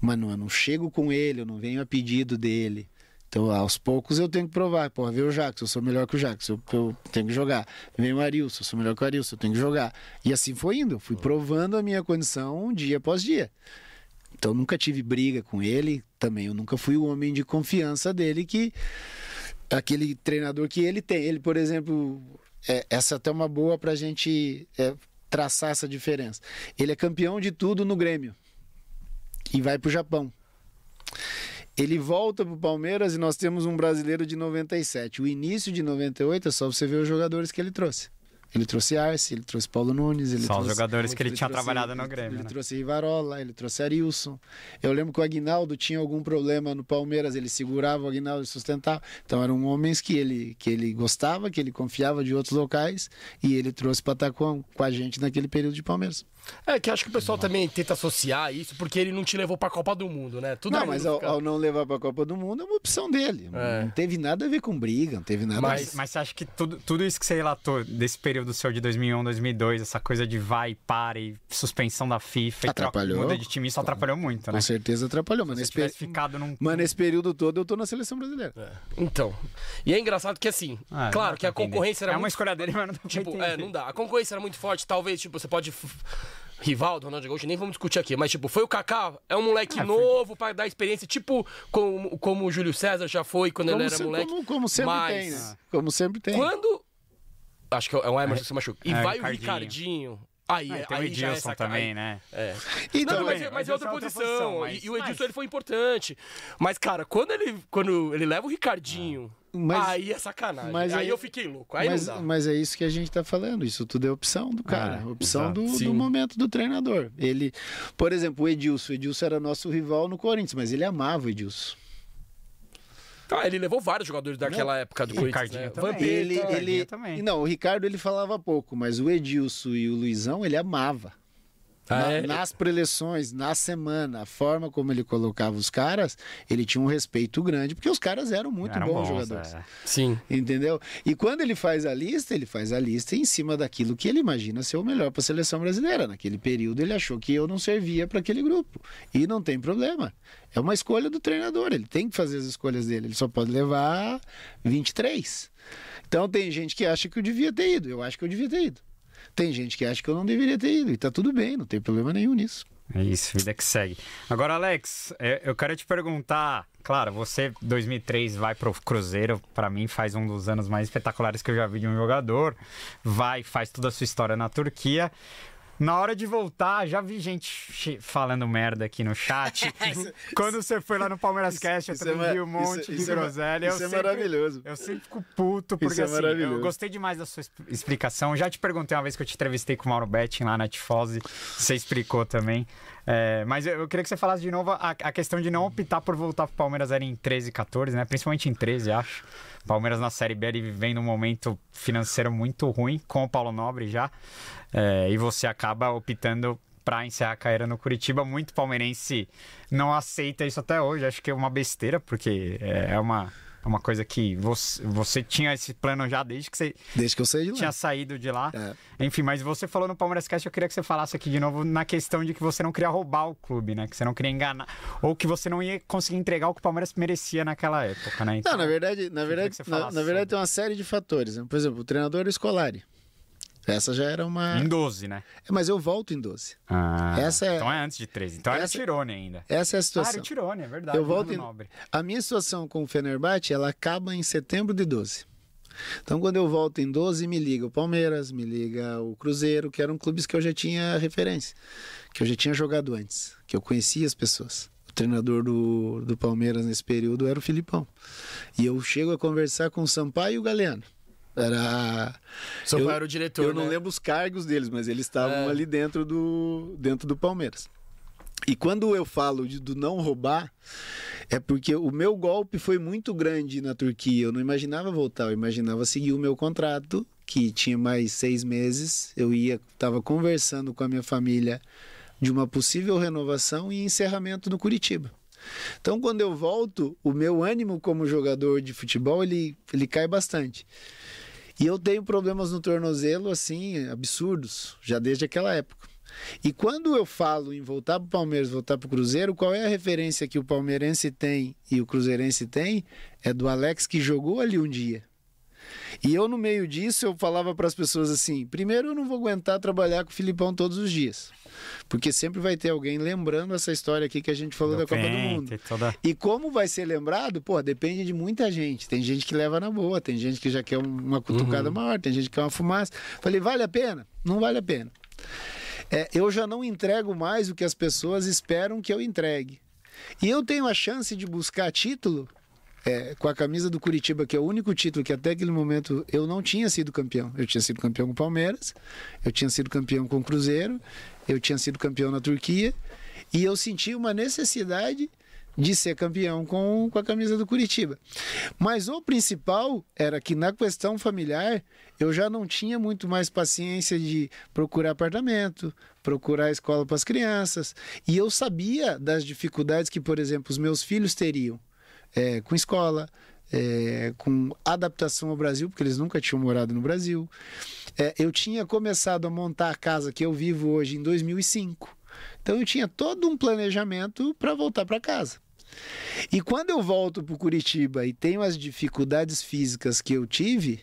Mas não, eu não chego com ele, eu não venho a pedido dele. Então, aos poucos eu tenho que provar. Pô, vê o Jackson, eu sou melhor que o Jackson, eu, eu tenho que jogar. Vem o Arilson, eu sou melhor que o Arilson, eu tenho que jogar. E assim foi indo. Eu fui provando a minha condição dia após dia. Então, nunca tive briga com ele. Também eu nunca fui o homem de confiança dele que aquele treinador que ele tem. Ele, por exemplo, é, essa é até uma boa pra gente é, traçar essa diferença. Ele é campeão de tudo no Grêmio e vai pro Japão. Ele volta pro Palmeiras e nós temos um brasileiro de 97. O início de 98 é só você ver os jogadores que ele trouxe. Ele trouxe Arce, ele trouxe Paulo Nunes, ele Só os trouxe jogadores que ele tinha trouxe- trabalhado no ele- Grêmio, Ele né? trouxe Rivarola, ele trouxe Arilson. Eu lembro que o Aguinaldo tinha algum problema no Palmeiras, ele segurava o Aguinaldo e sustentava. Então eram homens que ele, que ele gostava, que ele confiava de outros locais e ele trouxe para estar com, com a gente naquele período de Palmeiras. É que acho que o pessoal também tenta associar isso porque ele não te levou pra Copa do Mundo, né? Tudo não, bem, mas ao, ao não levar para a Copa do Mundo é uma opção dele. É. Não teve nada a ver com briga, não teve nada a Mas- ver. Mas você acha que tudo, tudo isso que você relatou desse período seu de 2001, 2002, essa coisa de vai, para e suspensão da FIFA e troca, Atrapalhou. muda de time, isso atrapalhou muito, né? Com certeza atrapalhou, mas nesse, tivesse pe- ficado num... mas nesse período todo eu tô na seleção brasileira. Então. E é engraçado que assim, Ah, claro que a pra entender. concorrência era É uma muito escolha dele, mas não dá pra Tipo, é, não dá. A concorrência era muito forte, talvez, tipo, você pode. Rivaldo, Ronaldo Gaúcho, nem vamos discutir aqui, mas tipo, foi o Kaká, é um moleque É, foi- novo pra dar experiência, tipo como, como o Júlio César já foi quando ele Como, era se- moleque. como- como sempre mas tem, né? Como sempre tem. Quando. Acho que é o Emerson que se machuca. E É, vai o Ricardinho. Aí, Ah, é- o aí já é Edilson saca- também, aí- né? É. Então, não, mas, bem, mas mas é outra é outra posição. posição, mas- e, e o Edilson mas- ele foi importante. Mas, cara, quando ele, quando ele leva o Ricardinho, Mas- aí é sacanagem. mas aí aí- eu fiquei louco. Aí mas, não mas é isso que a gente tá falando. Isso tudo é opção do cara. Ah, opção do, do momento do treinador. Ele, por exemplo, o Edilson. O Edilson era nosso rival no Corinthians, mas ele amava o Edilson. Ah, ele levou vários jogadores daquela época do Corinthians, Ricardinho né? Vampeta, Ele, ele, também. não, o Ricardo ele falava pouco, mas o Edilson e o Luizão ele amava. Ah, Na- é? Nas preleções, na semana, a forma como ele colocava os caras, ele tinha um respeito grande, porque os caras eram muito Eram bons, bons, jogadores. é. Sim. Entendeu? E quando ele faz a lista, ele faz a lista em cima daquilo que ele imagina ser o melhor para a seleção brasileira. Naquele período, ele achou que eu não servia para aquele grupo. E não tem problema. É uma escolha do treinador. Ele tem que fazer as escolhas dele. Ele só pode levar 23. Então, tem gente que acha que eu devia ter ido. Eu acho que eu devia ter ido. Tem gente que acha que eu não deveria ter ido. E tá tudo bem, não tem problema nenhum nisso. É isso, vida que segue. Agora, Alex, é, eu quero te perguntar. Claro, você, 2003, vai pro Cruzeiro. Pra mim, faz um dos anos mais espetaculares que eu já vi de um jogador. Vai, faz toda a sua história na Turquia. Na hora de voltar, já vi gente falando merda aqui no chat. Quando você foi lá no Palmeiras Cast, eu isso é também ma- vi um monte isso- de isso é groselha. isso eu é sempre- maravilhoso. Eu sempre fico puto, porque é assim, eu gostei demais da sua explicação. Já te perguntei uma vez que eu te entrevistei com o Mauro Betting lá na Tifose. Você explicou também. É, mas eu, eu queria que você falasse de novo a, a questão de não optar por voltar pro Palmeiras era em 13 e 14, né? Principalmente em 13, acho. Palmeiras na Série B ele vivendo um momento financeiro muito ruim, com o Paulo Nobre já. É, e você acaba optando pra encerrar a carreira no Curitiba. Muito palmeirense não aceita isso até hoje. Acho que é uma besteira, porque é uma, é uma coisa que você, você tinha esse plano já desde que você Desde que eu saí de lá. tinha saído de lá. É. Enfim, mas você falou no Palmeiras Cast, eu queria que você falasse aqui de novo na questão de que você não queria roubar o clube, né? Que você não queria enganar. Ou que você não ia conseguir entregar o que o Palmeiras merecia naquela época, né? Então, Não, na verdade, na verdade, na, na verdade sobre. tem uma série de fatores. né? Por exemplo, o treinador Scolari. Essa já era uma. Em 12, né? É, Mas eu volto em 12. Ah, Essa é- Então é antes de 13. Então era Essa- Tirone ainda. Essa é a Ah, era situação. Tirone, é verdade. eu volto em... Nobre. A minha situação com o Fenerbahçe, ela acaba em setembro de 12. Então, quando eu volto em 12, me liga o Palmeiras, me liga o Cruzeiro, que eram clubes que eu já tinha referência, que eu já tinha jogado antes, que eu conhecia as pessoas. O treinador do, do Palmeiras nesse período era o Filipão. E eu chego a conversar com o Sampaio e o Galeano. Era. Seu eu, pai era o diretor, Eu não né? lembro os cargos deles, mas eles estavam É. ali dentro do, dentro do Palmeiras. E quando eu falo de, do não roubar, é porque o meu golpe foi muito grande na Turquia. Eu não imaginava voltar, eu imaginava seguir o meu contrato, que tinha mais seis meses. Eu ia, estava conversando com a minha família de uma possível renovação e encerramento no Curitiba. Então, quando eu volto, o meu ânimo como jogador de futebol ele, ele cai bastante. E eu tenho problemas no tornozelo, assim, absurdos, já desde aquela época. E quando eu falo em voltar para o Palmeiras, voltar para o Cruzeiro, qual é a referência que o palmeirense tem e o cruzeirense tem? É do Alex que jogou ali um dia. E eu, no meio disso, eu falava para as pessoas assim: primeiro, eu não vou aguentar trabalhar com o Filipão todos os dias. Porque sempre vai ter alguém lembrando essa história aqui que a gente falou da Copa do Mundo. Toda... E como vai ser lembrado, pô, depende de muita gente. Tem gente que leva na boa, tem gente que já quer uma cutucada uhum. maior, tem gente que quer uma fumaça. Falei, vale a pena? Não vale a pena. É, eu já não entrego mais o que as pessoas esperam que eu entregue. E eu tenho a chance de buscar título é, com a camisa do Curitiba, que é o único título que até aquele momento eu não tinha sido campeão. Eu tinha sido campeão com o Palmeiras, eu tinha sido campeão com o Cruzeiro, eu tinha sido campeão na Turquia, e eu senti uma necessidade de ser campeão com, com a camisa do Curitiba. Mas o principal era que na questão familiar eu já não tinha muito mais paciência de procurar apartamento, procurar escola para as crianças. E eu sabia das dificuldades que, por exemplo, os meus filhos teriam é, com escola, é, com adaptação ao Brasil, porque eles nunca tinham morado no Brasil. É, eu tinha começado a montar a casa que eu vivo hoje em 2005. Então eu tinha todo um planejamento para voltar para casa. E quando eu volto para Curitiba e tenho as dificuldades físicas que eu tive,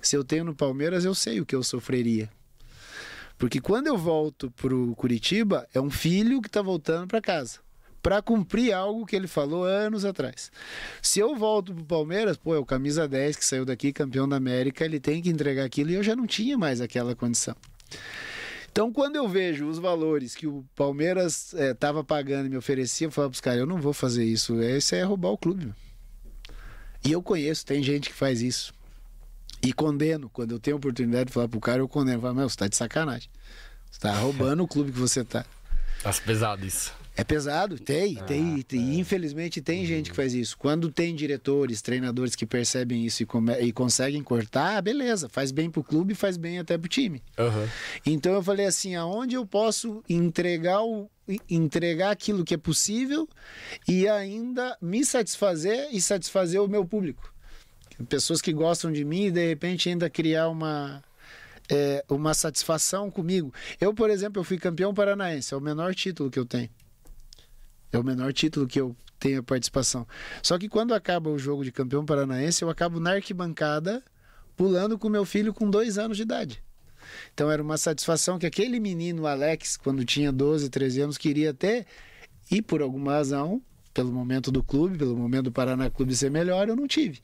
se eu tenho no Palmeiras, eu sei o que eu sofreria. Porque quando eu volto para o Curitiba, é um filho que está voltando para casa para cumprir algo que ele falou anos atrás. Se eu volto pro Palmeiras, pô, é o camisa 10 que saiu daqui, campeão da América, ele tem que entregar aquilo e eu já não tinha mais aquela condição. Então, quando eu vejo os valores que o Palmeiras estava é, pagando e me oferecia, eu falo para os caras: eu não vou fazer isso. Isso é roubar o clube. E eu conheço, tem gente que faz isso. E condeno. Quando eu tenho oportunidade de falar pro cara, eu condeno. Eu falo: meu, você tá de sacanagem. Você tá roubando o clube que você tá. Tá pesado isso. É pesado, tem, ah, tem, tem. É. Infelizmente tem uhum. gente que faz isso. Quando tem diretores, treinadores que percebem isso e, come, e conseguem cortar, beleza, faz bem pro clube, faz bem até pro time. Uhum. Então eu falei assim, aonde eu posso entregar o entregar aquilo que é possível e ainda me satisfazer e satisfazer o meu público. Pessoas que gostam de mim e de repente ainda criar uma é, uma satisfação comigo. Eu, por exemplo, eu fui campeão paranaense, é o menor título que eu tenho. É o menor título que eu tenho participação. Só que quando acaba o jogo de campeão paranaense, eu acabo na arquibancada pulando com meu filho com dois anos de idade. Então era uma satisfação que aquele menino, Alex, quando tinha 12, 13 anos, queria ter, e por alguma razão, pelo momento do clube, pelo momento do Paraná Clube ser melhor, eu não tive.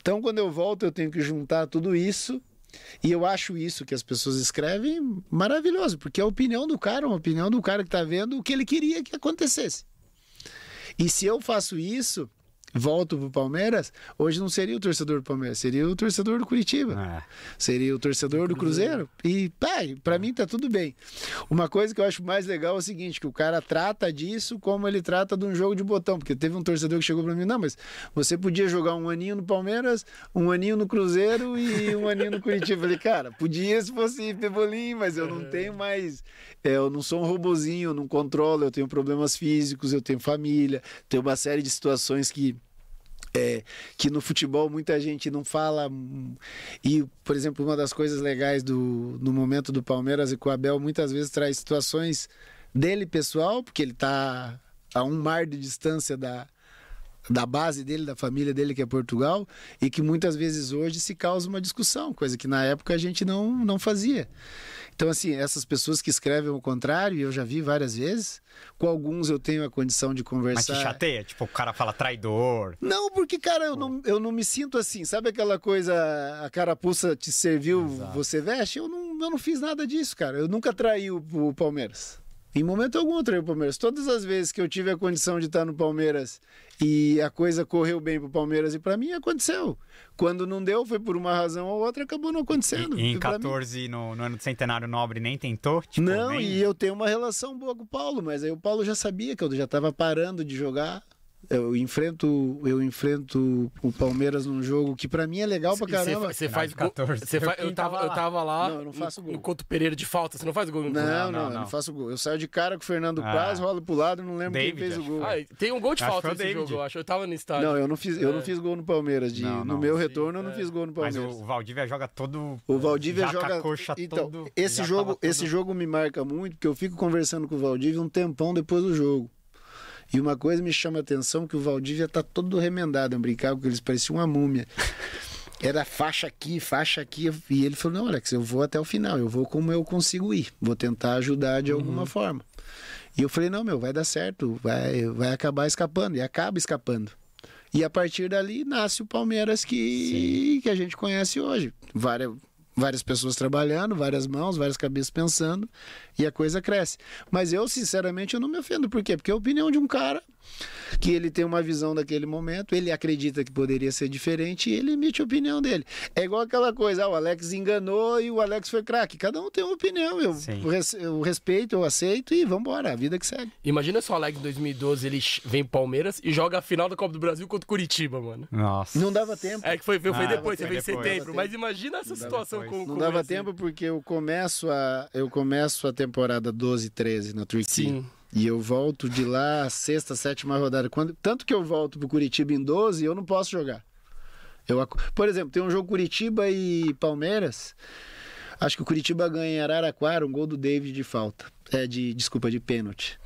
Então quando eu volto, eu tenho que juntar tudo isso e eu acho isso que as pessoas escrevem maravilhoso, porque é a opinião do cara, uma opinião do cara que está vendo o que ele queria que acontecesse. E se eu faço isso, volto pro Palmeiras, hoje não seria o torcedor do Palmeiras, seria o torcedor do Curitiba. É. Seria o torcedor do Cruzeiro. E, pai, para mim tá tudo bem. Uma coisa que eu acho mais legal é o seguinte, que o cara trata disso como ele trata de um jogo de botão, porque teve um torcedor que chegou para mim, não, mas você podia jogar um aninho no Palmeiras, um aninho no Cruzeiro e um aninho no Curitiba. Eu falei, cara, podia se fosse Pebolim, mas eu não tenho mais, é, eu não sou um robozinho, eu não controlo, eu tenho problemas físicos, eu tenho família, tenho uma série de situações que é, que no futebol muita gente não fala. E, por exemplo, uma das coisas legais do, no momento do Palmeiras e com o Abel muitas vezes traz situações dele pessoal, porque ele está a um mar de distância da, da base dele, da família dele, que é Portugal, e que muitas vezes hoje se causa uma discussão, coisa que na época a gente não, não fazia. Então, assim, essas pessoas que escrevem o contrário, eu já vi várias vezes, com alguns eu tenho a condição de conversar. Mas te chateia? Tipo, o cara fala traidor. Não, porque, cara, eu não, eu não me sinto assim. Sabe aquela coisa, a carapuça te serviu, Exato. você veste? Eu não, eu não fiz nada disso, cara. Eu nunca traí o, o Palmeiras. Em momento algum eu traí o Palmeiras. Todas as vezes que eu tive a condição de estar no Palmeiras e a coisa correu bem pro Palmeiras e para mim aconteceu. Quando não deu, foi por uma razão ou outra, acabou não acontecendo. E, e em Pra mim- 14, no, no ano do Centenário Nobre, nem tentou? Tipo, Não, nem- e eu tenho uma relação boa com o Paulo, mas aí o Paulo já sabia que eu já estava parando de jogar. Eu enfrento, eu enfrento o Palmeiras num jogo que pra mim é legal pra caramba. Você faz de gol. 14. Você faz, eu, tava, eu lá? tava lá Não, eu não faço no, gol. no Couto Pereira de falta. Você não faz gol no Não, não, não, eu não. não faço gol. Eu saio de cara com o Fernando Ah. Paz, rolo pro lado, não lembro David, quem fez o gol. Ah, tem um gol de Acho falta nesse David. jogo, eu acho. Eu tava no estádio. Não, eu não fiz, eu não É. fiz gol no Palmeiras. De, Não, no não, meu sim, retorno, eu não é. fiz gol no Mas Palmeiras. o Valdívia joga todo. O Valdívia joga. coxa então, todo- esse jogo, todo- esse jogo me marca muito, porque eu fico conversando com o Valdívia um tempão depois do jogo. E uma coisa me chama a atenção que o Valdívia tá todo remendado, eu brincava com eles, parecia uma múmia. Era faixa aqui, faixa aqui, e ele falou: "Não, Alex, eu vou até o final, eu vou como eu consigo ir, vou tentar ajudar de alguma forma". E eu falei: "Não, meu, vai dar certo, vai vai acabar escapando", e acaba escapando. E a partir dali nasce o Palmeiras que, que a gente conhece hoje. Várias, várias pessoas trabalhando, várias mãos, várias cabeças pensando, e a coisa cresce. Mas eu, sinceramente, eu não me ofendo. Por quê? Porque é a opinião de um cara que ele tem uma visão daquele momento, ele acredita que poderia ser diferente e ele emite a opinião dele. É igual aquela coisa, ah, o Alex enganou e o Alex foi craque. Cada um tem uma opinião. Eu, res- eu respeito, eu aceito e vamos embora, a vida que segue. Imagina se o Alex em 2012 ele vem pro Palmeiras e joga a final da Copa do Brasil contra o Curitiba, mano. Nossa. Não dava tempo. É que foi, foi, foi Ah, depois, foi você veio em setembro. Mas imagina essa situação com Não com dava tempo porque eu começo a eu começo a temporada 12 13 na Turquia. Sim. E eu volto de lá sexta, sétima rodada. Quando, tanto que eu volto pro Curitiba em 12, eu não posso jogar. Eu, por exemplo, tem um jogo Curitiba e Palmeiras. Acho que o Curitiba ganha em Araraquara, um gol do David de falta. É de, desculpa, de pênalti.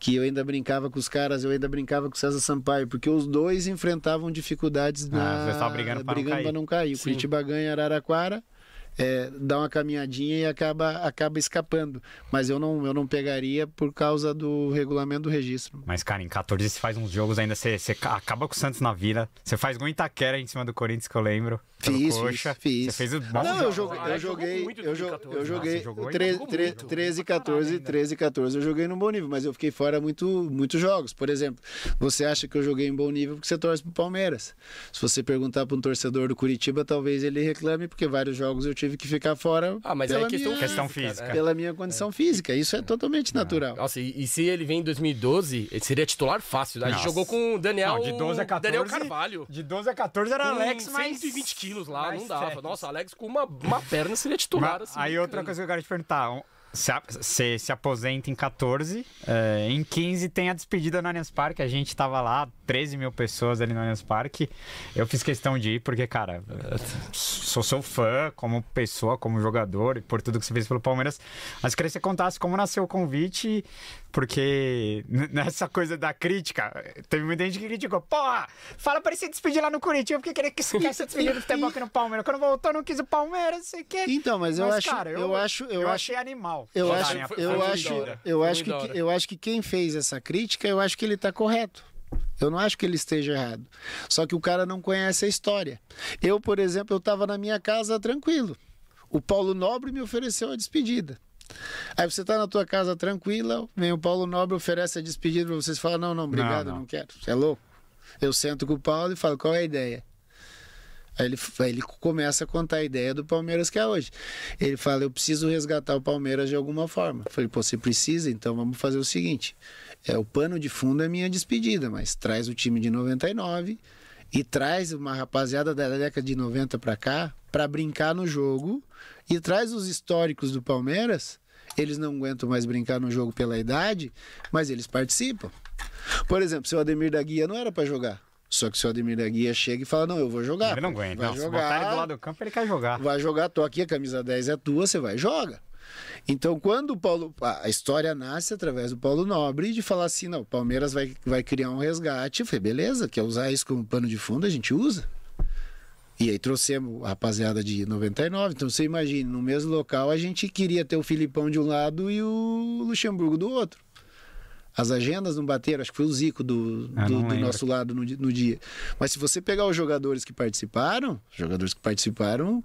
Que eu ainda brincava com os caras, eu ainda brincava com o César Sampaio, porque os dois enfrentavam dificuldades na. vocês estavam brigando pra não não cair. O. Curitiba ganha Araraquara, é, dá uma caminhadinha e acaba, acaba escapando. Mas eu não, eu não pegaria por causa do regulamento do registro. Mas, cara, em 14 você faz uns jogos ainda, você, você ca- acaba com o Santos na vila. Você faz gol em Itaquera em cima do Corinthians, que eu lembro. Fiz, coxa. fiz, fiz. Você fez o bom Não, eu joguei, Ah, eu ele jogou joguei, eu, jo- 2014. eu Ah, joguei você jogou? tre- Jogou tre- muito. 13 e Pra caralho 14, ainda. 13 e 14 eu joguei num bom nível, mas eu fiquei fora muito, muitos jogos. Por exemplo, você acha que eu joguei em bom nível porque você torce pro Palmeiras. Se você perguntar para um torcedor do Curitiba, talvez ele reclame porque vários jogos eu tive que ficar fora Ah, mas aí é questão minha- Questão física, física. né? pela minha condição física. Isso é totalmente natural. Nossa, e, e se ele vem em 2012, ele seria titular fácil. A gente Nossa. jogou com o Daniel, Não, de 12 a 14. Daniel Carvalho. De 12 a 14 era Alex, mas. 120 quilos lá, mais não dava. técnico. Nossa, Alex com uma, uma perna seria titular. Assim, aí outra coisa que eu quero te perguntar. você se aposenta em 14, é, em 15 tem a despedida no Allianz Parque. A gente tava lá, 13 mil pessoas ali no Allianz Parque. Eu fiz questão de ir porque, cara, sou seu fã como pessoa, como jogador e por tudo que você fez pelo Palmeiras. Mas queria que você contasse como nasceu o convite, porque nessa coisa da crítica, teve muita gente que criticou. Porra, fala pra ele se despedir lá no Curitiba, porque queria que você quer se despedir do futebol aqui no Palmeiras. Quando voltou, não quis o Palmeiras, não sei o quê. Então, mas eu Mas, acho, cara, eu, acho, eu, eu achei animal. eu acho, eu acho, eu acho que eu acho que quem fez essa crítica, eu acho que ele está correto. Eu não acho que ele esteja errado. Só que o cara não conhece a história. Eu, por exemplo, eu estava na minha casa tranquilo. O Paulo Nobre me ofereceu a despedida. Aí você está na tua casa tranquila, vem o Paulo Nobre oferece a despedida para vocês falam não, não, obrigado, Não, não, não. quero. Você é louco? Eu sento com o Paulo e falo qual é a ideia. Aí ele, aí ele começa a contar a ideia do Palmeiras que é hoje. Ele fala: Eu preciso resgatar o Palmeiras de alguma forma. Eu falei: Pô, você precisa? Então vamos fazer o seguinte: é o pano de fundo é minha despedida, mas traz o time de 99 e traz uma rapaziada da década de 90 para cá para brincar no jogo e traz os históricos do Palmeiras. Eles não aguentam mais brincar no jogo pela idade, mas eles participam. Por exemplo, seu Ademir da Guia não era para jogar. Só que o seu Ademir da Guia chega e fala: Não, eu vou jogar. Ele não aguenta. Vai Não, se jogar. botar ele do lado do campo, ele quer jogar. Vai jogar, tô aqui, a camisa 10 é tua, você vai, joga. Então, quando o Paulo. A história nasce através do Paulo Nobre de falar assim: não, o Palmeiras vai, vai criar um resgate. Eu falei, beleza, quer usar isso como pano de fundo? A gente usa. E aí trouxemos a rapaziada de 99. Então você imagina, no mesmo local a gente queria ter o Filipão de um lado e o Luxemburgo do outro. As agendas não bateram, acho que foi o Zico do, Ah, do, do nosso lado no, no dia. Mas se você pegar os jogadores que participaram, os jogadores que participaram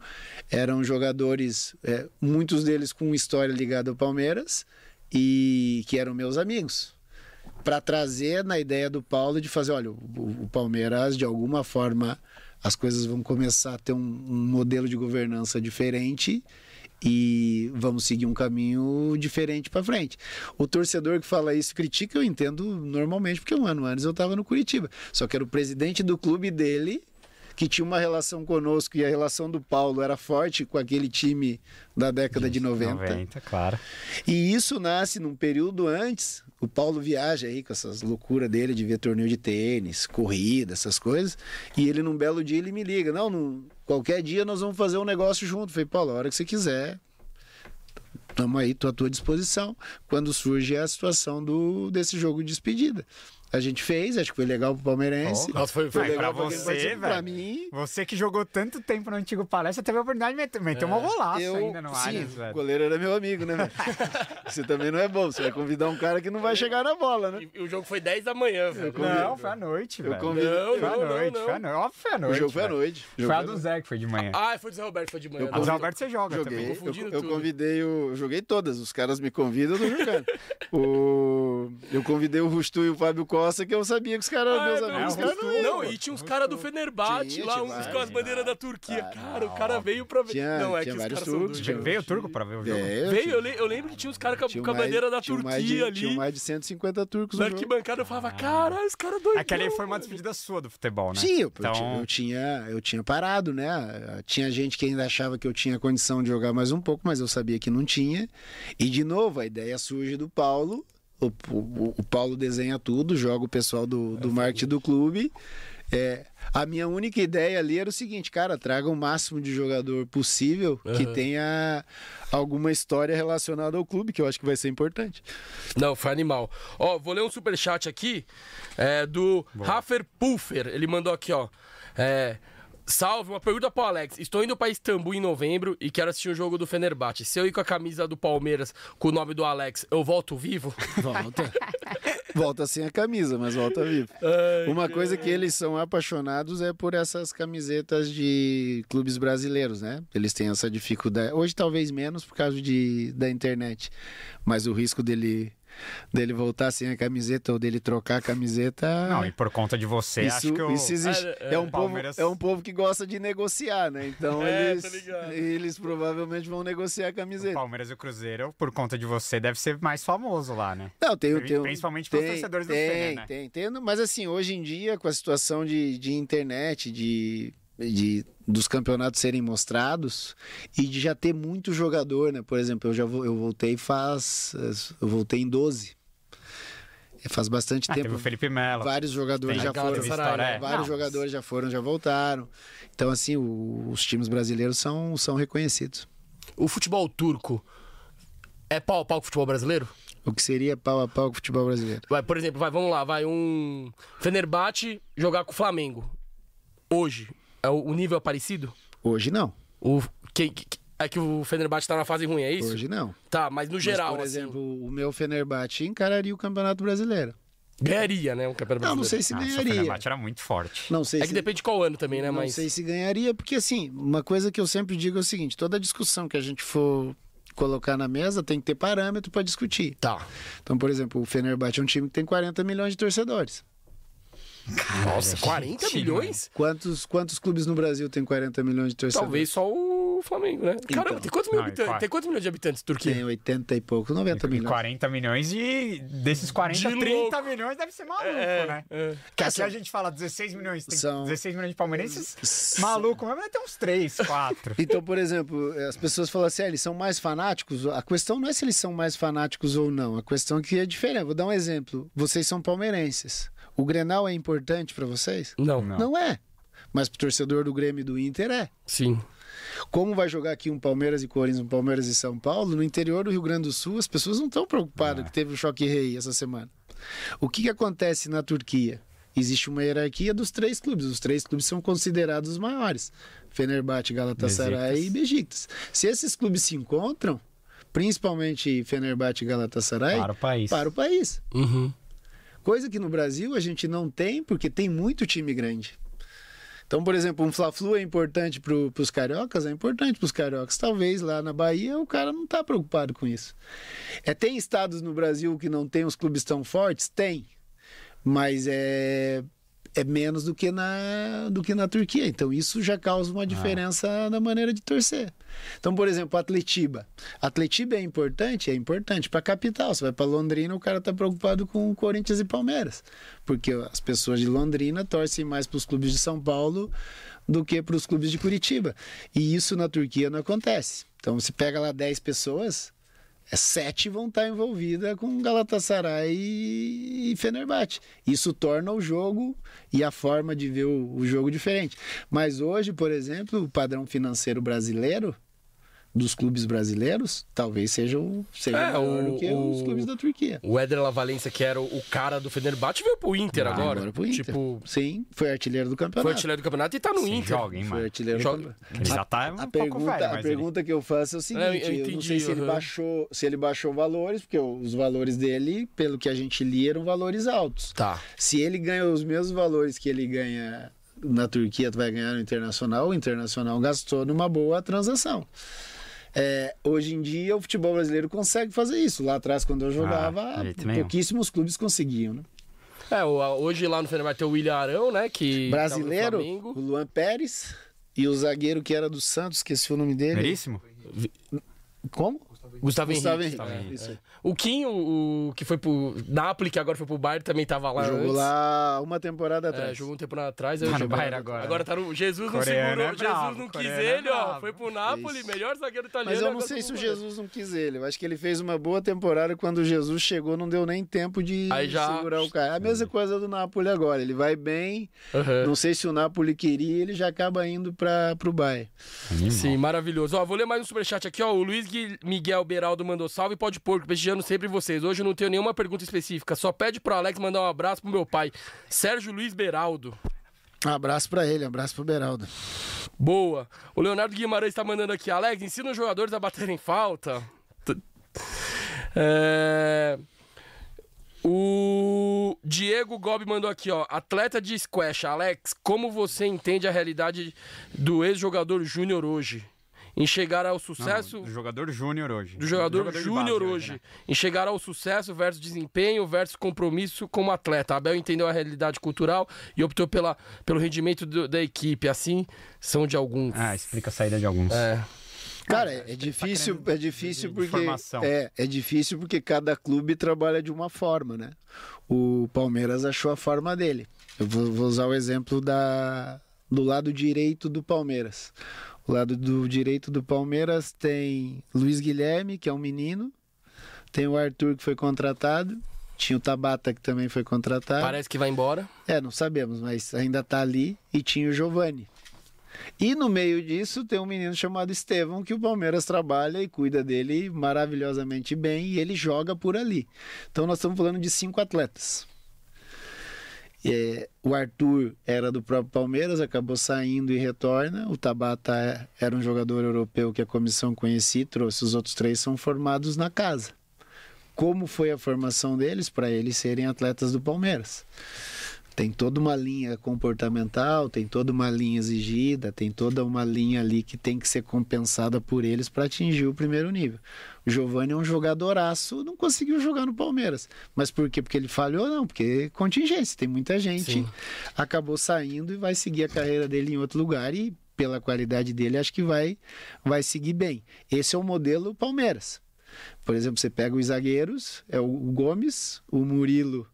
eram jogadores, é, muitos deles com história ligada ao Palmeiras e que eram meus amigos. Para trazer na ideia do Paulo de fazer, olha, o, o Palmeiras de alguma forma as coisas vão começar a ter um, um modelo de governança diferente e vamos seguir um caminho diferente para frente. O torcedor que fala isso critica, eu entendo normalmente, porque um ano antes eu estava no Curitiba. Só que era o presidente do clube dele que tinha uma relação conosco e a relação do Paulo era forte com aquele time da década de 90. 90, claro. E isso nasce num período antes. O Paulo viaja aí com essas loucuras dele de ver torneio de tênis, corrida, essas coisas. E ele, num belo dia, ele me liga: Não, não qualquer dia nós vamos fazer um negócio junto. Eu falei, Paulo, a hora que você quiser, estamos aí, estou à tua disposição. Quando surge a situação do, desse jogo de despedida. A gente fez, acho que foi legal pro palmeirense. Oh, Nossa, foi, foi legal. pra você, velho. mim, Você que jogou tanto tempo no antigo palestra, teve a oportunidade de meter, meter uma golaço eu, ainda no sim, o velho. goleiro era meu amigo, né, velho? Você também não é bom, você vai convidar um cara que não vai chegar na bola, né? E o jogo foi 10 da manhã, velho. Não, foi à noite, Eu velho. convido- Não, Foi à não, noite, não, foi à noite. Óbvio, foi à O noite. jogo foi à noite. O Foi a do. Zé que foi de manhã. Ah, foi do Zé Roberto, foi de manhã. A do Zé Alberto você joga Joguei, também. eu, eu convidei o. Eu joguei todas, os caras me convidam, eu tô jogando. o, eu convidei o Rustu e o Fábio Costa, que eu sabia que os caras eram Ah, meus é, amigos. Os não, caras não iam. Não, e tinha uns caras do Fenerbahçe lá, uns com as bandeiras da Turquia. Cara, o cara veio pra ver. Tinha- não, é tinha que os caras são doidos. Veio o turco pra ver o jogo? É, Veio, eu, eu lembro que tinha uns caras com, com a bandeira da Turquia de, ali. Tinha mais de 150 turcos Na arquibancada eu falava, caralho, os caras doidos. Aquela aí foi uma despedida sua do futebol, né? Sim, eu, Então- tinha, eu, tinha, eu tinha parado, né? Tinha gente que ainda achava que eu tinha condição de jogar mais um pouco, mas eu sabia que não tinha. E, de novo, a ideia surge do Paulo. O, o- o Paulo desenha tudo, joga o pessoal do, do marketing do clube. É, a minha única ideia ali era o seguinte, cara, traga o máximo de jogador possível que tenha alguma história relacionada ao clube, que eu acho que vai ser importante. Não, foi animal. Ó, vou ler um superchat aqui é, do Rafer Pulfer. Ele mandou aqui, ó. É, Salve, uma pergunta pro Alex. Estou indo para Istambul em novembro e quero assistir o jogo do Fenerbahçe. Se eu ir com a camisa do Palmeiras com o nome do Alex, eu volto vivo? Volta. volta sem a camisa, mas volta vivo. Uma coisa que eles são apaixonados é por essas camisetas de clubes brasileiros, né? Eles têm essa dificuldade. Hoje talvez menos por causa de, da internet. Mas o risco dele, dele voltar sem a camiseta ou dele trocar a camiseta. Não, e por conta de você, isso, acho que o... isso existe. É, É, é, um povo, é um povo que gosta de negociar, né? Então É, eles, eles provavelmente vão negociar a o camiseta. Palmeiras e o Cruzeiro, por conta de você, deve ser mais famoso lá, né? Não, tem, tem, principalmente tem, torcedores do tem, Fener, né? Tem, tem, mas assim, hoje em dia, com a situação de, de internet, de, de dos campeonatos serem mostrados e de já ter muito jogador, né? Por exemplo, eu já eu voltei faz eu voltei em 12. É, Faz bastante Ah, teve tempo. o Felipe Melo. Vários jogadores Tem já foram. Galatasaray, né? Vários Não, jogadores já foram, já voltaram. Então, assim, o- os times brasileiros são, são reconhecidos. O futebol turco é pau a pau com o futebol brasileiro? O que seria pau a pau com o futebol brasileiro. Vai, por exemplo, vai, vamos lá, vai um Fenerbahçe jogar com o Flamengo. Hoje, é o, o nível é parecido? Hoje não. O, que, que- é que o Fenerbahçe tá na fase ruim, é isso? Hoje não. Tá, mas no geral, Mas, por assim, exemplo, o meu Fenerbahçe encararia o Campeonato Brasileiro. ganharia, né, um campeonato Não, não brasileiro. sei se Ah, o ganharia. Fenerbahçe era muito forte. Não sei É se que depende de qual ano também, né, não mas... sei se ganharia, porque assim, uma coisa que eu sempre digo é o seguinte, toda discussão que a gente for colocar na mesa tem que ter parâmetro para discutir. Tá. Então, por exemplo, o Fenerbahçe é um time que tem 40 milhões de torcedores. Nossa, 40 time, milhões? Quantos, quantos clubes no Brasil tem 40 milhões de torcedores? Talvez só o Flamengo, né? Caramba, Então. tem quantos mil Não, habitantes? Tem quantos milhões de habitantes Turquia? Tem 80 e pouco, 90 E milhões. 40 milhões e desses 40, De 30 louco. milhões deve ser maluco, É, né? é. Porque aqui a gente fala 16 milhões, tem São- 16 milhões de palmeirenses, maluco mesmo, ter uns 3, 4. Então, por exemplo, as pessoas falam assim, ah, eles são mais fanáticos. A questão não é se eles são mais fanáticos ou não. A questão é que é diferente. Vou dar um exemplo. Vocês são palmeirenses. O Grenal é importante para vocês? Não. Não. Não é. Mas pro torcedor do Grêmio e do Inter é. Sim. Como vai jogar aqui um Palmeiras e Corinthians, um Palmeiras e São Paulo, no interior do Rio Grande do Sul, as pessoas não estão preocupadas que teve o choque rei essa semana. O que, que acontece na Turquia? Existe uma hierarquia dos três clubes. Os três clubes são considerados os maiores. Fenerbahçe, Galatasaray Besiktas. e Besiktas. Se esses clubes se encontram, principalmente Fenerbahçe e Galatasaray, Para o país. para o país. Uhum. Coisa que no Brasil a gente não tem, porque tem muito time grande. Então, por exemplo, um Fla-Flu é importante para os cariocas? É importante para os cariocas. Talvez lá na Bahia o cara não está preocupado com isso. É, tem estados no Brasil que não tem os clubes tão fortes? Tem. Mas é é menos do que na do que na Turquia. Então isso já causa uma diferença ah. na maneira de torcer. Então, por exemplo, Atletiba. Atletiba é importante, é importante para a capital. Você vai para Londrina, o cara está preocupado com Corinthians e Palmeiras, porque as pessoas de Londrina torcem mais para os clubes de São Paulo do que para os clubes de Curitiba. E isso na Turquia não acontece. Então, se pega lá 10 pessoas, sete vão estar envolvidas com Galatasaray e Fenerbahçe. Isso torna o jogo e a forma de ver o, jogo diferente. Mas hoje, por exemplo, o padrão financeiro brasileiro dos clubes brasileiros, talvez seja, o, seja é, maior o, do que o, os clubes da Turquia. O Éder Lavalência, que era o cara do Fenerbahçe, veio pro Inter ah, agora. agora pro Inter. Tipo, Sim, foi artilheiro do campeonato. Foi artilheiro do campeonato e tá no Sim, Inter. Joga, hein, foi artilheiro joga. do campeonato. Ele já tá um a pergunta, velho, a pergunta ele... que eu faço é o seguinte, é, eu, eu, não sei se ele baixou, se ele baixou valores, porque os valores dele, pelo que a gente lia, eram valores altos. Tá. Se ele ganha os mesmos valores que ele ganha na Turquia, tu vai ganhar no Internacional, o Internacional gastou numa boa transação. É, hoje em dia o futebol brasileiro consegue fazer isso. Lá atrás, quando eu ah, jogava, ah, pouquíssimos clubes conseguiam, né? É, hoje lá no Fenerbahçe vai ter o William Arão, né? Que Brasileiro, o Luan Pérez e o zagueiro que era do Santos, esqueci o nome dele. Veríssimo? Como? Gustavo, Gustavo Henrique. Gustavo Henrique. É, o Kim, o, o, que foi pro Napoli, que agora foi pro Bayern, também tava lá Jogou antes. lá uma temporada atrás. É, jogou um tempo atrás. Tá no Bayern agora. Agora tá no... Jesus não segurou, é Jesus não quis é ele, ó. Foi pro Napoli, Isso. melhor zagueiro italiano. Mas eu não sei se o Jesus não quis ele. Eu acho que ele fez uma boa temporada quando o Jesus chegou, não deu nem tempo de já... segurar o cara. A mesma coisa do Napoli agora. Ele vai bem. Uhum. Não sei se o Napoli queria, ele já acaba indo pra, pro Bayern. Sim, maravilhoso. Ó, vou ler mais um superchat aqui, ó. O Luiz Miguel Beraldo mandou salve, pode pôr, prestigiando sempre vocês. Hoje eu não tenho nenhuma pergunta específica, só pede pro Alex mandar um abraço pro meu pai, Sérgio Luiz Beraldo. Abraço para ele, abraço pro Beraldo. Boa. O Leonardo Guimarães tá mandando aqui, Alex, ensina os jogadores a baterem falta. É... O Diego Gobi mandou aqui, ó. Atleta de squash, Alex, como você entende a realidade do ex-jogador Júnior hoje? Em chegar ao sucesso. Não, do jogador júnior hoje. Do jogador, jogador júnior hoje. Né? Em chegar ao sucesso versus desempenho versus compromisso como atleta. Abel entendeu a realidade cultural e optou pela, pelo rendimento do, da equipe. Assim, são de alguns. Ah, explica a saída de alguns. É. Cara, é, é difícil, é difícil porque é, é difícil porque cada clube trabalha de uma forma, né? O Palmeiras achou a forma dele. Eu vou, vou usar o exemplo da do lado direito do Palmeiras. O lado do direito do Palmeiras tem Luiz Guilherme, que é um menino. Tem o Arthur, que foi contratado. Tinha o Tabata, que também foi contratado. Parece que vai embora. É, não sabemos, mas ainda está ali. E tinha o Giovani. E no meio disso tem um menino chamado Estevão que o Palmeiras trabalha e cuida dele maravilhosamente bem e ele joga por ali. Então nós estamos falando de cinco atletas. É, o Arthur era do próprio Palmeiras, acabou saindo e retorna. O Tabata é, era um jogador europeu que a comissão conhecia, trouxe. Os outros três são formados na casa. Como foi a formação deles para eles serem atletas do Palmeiras? Tem toda uma linha comportamental, tem toda uma linha exigida, tem toda uma linha ali que tem que ser compensada por eles para atingir o primeiro nível. O Giovani é um jogadoraço, não conseguiu jogar no Palmeiras. Mas por quê? Porque ele falhou? Não, porque contingência, tem muita gente. Sim. Acabou saindo e vai seguir a carreira dele em outro lugar e pela qualidade dele acho que vai vai seguir bem. Esse é o modelo Palmeiras. Por exemplo, você pega os zagueiros, é o Gomes, o Murilo,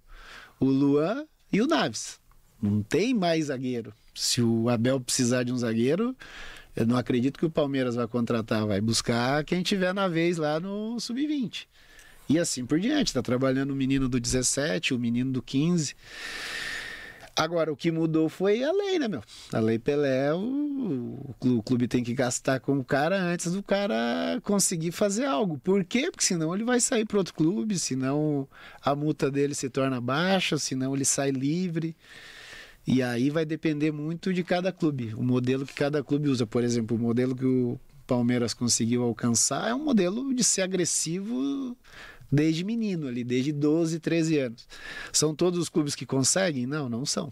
o Luan e o Naves. Não tem mais zagueiro. Se o Abel precisar de um zagueiro, eu não acredito que o Palmeiras vai contratar, vai buscar quem tiver na vez lá no sub-20. E assim por diante, está trabalhando o menino do 17, o menino do 15. Agora, o que mudou foi a lei, né, meu? A lei Pelé, o, o clube tem que gastar com o cara antes do cara conseguir fazer algo. Por quê? Porque senão ele vai sair para outro clube, senão a multa dele se torna baixa, senão ele sai livre. E aí vai depender muito de cada clube, o modelo que cada clube usa. Por exemplo, o modelo que o Palmeiras conseguiu alcançar é um modelo de ser agressivo desde menino ali, desde 12, 13 anos. São todos os clubes que conseguem? Não, não são.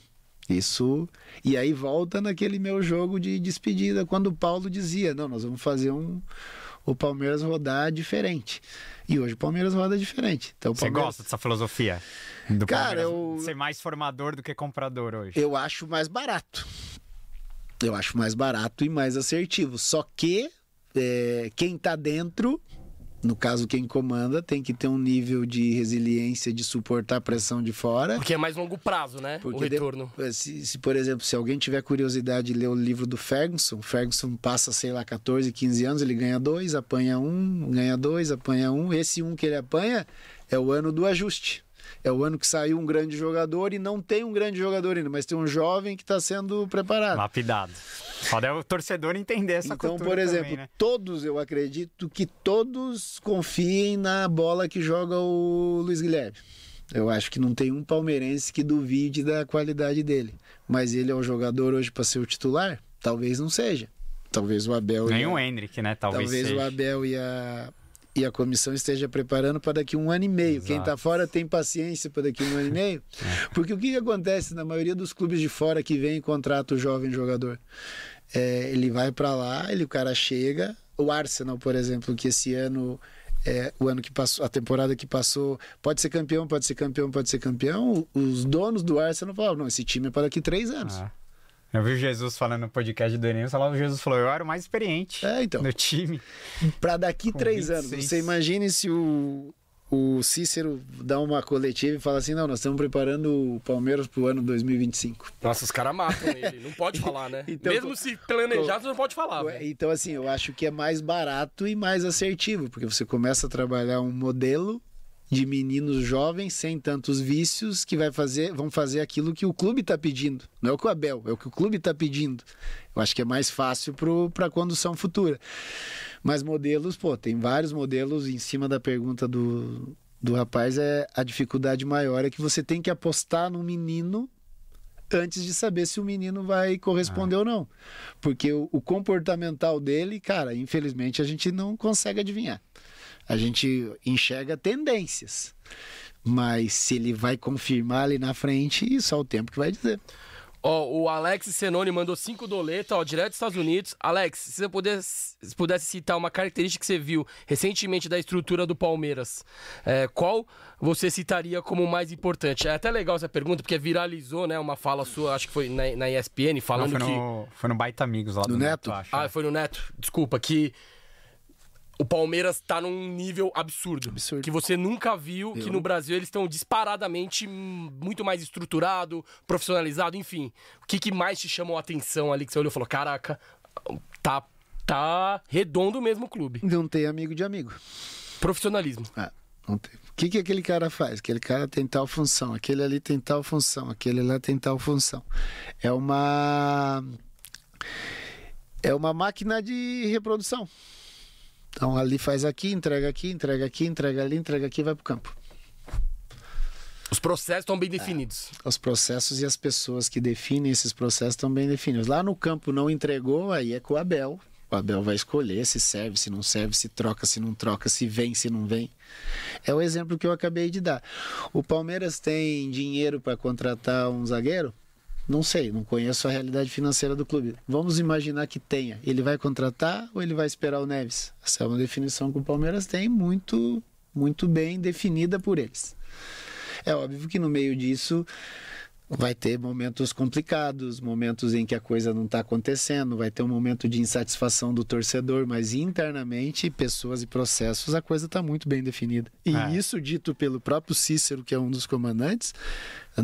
Isso. E aí volta naquele meu jogo de despedida, quando o Paulo dizia: não, nós vamos fazer um. O Palmeiras rodar diferente. E hoje o Palmeiras roda diferente. Então, o Você Palmeiras- gosta dessa filosofia? Do Cara, Palmeiras eu- ser mais formador do que comprador hoje. Eu acho mais barato. Eu acho mais barato e mais assertivo. Só que é, quem tá dentro, no caso quem comanda, tem que ter um nível de resiliência de suportar a pressão de fora. Porque é mais longo prazo, né? o de- retorno. se, se, por exemplo, se alguém tiver curiosidade de ler o livro do Ferguson, Ferguson passa, sei lá, 14, 15 anos, ele ganha dois, apanha um, ganha dois, apanha um. Esse um que ele apanha é o ano do ajuste. É o ano que saiu um grande jogador e não tem um grande jogador ainda, mas tem um jovem que está sendo preparado. Lapidado. Só deve o torcedor entender essa Então, cultura por exemplo, também, né? todos, eu acredito que todos confiem na bola que joga o Luiz Guilherme. Eu acho que não tem um palmeirense que duvide da qualidade dele. Mas ele é o jogador hoje para ser o titular? Talvez não seja. Talvez o Abel. Nem e a- o Hendrick, né? Talvez, Talvez o seja. Abel e a, e a comissão esteja preparando para daqui um ano e meio. Quem Exato. está fora tem paciência para daqui um ano e meio. Porque o que, que acontece na maioria dos clubes de fora que vem e contrata o jovem jogador? É, ele vai para lá, ele, o cara chega. O Arsenal, por exemplo, que esse ano. é, o ano que passou, a temporada que passou, pode ser campeão, pode ser campeão, pode ser campeão. Os donos do Arsenal falaram: não, esse time é para daqui três anos. Ah. Eu vi o Jesus falando no podcast do Enem, o Jesus falou, eu era o mais experiente É, então. no time. Para daqui três anos. 26. Você imagine se o, o Cícero dá uma coletiva e fala assim: não, nós estamos preparando o Palmeiras para o ano 2025. Nossa, os caras matam ele. Não pode falar, né? Então, Mesmo se planejado, você não pode falar. velho. Então, assim, eu acho que é mais barato e mais assertivo, porque você começa a trabalhar um modelo de meninos jovens sem tantos vícios que vai fazer, vão fazer aquilo que o clube está pedindo. Não é o que o Abel, é o que o clube está pedindo. Eu acho que é mais fácil para a condução futura. Mas modelos, pô, tem vários modelos em cima da pergunta do, do rapaz, é a dificuldade maior é que você tem que apostar num menino antes de saber se o menino vai corresponder ou não. Porque o, o comportamental dele, cara, infelizmente a gente não consegue adivinhar. A gente enxerga tendências. Mas se ele vai confirmar ali na frente, só o tempo que vai dizer. Ó, o Alex Senoni mandou cinco doletas, ó, direto dos Estados Unidos. Alex, se você pudesse, se pudesse citar uma característica que você viu recentemente da estrutura do Palmeiras, é, qual você citaria como mais importante? É até legal essa pergunta, porque viralizou, né, uma fala sua, acho que foi na, na ESPN, Não, falando foi, que... no, foi no Baita Amigos lá No do Neto? acho. Ah, foi no Neto? Desculpa, que o Palmeiras tá num nível absurdo. Absurdo. Que você nunca viu que Eu- no Brasil eles estão disparadamente muito mais estruturado, profissionalizado, enfim. O que, que mais te chamou a atenção ali que você olhou e falou: caraca, tá, tá redondo mesmo o clube. Não tem amigo de amigo. Profissionalismo. Ah, não tem. O que, que aquele cara faz? Aquele cara tem tal função, aquele ali tem tal função, aquele lá tem tal função. É uma. É uma máquina de reprodução. Então ali faz aqui, entrega aqui, entrega aqui, entrega ali, entrega aqui e vai pro campo. Os processos estão bem definidos. Os processos e as pessoas que definem esses processos estão bem definidos. Lá no campo não entregou, aí é com o Abel. O Abel vai escolher se serve, se não serve, se troca, se não troca, se vem, se não vem. É o exemplo que eu acabei de dar. O Palmeiras tem dinheiro para contratar um zagueiro? Não sei, não conheço a realidade financeira do clube. Vamos imaginar que tenha. Ele vai contratar ou ele vai esperar o Neves? Essa é uma definição que o Palmeiras tem muito, muito bem definida por eles. É óbvio que no meio disso vai ter momentos complicados, momentos em que a coisa não está acontecendo, vai ter um momento de insatisfação do torcedor, mas internamente, pessoas e processos, a coisa está muito bem definida. E É. isso dito pelo próprio Cícero, que é um dos comandantes,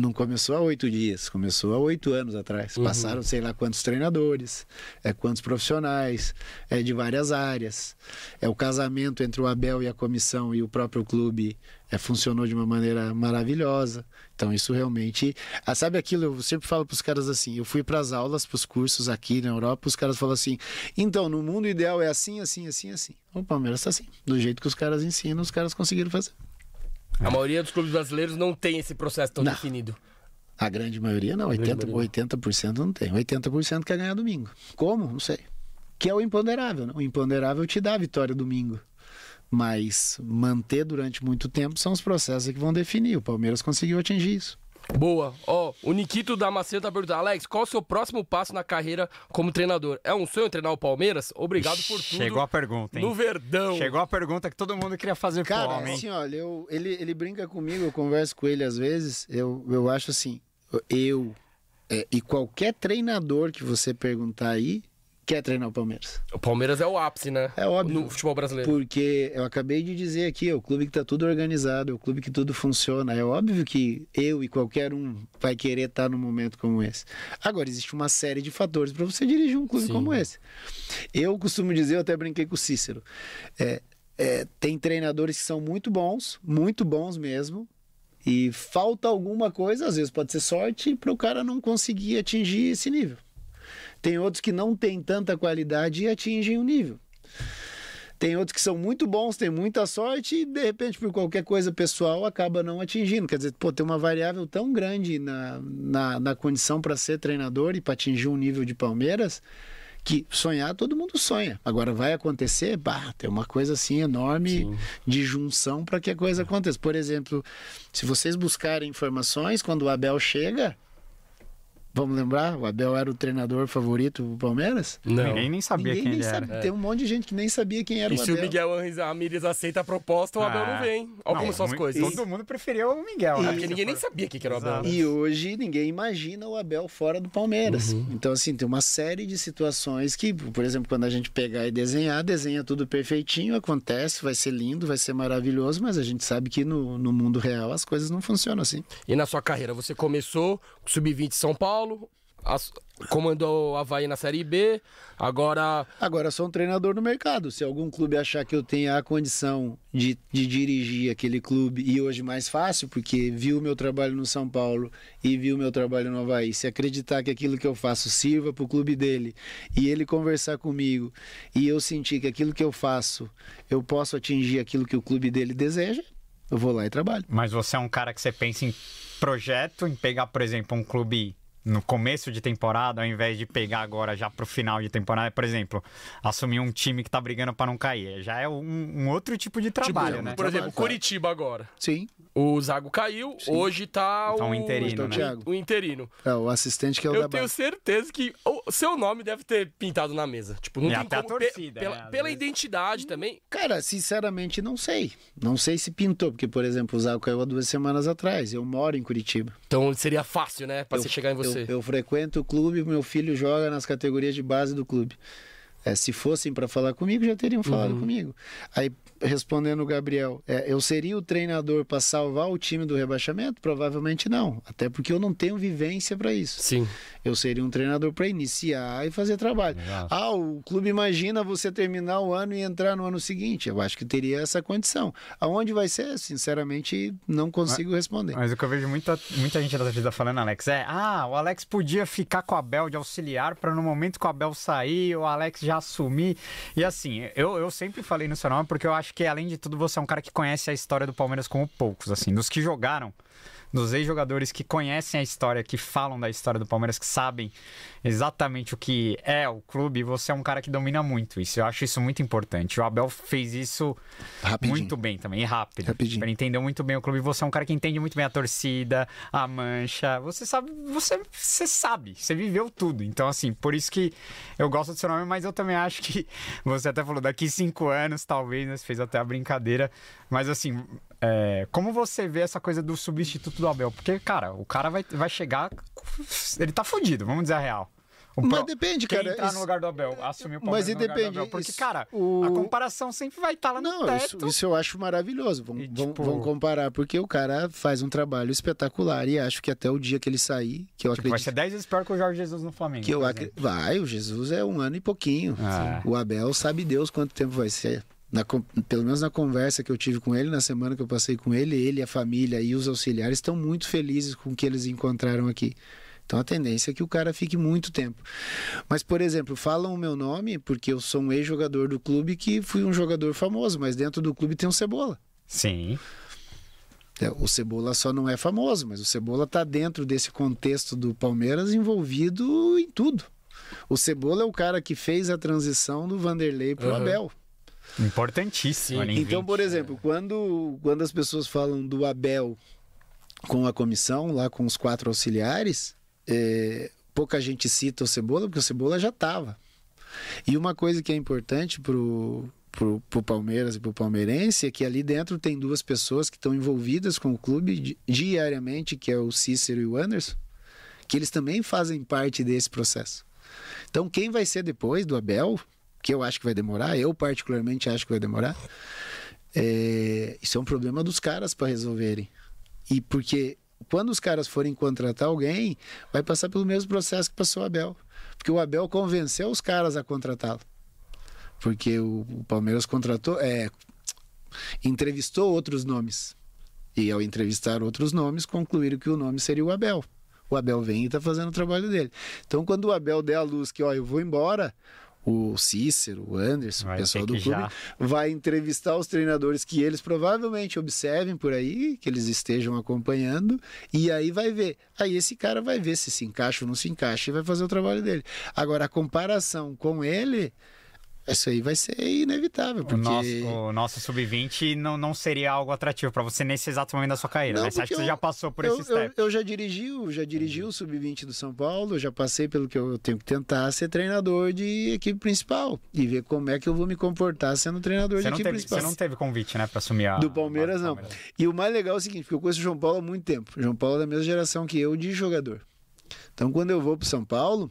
não começou há oito dias, começou há oito anos atrás. Passaram sei lá quantos treinadores, é quantos profissionais, é de várias áreas. É o casamento entre o Abel e a comissão e o próprio clube é, funcionou de uma maneira maravilhosa. Então isso realmente, ah, sabe aquilo? Eu sempre falo para os caras assim. Eu fui para as aulas, para os cursos aqui na Europa, os caras falam assim. Então no mundo ideal é assim, assim, assim, assim. O Palmeiras está assim, do jeito que os caras ensinam, os caras conseguiram fazer. A maioria dos clubes brasileiros não tem esse processo tão Não. definido. A grande maioria não, grande 80%, maioria 80% não tem. 80% quer ganhar domingo. Como? Não sei. Que é o imponderável. Né? O imponderável te dá a vitória domingo. Mas manter durante muito tempo são os processos que vão definir. O Palmeiras conseguiu atingir isso. Boa. Ó, o Nikito Damasceno tá perguntando, Alex, qual o seu próximo passo na carreira como treinador? É um sonho treinar o Palmeiras? Obrigado por tudo. Chegou a pergunta, hein? No Verdão. Chegou a pergunta que todo mundo queria fazer pro Cara, homem. assim, olha, eu, ele, ele brinca comigo, eu converso com ele às vezes, eu, eu acho assim, eu é, e qualquer treinador que você perguntar aí, quer treinar o Palmeiras. O Palmeiras é o ápice, né? É óbvio. No futebol brasileiro. Porque eu acabei de dizer aqui, é o clube que tá tudo organizado, é o clube que tudo funciona. É óbvio que eu e qualquer um vai querer estar num momento como esse. Agora, existe uma série de fatores para você dirigir um clube Sim. como esse. Eu costumo dizer, eu até brinquei com o Cícero, é, é, tem treinadores que são muito bons, muito bons mesmo, e falta alguma coisa, às vezes pode ser sorte, para o cara não conseguir atingir esse nível. Tem outros que não têm tanta qualidade e atingem o nível. Tem outros que são muito bons, têm muita sorte e, de repente, por qualquer coisa pessoal, acaba não atingindo. Quer dizer, pô, tem uma variável tão grande na, na, na condição para ser treinador e para atingir um nível de Palmeiras que sonhar todo mundo sonha. Agora vai acontecer, bah, tem uma coisa assim enorme de junção para que a coisa aconteça. Por exemplo, se vocês buscarem informações, quando o Abel chega, vamos lembrar, o Abel era o treinador favorito do Palmeiras? Não. Ninguém nem sabia Ninguém quem nem ele era. sabe. Tem um monte de gente que nem sabia quem era E o se Abel. o Miguel Ramírez aceita a proposta, o Abel Ah. não vem. Olha Não, como são as coisas. Todo mundo preferiu o Miguel, né? É porque ninguém nem sabia quem que era o Abel. Exato. né? E hoje ninguém imagina o Abel fora do Palmeiras. Uhum. Então, assim, tem uma série de situações que, por exemplo, quando a gente pegar e desenhar, desenha tudo perfeitinho, acontece, vai ser lindo, vai ser maravilhoso, mas a gente sabe que no, no mundo real as coisas não funcionam assim. E na sua carreira, você começou com Sub-20 São Paulo, as- comandou o Havaí na Série B, agora Agora, sou um treinador no mercado. Se algum clube achar que eu tenho a condição de, de dirigir aquele clube, e hoje mais fácil, porque viu o meu trabalho no São Paulo e viu o meu trabalho no Havaí, se acreditar que aquilo que eu faço sirva para o clube dele e ele conversar comigo e eu sentir que aquilo que eu faço eu posso atingir aquilo que o clube dele deseja, eu vou lá e trabalho. Mas você é um cara que você pensa em projeto, em pegar, por exemplo, um clube no começo de temporada, ao invés de pegar agora já pro final de temporada, por exemplo, assumir um time que tá brigando para não cair. Já é um, um outro tipo de trabalho, tipo, né? por exemplo, Curitiba agora. Sim, O Zago caiu, hoje tá, Tá o um interino, Tá o né? Thiago. o interino. é o assistente que é o Eu da tenho base. certeza que o seu nome deve ter pintado na mesa. Tipo, não E tem até a como, pe- torcida, pela, né, pela identidade também. Cara, sinceramente não sei. Não sei se pintou, porque, por exemplo, o Zago caiu há duas semanas atrás. Eu moro em Curitiba. Então seria fácil, né, pra eu, você chegar em você. Eu, eu frequento o clube, meu filho joga nas categorias de base do clube. É, se fossem para falar comigo, já teriam falado Uhum. comigo. Aí, respondendo o Gabriel, é, eu seria o treinador para salvar o time do rebaixamento? Provavelmente não. Até porque eu não tenho vivência para isso. Sim. Eu seria um treinador para iniciar e fazer trabalho. Ah, o clube imagina você terminar o ano e entrar no ano seguinte. Eu acho que teria essa condição. Aonde vai ser? Sinceramente, não consigo responder. Mas o que eu vejo muita, muita gente da torcida falando, Alex, é: ah, o Alex podia ficar com o Abel de auxiliar para no momento que o Abel sair, o Alex já assumir. E assim, eu, eu sempre falei no seu nome porque eu acho que, além de tudo, você é um cara que conhece a história do Palmeiras como poucos, assim, dos que jogaram. Dos ex-jogadores que conhecem a história, que falam da história do Palmeiras, que sabem exatamente o que é o clube, você é um cara que domina muito isso. Eu acho isso muito importante. O Abel fez isso Rapidinho. muito bem também, e rápido. Rapidinho. Ele entendeu muito bem o clube. Você é um cara que entende muito bem a torcida, a mancha. Você sabe, você, você sabe, você viveu tudo. Então, assim, por isso que eu gosto do seu nome, mas eu também acho que você até falou daqui cinco anos, talvez, né? Você fez até a brincadeira. Mas assim, é, como você vê essa coisa do substituto do Abel? Porque, cara, o cara vai, vai chegar. Ele tá fudido, vamos dizer a real. O Mas pro- depende, quem cara, entrar isso- no lugar do Abel, assumir o Mas Palmeiras e no depende, Abel. Porque, isso- cara, o- a comparação sempre vai estar lá no Não, teto. isso, isso eu acho maravilhoso. Vão, E, vão- tipo- vão comparar, porque o cara faz um trabalho espetacular e acho que até o dia que ele sair, que eu Tipo, vai acredito. ser 10 vezes pior que o Jorge Jesus no Flamengo. que eu. Vai, o Jesus é um ano e pouquinho. Ah. O Abel sabe Deus quanto tempo vai ser. Na pelo menos na conversa que eu tive com ele, na semana que eu passei com ele, ele, a família e os auxiliares estão muito felizes com o que eles encontraram aqui. Então a tendência é que o cara fique muito tempo. Mas, por exemplo, falam o meu nome porque eu sou um ex-jogador do clube que fui um jogador famoso, mas dentro do clube tem um Cebola. Sim. É, O Cebola só não é famoso, mas o Cebola está dentro desse contexto do Palmeiras envolvido em tudo. O Cebola é o cara que fez a transição do Vanderlei para o Uhum. Abel. Importantíssimo. Sim. nem Então, 20. por exemplo, quando, quando as pessoas falam do Abel com a comissão, lá com os quatro auxiliares, é, pouca gente cita o Cebola, porque o Cebola já estava. E uma coisa que é importante pro, pro, pro Palmeiras e pro palmeirense é que ali dentro tem duas pessoas que estão envolvidas com o clube di- diariamente, que é o Cícero e o Anderson, que eles também fazem parte desse processo. Então, quem vai ser depois do Abel, que eu acho que vai demorar, eu particularmente acho que vai demorar, é, isso é um problema dos caras para resolverem. E porque quando os caras forem contratar alguém, vai passar pelo mesmo processo que passou o Abel. Porque o Abel convenceu os caras a contratá-lo. Porque o, o Palmeiras contratou, é, entrevistou outros nomes. E ao entrevistar outros nomes, concluíram que o nome seria o Abel. O Abel vem e está fazendo o trabalho dele. Então, quando o Abel der a luz que, ó, eu vou embora, o Cícero, o Anderson, Vai o pessoal do clube, já. vai entrevistar os treinadores que eles provavelmente observem por aí, que eles estejam acompanhando, e aí vai ver. Aí esse cara vai ver se se encaixa ou não se encaixa e vai fazer o trabalho dele. Agora, a comparação com ele, isso aí vai ser inevitável, O porque... nosso, o nosso sub-20 não, não seria algo atrativo pra você nesse exato momento da sua carreira, Não, né? Você acha que você eu- já passou por eu, esse eu, eu já dirigi, o- já dirigi o sub-20 do São Paulo, já passei pelo que eu tenho que tentar ser treinador de equipe principal e ver como é que eu vou me comportar sendo treinador Você de equipe teve, principal. você não teve convite, né, pra assumir a. Do Palmeiras, não. E o mais legal é o seguinte, porque eu conheço o João Paulo há muito tempo. O João Paulo é da mesma geração que eu de jogador. Então, quando eu vou pro São Paulo,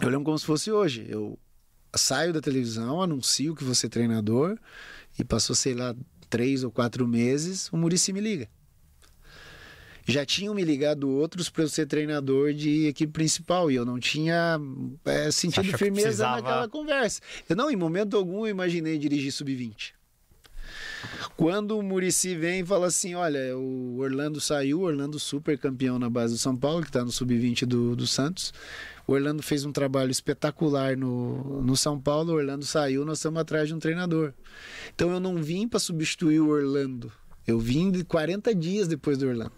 eu lembro como se fosse hoje. Eu saio da televisão, anuncio que vou ser treinador e passou, sei lá, três ou quatro meses, o Murici me liga. Já tinham me ligado outros para eu ser treinador de equipe principal e eu não tinha é, sentido firmeza precisava- naquela conversa. Eu não, em momento algum, eu imaginei dirigir sub-20. Quando o Murici vem e fala assim: olha, o Orlando saiu, o Orlando super campeão na base do São Paulo, que está no sub-20 do, do Santos. O Orlando fez um trabalho espetacular no, no São Paulo, o Orlando saiu, nós estamos atrás de um treinador. Então eu não vim para substituir o Orlando, eu vim de 40 dias depois do Orlando.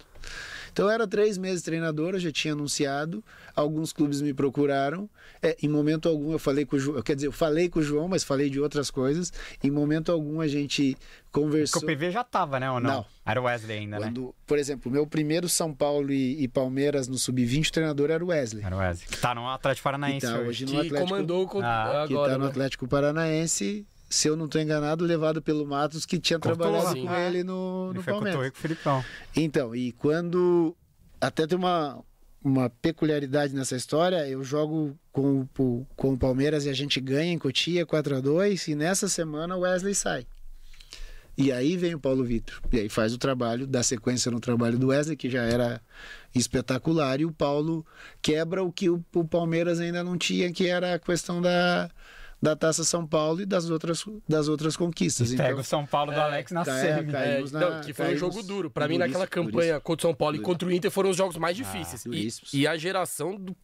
Então eu era três meses treinador, eu já tinha anunciado, alguns clubes me procuraram. É, em momento algum eu falei com o João, quer dizer, eu falei com o João, mas falei de outras coisas. Em momento algum a gente Porque conversou. o PV já tava, né, ou não? Não. Era o Wesley ainda, né? Quando, por exemplo, o meu primeiro São Paulo e, e Palmeiras no Sub-20, o treinador era o Wesley. Era o Wesley. Que tá no Atlético Paranaense E tá hoje. hoje no Que Atlético, comandou co- Ah, agora, que tá no né? Atlético Paranaense, se eu não estou enganado, levado pelo Matos, que tinha Cortou, trabalhado sim. com ele no, Ele no foi com o Palmeiras. Filipão. Então, e quando. Até tem uma, uma peculiaridade nessa história. Eu jogo com, o- com o Palmeiras e a gente ganha em Cotia 4 a 2 e nessa semana o Wesley sai. E aí vem o Paulo Vitor. E aí faz o trabalho, dá sequência no trabalho do Wesley, que já era espetacular, e o Paulo quebra o que o, o Palmeiras ainda não tinha, que era a questão da, da Taça São Paulo e das outras, das outras conquistas. Pega Então, o São Paulo do Alex na semi. é. É, não, que foi um jogo duro. Pra mim, naquela campanha contra o São Paulo e contra o Inter foram os jogos mais difíceis. e, e a geração do.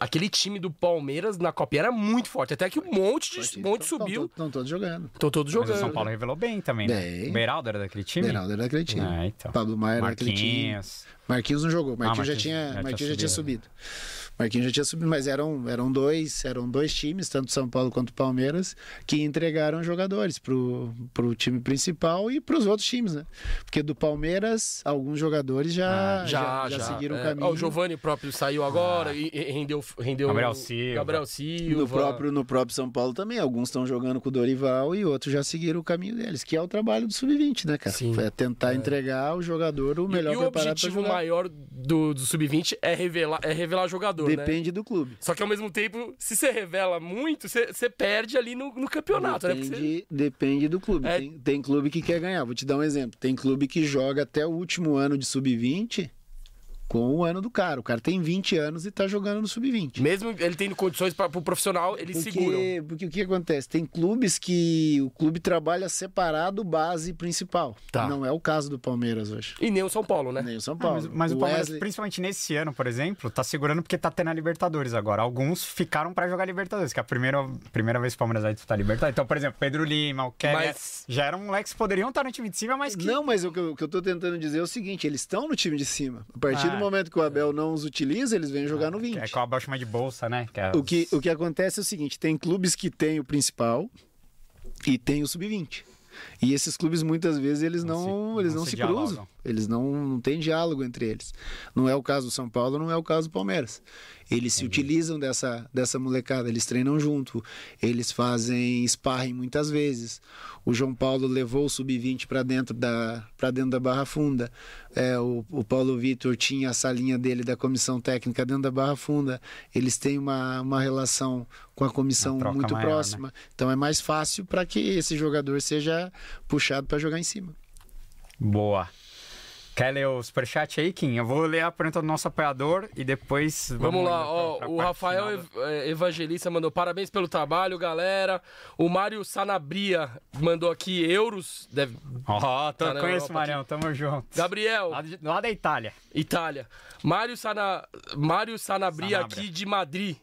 Aquele time do Palmeiras na Copinha era muito forte. Até que um monte de um monte subiu. Estão todos jogando. Estão todos Mas jogando. o São Paulo revelou bem também, né? Bem. O Beraldo era daquele time? Beraldo era daquele time. Ah, então. Pablo Maia era daquele time. Marquinhos. Marquinhos não jogou. Marquinhos, já, Marquinhos tinha, já tinha Marquinhos já tinha subido. subido. Marquinhos já tinha subido, mas eram, eram dois, eram dois times, tanto São Paulo quanto Palmeiras, que entregaram jogadores pro, pro time principal e pros outros times, né? Porque do Palmeiras, alguns jogadores já, Ah, Já, já. seguiram o é. caminho. Ó, o Giovani próprio saiu agora e, e rendeu, rendeu. Gabriel Silva. Gabriel Silva. No próprio, no próprio São Paulo também. Alguns estão jogando com o Dorival e outros já seguiram o caminho deles, que é o trabalho do Sub-20, né, cara? Sim. Foi tentar entregar o jogador o E- melhor e o preparado para objetivo jogar. maior do, do Sub-20 é revelar, é revelar jogador, né? Depende do clube. Só que ao mesmo tempo, se você revela muito, você, você perde ali no, no campeonato, né? Porque você- Depende, depende do clube. É. Tem, tem clube que quer ganhar. Vou te dar um exemplo. Tem clube que joga até o último ano de sub-20 com o ano do cara. O cara tem 20 anos e tá jogando no sub-20. Mesmo ele tendo condições para o profissional, eles seguram. Porque, porque o que acontece? Tem clubes que o clube trabalha separado base principal. Tá. Não é o caso do Palmeiras hoje. E nem o São Paulo, né? Nem o São Ah, Paulo. mas, mas o, Palmeiras, Wesley- principalmente nesse ano, por exemplo, tá segurando porque tá tendo a Libertadores agora. Alguns ficaram pra jogar Libertadores, que é a primeira, primeira vez que o Palmeiras vai disputar Libertadores. Então, por exemplo, Pedro Lima, o Kevin, Mas- já eram moleques que poderiam estar no time de cima, mas que... Não, mas o que, eu, o que eu tô tentando dizer é o seguinte: eles estão no time de cima. A partir Ah. Do momento que o Abel não os utiliza, eles vêm jogar no 20. É que o Abel chama de bolsa, né? Que é O que, o que acontece é o seguinte: tem clubes que tem o principal e tem o sub-20. E esses clubes muitas vezes eles Não não, se- eles não não se se, cruzam. Eles não, não têm diálogo entre eles. Não é o caso do São Paulo, não é o caso do Palmeiras. Eles se utilizam dessa, dessa molecada, eles treinam junto, eles fazem sparring muitas vezes. O João Paulo levou o sub-20 para dentro da para dentro da Barra Funda. É, o, o Paulo Vitor tinha a salinha dele da comissão técnica dentro da Barra Funda. Eles têm uma, uma relação com a comissão muito maior, né? próxima. Então é mais fácil para que esse jogador seja puxado para jogar em cima. Boa. Quer ler o superchat aí, Kim? Eu vou ler a pergunta do nosso apoiador e depois. Vamos lá, indo ó, pra- pra o Rafael Ev- eh, Evangelista mandou parabéns pelo trabalho, galera. O Mário Sanabria mandou aqui euros. Deve... Ó, tô, Tá conheço, Marião, tamo junto. Gabriel, Lá, de- lá da Itália. Itália. Mário, Sana... Mário Sanabria Sanabria. aqui de Madrid.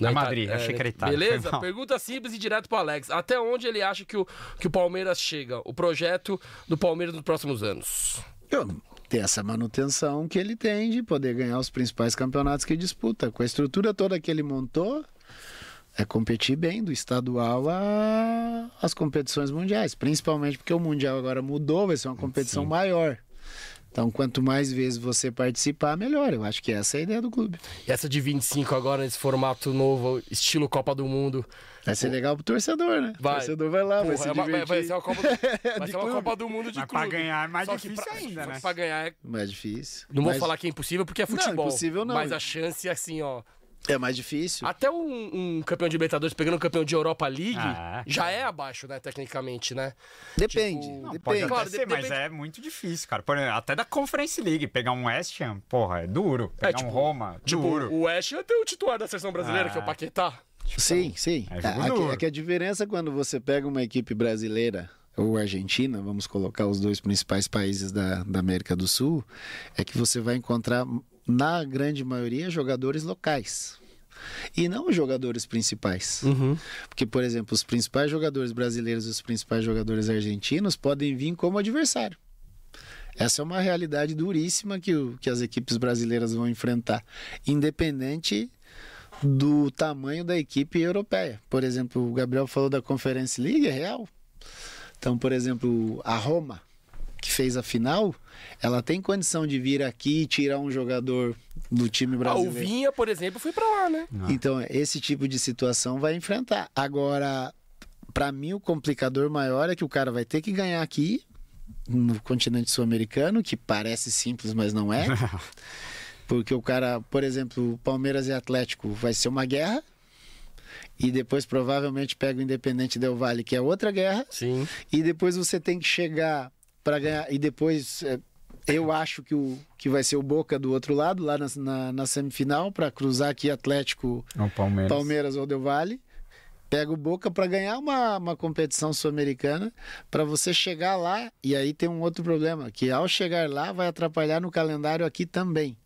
Na Madrid, achei que era Itália, Beleza? Pergunta simples e direto pro Alex. Até onde ele acha que o, que o Palmeiras chega? O projeto do Palmeiras nos próximos anos. Eu- ter essa manutenção que ele tem de poder ganhar os principais campeonatos que disputa. Com a estrutura toda que ele montou, é competir bem do estadual a- às competições mundiais. Principalmente porque o Mundial agora mudou, vai ser uma competição Sim. maior. Então, quanto mais vezes você participar, melhor. Eu acho que essa é a ideia do clube. E essa de 25 agora, nesse formato novo, estilo Copa do Mundo. Vai ser legal pro torcedor, né? Vai. O torcedor vai lá, vai Porra, se é vai, divertir. vai ser uma Copa, vai De ser uma. Copa do Mundo de Mas pra clube. ganhar é mais Só que difícil pra- ainda, né? Pra ganhar é Mais difícil. Não vou Mas falar que é impossível porque é Não, futebol. impossível não. Mas a chance, assim, ó. É mais difícil. Até um, um campeão de Libertadores pegando um campeão de Europa League Ah, já é abaixo, né, tecnicamente, né? Depende. tipo, Não, depende. Claro, ser, de- mas depende- é muito difícil, cara. Por exemplo, até da Conference League, pegar um West Ham, porra, é duro. Pegar tipo, um Roma, Tipo, duro. o West Ham tem o titular da seleção brasileira, Ah. que é o Paquetá. Sim, sim. é É, é, que, é a diferença quando você pega uma equipe brasileira ou argentina, vamos colocar os dois principais países da, da América do Sul, é que você vai encontrar, na grande maioria, jogadores locais. E não os jogadores principais. Porque, por exemplo, os principais jogadores brasileiros e os principais jogadores argentinos podem vir como adversário. Essa é uma realidade duríssima que, o- que as equipes brasileiras vão enfrentar, independente do tamanho da equipe europeia. Por exemplo, o Gabriel falou da Conference League, é real. Então, por exemplo, a Roma, que fez a final, ela tem condição de vir aqui e tirar um jogador do time Ah, o brasileiro. Vinha, por exemplo, foi pra lá, né? Então, esse tipo de situação vai enfrentar. Agora, para mim, o complicador maior é que o cara vai ter que ganhar aqui, no continente sul-americano, que parece simples, mas não é. Porque o cara, por exemplo, Palmeiras e Atlético vai ser uma guerra. E depois provavelmente pega o Independente Del Valle, que é outra guerra. Sim. E depois você tem que chegar para ganhar. E depois é, eu acho que, o, que vai ser o Boca do outro lado, lá na, na, na semifinal, para cruzar aqui Atlético, Palmeiras. Palmeiras ou Del Valle. Pega o Boca para ganhar uma, uma competição sul-americana, para você chegar lá. E aí tem um outro problema, que ao chegar lá vai atrapalhar no calendário aqui também.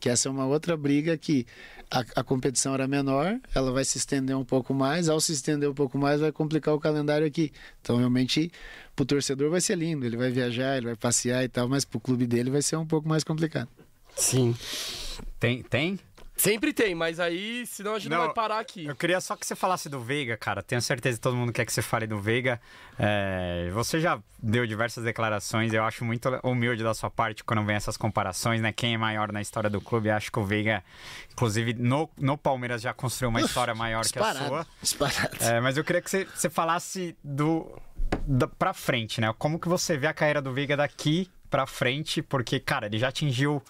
Que essa é uma outra briga que a, a competição era menor, ela vai se estender um pouco mais. Ao se estender um pouco mais, vai complicar o calendário aqui. Então, realmente, pro torcedor vai ser lindo. Ele vai viajar, ele vai passear e tal, mas pro clube dele vai ser um pouco mais complicado. Sim. Tem? Tem? Sempre tem, mas aí, senão a gente não, Não, vai parar aqui. Eu queria só que você falasse do Veiga, cara. Tenho certeza que todo mundo quer que você fale do Veiga. É, você já deu diversas declarações. Eu acho muito humilde da sua parte quando vem essas comparações, né? Quem é maior na história do clube? Acho que o Veiga, inclusive, no, no Palmeiras já construiu uma história maior que a sua. Disparado. É, mas eu queria que você, você falasse do da, pra frente, né? Como que você vê a carreira do Veiga daqui pra frente? Porque, cara, ele já atingiu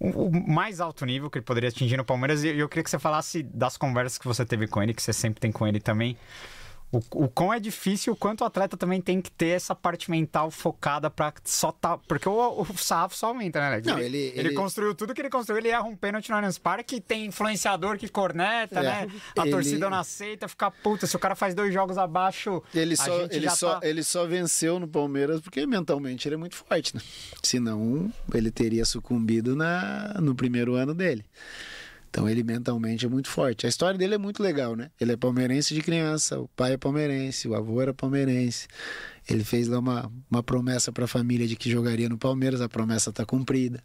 o, mais alto nível que ele poderia atingir no Palmeiras. E eu queria que você falasse das conversas que você teve com ele, que você sempre tem com ele também. O, o quão é difícil, o quanto o atleta também tem que ter essa parte mental focada pra só tá. Porque o, o sarrafo só aumenta, né, Alex? Não, ele, ele- ele construiu tudo que ele construiu, ele erra um pênalti no Allianz Parque, tem influenciador que corneta, É. né? A Ele- torcida não aceita, fica puta. Se o cara faz dois jogos abaixo, Ele só, ele, só, tá... ele só venceu no Palmeiras porque mentalmente ele é muito forte, né? Senão ele teria sucumbido na, no primeiro ano dele. Então ele mentalmente é muito forte. A história dele é muito legal, né? Ele é palmeirense de criança, o pai é palmeirense, o avô era palmeirense. Ele fez lá uma, uma promessa para a família de que jogaria no Palmeiras, a promessa está cumprida.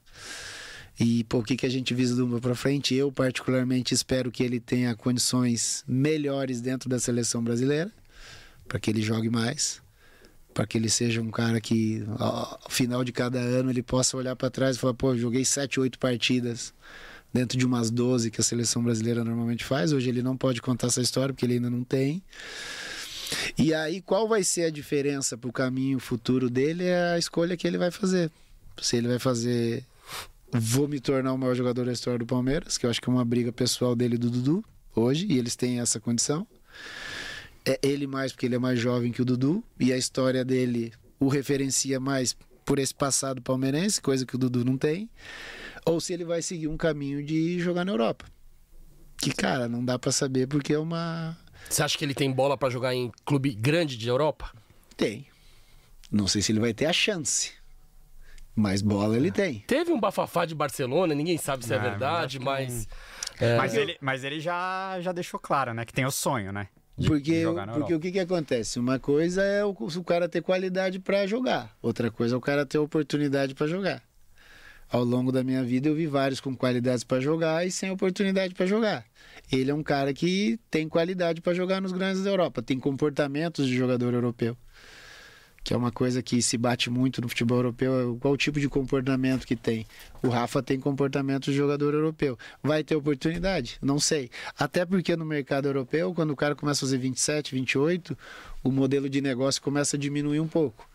E o que, que a gente vislumbra para frente? Eu, particularmente, espero que ele tenha condições melhores dentro da seleção brasileira, para que ele jogue mais. para que ele seja um cara que ao final de cada ano ele possa olhar para trás e falar, pô, joguei 7, 8 partidas dentro de umas 12 que a seleção brasileira normalmente faz. Hoje ele não pode contar essa história porque ele ainda não tem. E aí, qual vai ser a diferença para o caminho futuro dele? É a escolha que ele vai fazer. Se ele vai fazer, vou me tornar o maior jogador da história do Palmeiras, que eu acho que é uma briga pessoal dele e do Dudu hoje, e eles têm essa condição. É ele mais porque ele é mais jovem que o Dudu, e a história dele o referencia mais por esse passado palmeirense, coisa que o Dudu não tem. Ou se ele vai seguir um caminho de jogar na Europa. Que, cara, não dá para saber porque é uma Você acha que ele tem bola pra jogar em clube grande de Europa? Tem. Não sei se ele vai ter a chance. Mas bola ele tem. Teve um bafafá de Barcelona, ninguém sabe se é, É, mas verdade, que mas. é, Mas, ele, mas ele já, já deixou claro, né? Que tem o sonho, né? de- de Porque, jogar na porque o que, que acontece? Uma coisa é o, o cara ter qualidade para jogar, outra coisa é o cara ter oportunidade para jogar. Ao longo da minha vida eu vi vários com qualidades para jogar e sem oportunidade para jogar. Ele é um cara que tem qualidade para jogar nos grandes da Europa, tem comportamentos de jogador europeu. Que é uma coisa que se bate muito no futebol europeu, é qual tipo de comportamento que tem. O Rafa tem comportamento de jogador europeu. Vai ter oportunidade? Não sei. Até porque no mercado europeu, quando o cara começa a fazer 27, 28, o modelo de negócio começa a diminuir um pouco.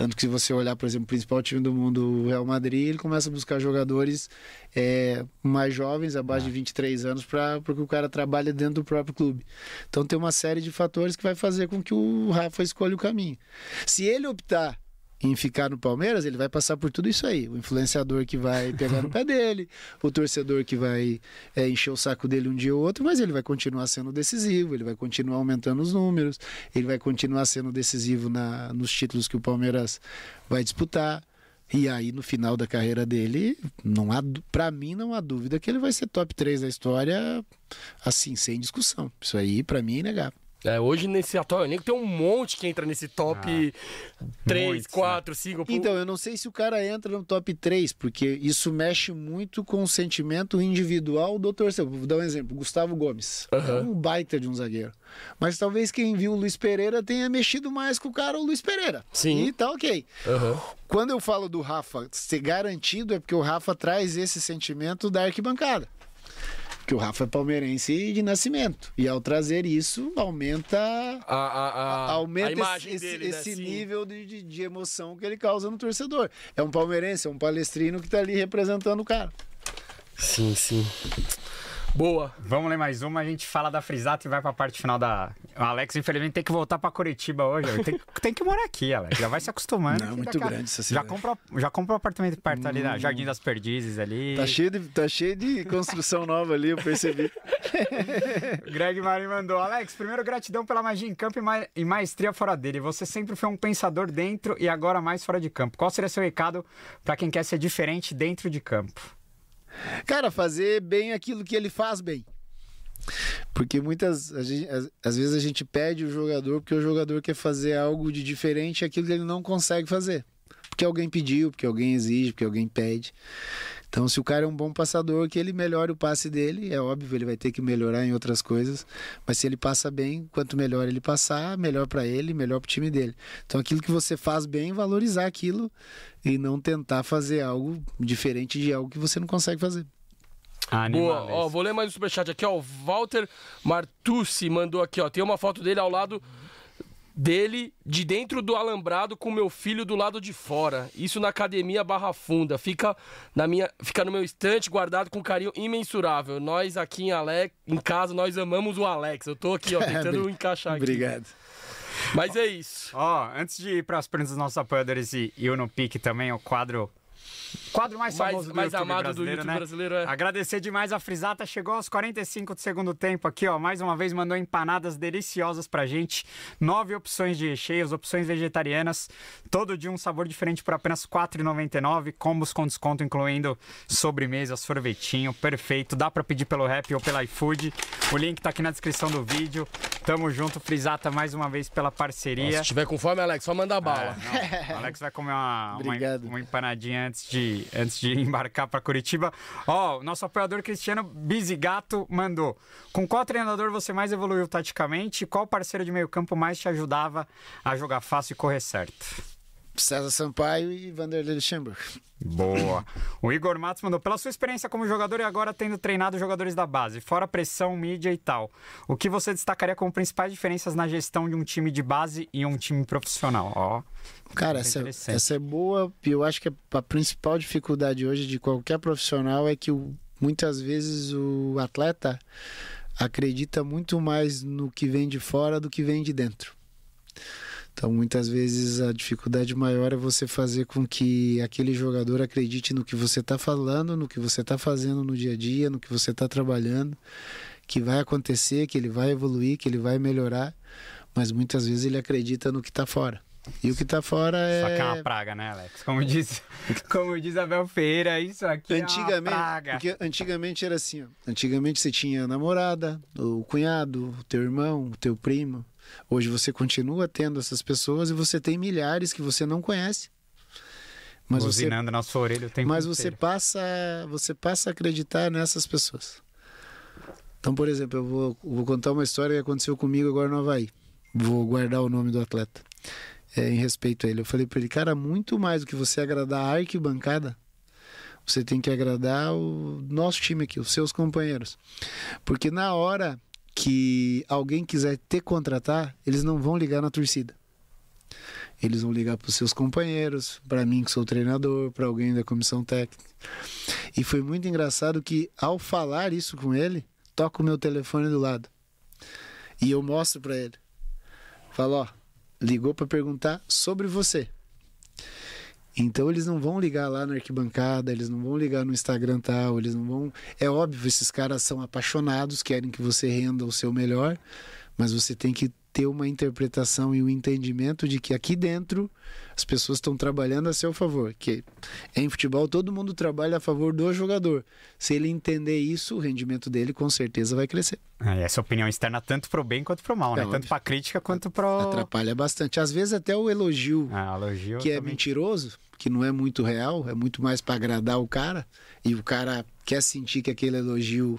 Tanto que se você olhar, por exemplo, o principal time do mundo, o Real Madrid, ele começa a buscar jogadores é, mais jovens, abaixo de 23 anos, para que o cara trabalhe dentro do próprio clube. Então tem uma série de fatores que vai fazer com que o Rafa escolha o caminho. Se ele optar em ficar no Palmeiras, ele vai passar por tudo isso aí. O influenciador que vai pegar no pé dele, o torcedor que vai é, encher o saco dele um dia ou outro, mas ele vai continuar sendo decisivo, ele vai continuar aumentando os números, ele vai continuar sendo decisivo na, nos títulos que o Palmeiras vai disputar. E aí, no final da carreira dele, não há, para mim, não há dúvida que ele vai ser top 3 da história, assim, sem discussão. Isso aí, para mim, é inegável. É, hoje nesse atual elenco tem um monte que entra nesse top 3, muitos, 4, 5. pô. Então, eu não sei se o cara entra no top 3, porque isso mexe muito com o sentimento individual do torcedor. Vou dar um exemplo: Gustavo Gomes. É um baita de um zagueiro. Mas talvez quem viu o Luiz Pereira tenha mexido mais com o cara, o Luiz Pereira. Sim. E tá ok. Aham. Quando eu falo do Rafa ser garantido, é porque o Rafa traz esse sentimento da arquibancada. Porque o Rafa é palmeirense de nascimento. E ao trazer isso, aumenta A, a, a, aumenta a imagem esse, dele, né? esse Sim. nível de, de, de emoção que ele causa no torcedor. É um palmeirense, é um palestrino que tá ali representando o cara. Sim, sim. Boa. Vamos ler mais uma, a gente fala da Frisata e vai pra parte final da. O Alex, infelizmente, tem que voltar pra Curitiba hoje. Tem, tem que morar aqui, Alex. Já vai se acostumando. Não, muito a- grande essa já cidade. compra, já compra um apartamento perto ali, na Jardim das Perdizes ali. Tá cheio de, tá cheio de construção nova ali, eu percebi. Greg Mari mandou. Alex, primeiro gratidão pela magia em campo e, ma- e maestria fora dele. Você sempre foi um pensador dentro e agora mais fora de campo. Qual seria seu recado pra quem quer ser diferente dentro de campo? Cara, fazer bem aquilo que ele faz bem. Porque muitas. às vezes a gente pede o jogador porque o jogador quer fazer algo de diferente aquilo que ele não consegue fazer. Porque alguém pediu, porque alguém exige, porque alguém pede. Então, se o cara é um bom passador, que ele melhore o passe dele, é óbvio, ele vai ter que melhorar em outras coisas. Mas se ele passa bem, quanto melhor ele passar, melhor para ele, melhor para o time dele. Então, aquilo que você faz bem, valorizar aquilo e não tentar fazer algo diferente de algo que você não consegue fazer. Boa. Ó, vou ler mais um superchat aqui, ó. O Walter Martucci mandou aqui, ó. Tem uma foto dele ao lado dele, de dentro do alambrado, com meu filho do lado de fora. Isso na academia Barra Funda. Fica, na minha, fica no meu estante, guardado com carinho imensurável. Nós aqui em, Ale... em casa, nós amamos o Alex. Eu tô aqui, ó, tentando encaixar aqui. Obrigado. Mas é isso. Ó, antes de ir para as perguntas dos nossos apoiadores e, e o No Pique também, o quadro. Quadro mais Mais- famoso do mais YouTube amado do brasileiro, YouTube né? brasileiro, é. Agradecer demais a Frisata, chegou aos 45 do segundo tempo aqui, ó. Mais uma vez mandou empanadas deliciosas pra gente. Nove opções de recheios, opções vegetarianas. Todo dia um sabor diferente por apenas R$ 4,99. Combos com desconto, incluindo sobremesa, sorvetinho. Perfeito. Dá pra pedir pelo Rap ou pelo iFood. O link tá aqui na descrição do vídeo. Tamo junto, Frisata, mais uma vez pela parceria. Se tiver com fome, Alex, só manda bala. É, não, Alex vai comer uma, uma, uma empanadinha antes de, antes de embarcar para Curitiba. Ó, o nosso apoiador Cristiano Bizigato mandou. Com qual treinador você mais evoluiu taticamente? Qual parceiro de meio campo mais te ajudava a jogar fácil e correr certo? César Sampaio e Vanderlei Luxemburgo. Boa. O Igor Matos mandou, pela sua experiência como jogador e agora tendo treinado jogadores da base, fora pressão, mídia e tal, o que você destacaria como principais diferenças na gestão de um time de base e um time profissional? Ó, Cara, é essa, essa é boa. e Eu acho que a principal dificuldade hoje de qualquer profissional é que o- muitas vezes o atleta acredita muito mais no que vem de fora do que vem de dentro. Então, muitas vezes a dificuldade maior é você fazer com que aquele jogador acredite no que você está falando, no que você está fazendo no dia a dia, no que você está trabalhando, que vai acontecer, que ele vai evoluir, que ele vai melhorar, mas muitas vezes ele acredita no que está fora. E o que está fora é. Só que é uma praga, né, Alex? Como diz, como diz Abel Ferreira, isso aqui é uma Antigamente, praga. porque antigamente era assim, ó. Antigamente você tinha a namorada, o cunhado, o teu irmão, o teu primo. Hoje você continua tendo essas pessoas e você tem milhares que você não conhece. Mas você, Buzinando na sua orelha o tempo mas você inteiro. passa, você passa a acreditar nessas pessoas. Então, por exemplo, eu vou, vou contar uma história que aconteceu comigo agora no Havaí. Vou guardar o nome do atleta. É, em respeito a ele. Eu falei para ele, cara, muito mais do que você agradar a arquibancada, você tem que agradar o nosso time aqui, os seus companheiros. Porque na hora que alguém quiser te contratar, eles não vão ligar na torcida. Eles vão ligar para os seus companheiros, para mim que sou treinador, para alguém da comissão técnica. E foi muito engraçado que ao falar isso com ele, toca o meu telefone do lado. E eu mostro para ele. Falo, ó, ligou para perguntar sobre você. Então eles não vão ligar lá na arquibancada, eles não vão ligar no Instagram tal, eles não vão. É óbvio, esses caras são apaixonados, querem que você renda o seu melhor, mas você tem que ter uma interpretação e um entendimento de que aqui dentro as pessoas estão trabalhando a seu favor. Que em futebol todo mundo trabalha a favor do jogador. Se ele entender isso, o rendimento dele com certeza vai crescer. É, essa opinião externa tanto pro bem quanto pro mal, né? É, tanto óbvio. pra crítica quanto pro... Atrapalha bastante. Às vezes até o elogio Ah, elogio que é também. mentiroso, que não é muito real, é muito mais para agradar o cara e o cara quer sentir que aquele elogio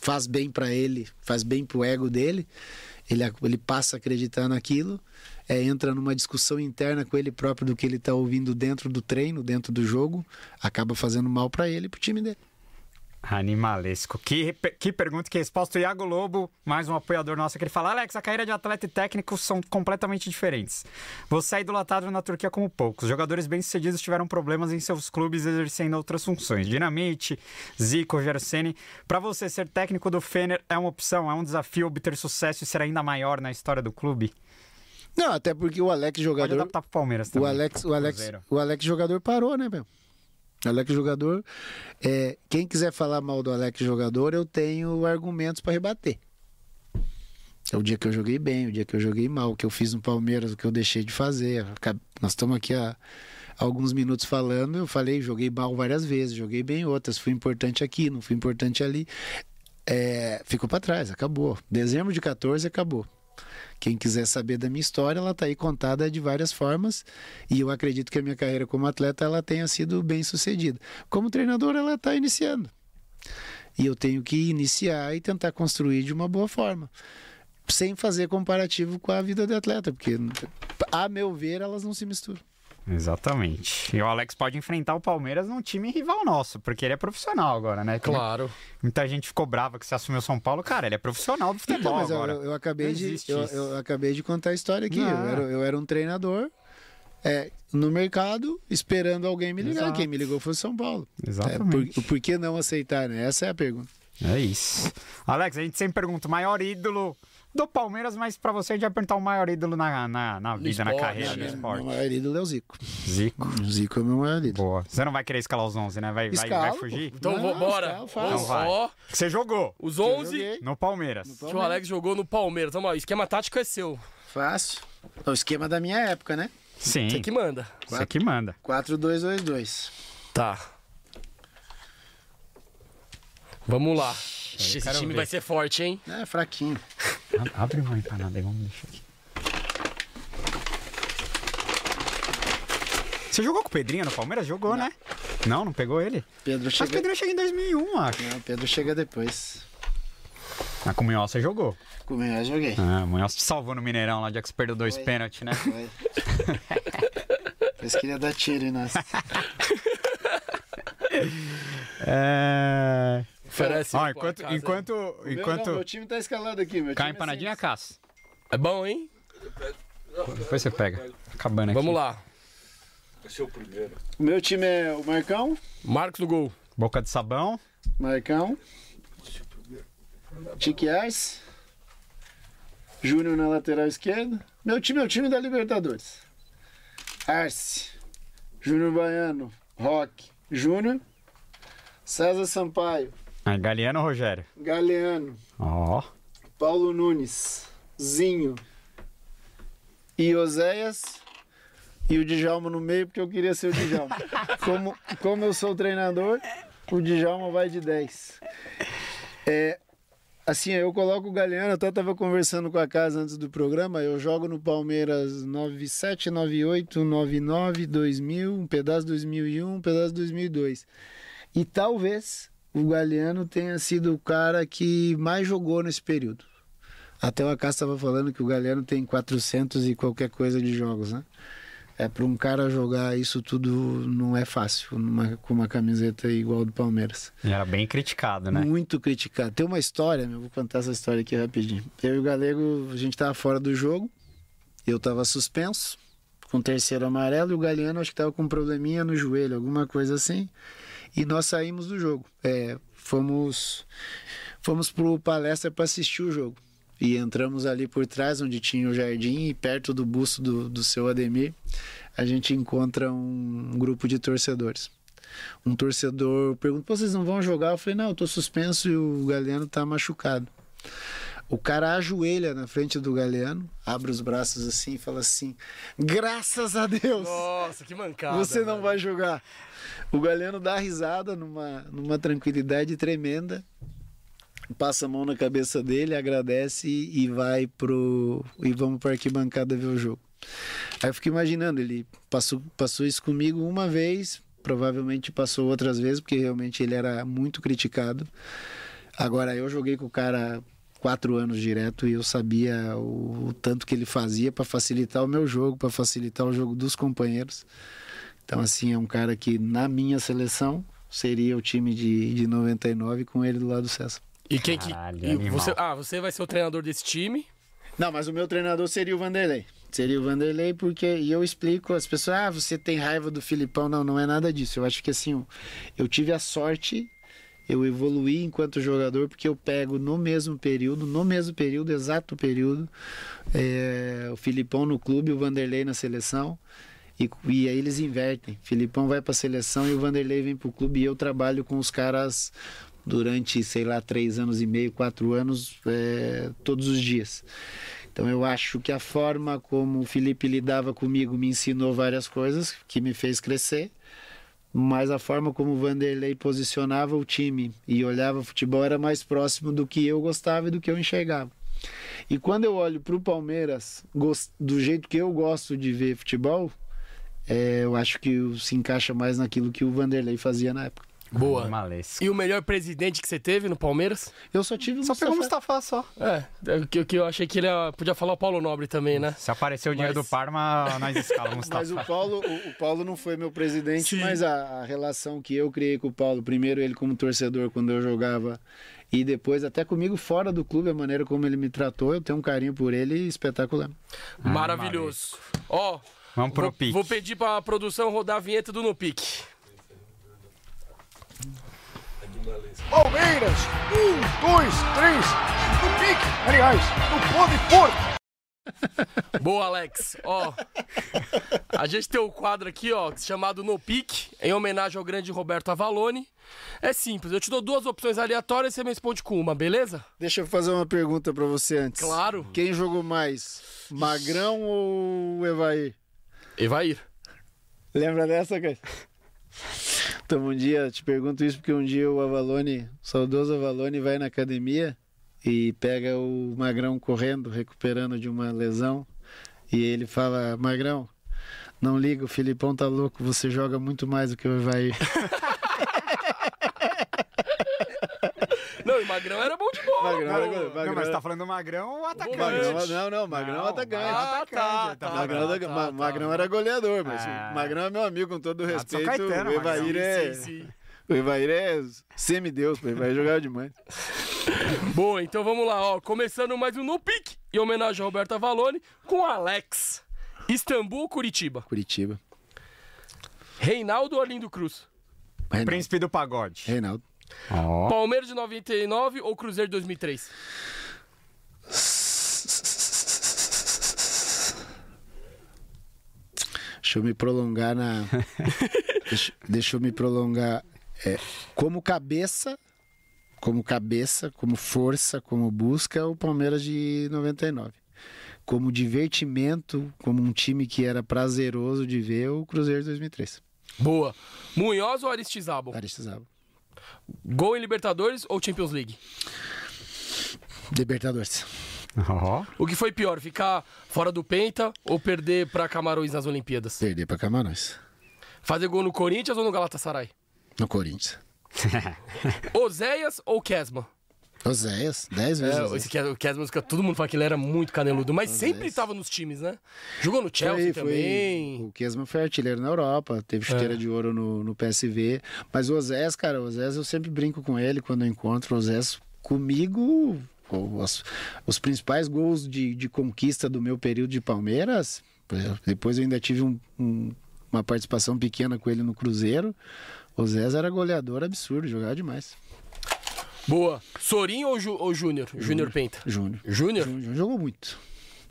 faz bem para ele, faz bem pro ego dele, ele, ele passa a acreditar naquilo, é, entra numa discussão interna com ele próprio do que ele tá ouvindo dentro do treino, dentro do jogo, acaba fazendo mal para ele e pro time dele. Animalesco. Que, que pergunta, que resposta. O Iago Lobo, mais um apoiador nosso, que ele fala: Alex, a carreira de atleta e técnico são completamente diferentes. Você é idolatado na Turquia como poucos. Jogadores bem-sucedidos tiveram problemas em seus clubes exercendo outras funções. Dinamite, Zico, Gerseni. Para você, ser técnico do Fener é uma opção, é um desafio obter sucesso e ser ainda maior na história do clube? Não, até porque o Alex Pode jogador adaptar pro Palmeiras O também. Alex, o Alex, o Alex jogador parou, né, meu? Alex jogador, é, quem quiser falar mal do Alex jogador, eu tenho argumentos para rebater. É o dia que eu joguei bem, o dia que eu joguei mal, o que eu fiz no Palmeiras, o que eu deixei de fazer. Nós estamos aqui há alguns minutos falando, eu falei, joguei mal várias vezes, joguei bem outras, fui importante aqui, não fui importante ali. É, ficou para trás, acabou. Dezembro de 14 acabou. Quem quiser saber da minha história, ela está aí contada de várias formas e eu acredito que a minha carreira como atleta ela tenha sido bem sucedida. Como treinador, ela está iniciando e eu tenho que iniciar e tentar construir de uma boa forma, sem fazer comparativo com a vida de atleta, porque a meu ver elas não se misturam. Exatamente. E o Alex pode enfrentar o Palmeiras num time rival nosso, porque ele é profissional agora, né? Que Claro. Muita gente ficou brava que você assumiu São Paulo. Cara, ele é profissional do futebol Então, mas eu, agora. eu- eu acabei de eu, eu acabei de contar a história aqui. Eu, era, eu era um treinador é, no mercado esperando alguém me ligar. Exato. Quem me ligou foi o São Paulo. É, Exatamente. por, por que não aceitar, né? Essa é a pergunta. É isso. Alex, a gente sempre pergunta o maior ídolo do Palmeiras, mas pra você a gente vai perguntar o maior ídolo na, na, na vida, na esporte, carreira, no né? esporte. Meu maior ídolo é o Zico. Zico. O Zico é o meu maior ídolo. Boa. Você não vai querer escalar os 11, né? Vai, vai, vai fugir? Então Não, vou- bora. escala. Então vai. Ó, Você jogou os Eu 11 joguei. no Palmeiras. que o Alex jogou no Palmeiras. Então, ó, o esquema tático é seu. Fácil. É o esquema da minha época, né? Sim. Você que manda. Você que manda. 4-2-2-2. Tá. Vamos lá. Esse quero time ver. vai ser forte, hein? É fraquinho. Ab- Abre uma empanada aí, vamos deixar aqui. Você jogou com o Pedrinho no Palmeiras? Jogou, né? Não, não pegou ele? Pedro Mas chega. Pedro chega em 2001, acho. Não, Pedro chega depois. Ah, com o Munhoz você jogou. Com o Munhoz joguei. Ah, o Munhoz te salvou no Mineirão lá, já que você perdeu dois pênaltis, né? Foi. Eles queriam dar tiro em nós. É... Oferece Ó, enquanto, acaso, enquanto, Meu, enquanto não, meu time tá escalado aqui, meu cai time é empanadinha, sem- Cássio. É bom, hein? Depois você pega. Acabando aqui. Vamos lá. Vai ser o primeiro. O meu time é o Marcão, Marcos no gol. Boca de sabão. Marcão, Tique Arce, Júnior na lateral esquerda. Meu time é o time da Libertadores. Arce, Júnior Baiano, Roque, Júnior, César Sampaio, Galeano ou Rogério? Galeano, Ó. Paulo Nunes, Zinho e Oséias e o Djalma no meio, porque eu queria ser o Djalma. Como, como eu sou treinador, o Djalma vai de 10. É, assim, eu coloco o Galeano, eu até estava conversando com a casa antes do programa, eu jogo no Palmeiras 97, 98, 99, 2000, um pedaço 2001, um pedaço 2002. E talvez o Galeano tenha sido o cara que mais jogou nesse período. Até o Acácio estava falando que o Galeano tem 400 e qualquer coisa de jogos, né? É para um cara jogar isso tudo não é fácil numa- com uma camiseta igual do Palmeiras. E era bem criticado, né? Muito criticado. Tem uma história, meu, vou contar essa história aqui rapidinho. Eu e o Galego, a gente tava fora do jogo, eu tava suspenso, com terceiro amarelo, e o Galeano acho que tava com um probleminha no joelho, alguma coisa assim. E nós saímos do jogo. É, fomos fomos pro palestra para assistir o jogo. E entramos ali por trás, onde tinha o jardim, e perto do busto do, do seu Ademir, a gente encontra um grupo de torcedores. Um torcedor pergunta: "Pô, vocês não vão jogar? Eu falei: não, eu tô suspenso e o Galeano tá machucado. O cara ajoelha na frente do Galeano, abre os braços assim e fala assim: graças a Deus! Nossa, que mancada. Você não vai jogar. O Galeno dá risada numa, numa tranquilidade tremenda. Passa a mão na cabeça dele, agradece e e vai pro. E vamos para arquibancada ver o jogo. Aí eu fico imaginando, ele passou, passou isso comigo uma vez, provavelmente passou outras vezes, porque realmente ele era muito criticado. Agora, eu joguei com o cara quatro anos direto e eu sabia o, o tanto que ele fazia para facilitar o meu jogo, para facilitar o jogo dos companheiros. Então, assim, é um cara que na minha seleção seria o time de, de 99 com ele do lado do César. E quem que. Caralho, e você, ah, você vai ser o treinador desse time. Não, mas o meu treinador seria o Vanderlei. Seria o Vanderlei porque e eu explico as pessoas, ah, você tem raiva do Filipão. Não, não é nada disso. Eu acho que assim, eu tive a sorte, eu evoluí enquanto jogador porque eu pego no mesmo período, no mesmo período, exato período, é, o Filipão no clube, o Vanderlei na seleção. E, e aí eles invertem. Filipão vai para a seleção e o Vanderlei vem para o clube e eu trabalho com os caras durante, sei lá, três anos e meio, quatro anos, é, todos os dias. Então eu acho que a forma como o Felipe lidava comigo me ensinou várias coisas que me fez crescer, mas a forma como o Vanderlei posicionava o time e olhava o futebol era mais próximo do que eu gostava e do que eu enxergava. E quando eu olho para o Palmeiras, do jeito que eu gosto de ver futebol, é, eu acho que se encaixa mais naquilo que o Vanderlei fazia na época. Boa. Malesco. E o melhor presidente que você teve no Palmeiras? Eu só tive o Só pegou o Mustafa. Mustafa só. É, é que, que eu achei que ele ia- podia falar o Paulo Nobre também, né? Se aparecer o dinheiro Mas- do Parma, nós escalamos o Mas Mustafa. o Paulo, o, o Paulo não foi meu presidente, Sim. mas a, a relação que eu criei com o Paulo, primeiro ele como torcedor quando eu jogava e depois até comigo fora do clube, a maneira como ele me tratou, eu tenho um carinho por ele espetacular. Maravilhoso. Ó, Vamos pro vou, pique. vou pedir pra produção rodar a vinheta do No Pique. Palmeiras, um, dois, três, no pique, aliás, no pó de porco. Boa, Alex. Ó, a gente tem um quadro aqui, ó, chamado No Pique, em homenagem ao grande Roberto Avalone. É simples, eu te dou duas opções aleatórias e você me responde com uma, beleza? Deixa eu fazer uma pergunta pra você antes. Claro. Quem jogou mais, Magrão ou Evair? Evair. Lembra dessa, cara? Então, um dia, te pergunto isso porque um dia o Avalone, o saudoso Avalone, vai na academia e pega o Magrão correndo, recuperando de uma lesão. E ele fala: Magrão, Não liga, o Filipão tá louco, você joga muito mais do que o Evair. Não, e Magrão era bom de bola. Magrão era goleiro. Não, mas Magrão- tá falando do Magrão ou atacante? Magrão, não, não, Magrão é Não, atacante. Ah, tá, tá, Magrão, tá, era- tá, Ma- tá. Magrão era goleador, mas É. o Magrão é meu amigo, com todo o Ah, respeito. Caetano, o Evair Magrão. é. Sim, sim. O Evair é semideus. O Evair jogava demais. Boa, então vamos lá, ó. Começando mais um No Pique, em homenagem a Roberta Valone, com Alex. Istambul ou Curitiba? Curitiba. Reinaldo ou Arlindo Cruz? Reinaldo. Príncipe do pagode. Reinaldo. Ó. Palmeiras de 99 ou Cruzeiro de 2003? Deixa eu me prolongar na. deixa, deixa eu me prolongar. É, como cabeça, como cabeça, como força, como busca, o Palmeiras de 99. Como divertimento, como um time que era prazeroso de ver, o Cruzeiro de 2003. Boa. Munhoz ou Aristizábal? Aristizábal. Gol em Libertadores ou Champions League? Libertadores. Ó. O que foi pior, ficar fora do Penta ou perder pra Camarões nas Olimpíadas? Perder para Camarões. Fazer gol no Corinthians ou no Galatasaray? No Corinthians. Oséias ou Kesman? Oséias, 10 vezes. É, Oséias. esse Kes- o Kesman, todo mundo fala que ele era muito caneludo, mas sempre tava nos times, né? Jogou no Chelsea Foi- foi- também. O Kesman foi artilheiro na Europa, teve chuteira É. de ouro no, no PSV. Mas o Osés, cara, o Osés eu sempre brinco com ele quando eu encontro o Osés comigo. Os, os principais gols de, de conquista do meu período de Palmeiras. Depois eu ainda tive um- um- uma participação pequena com ele no Cruzeiro. O Zés era goleador absurdo, jogava demais. Boa. Sorinho ou, Ju- ou Júnior? Júnior Penta. Júnior. Júnior? Júnior jogou muito.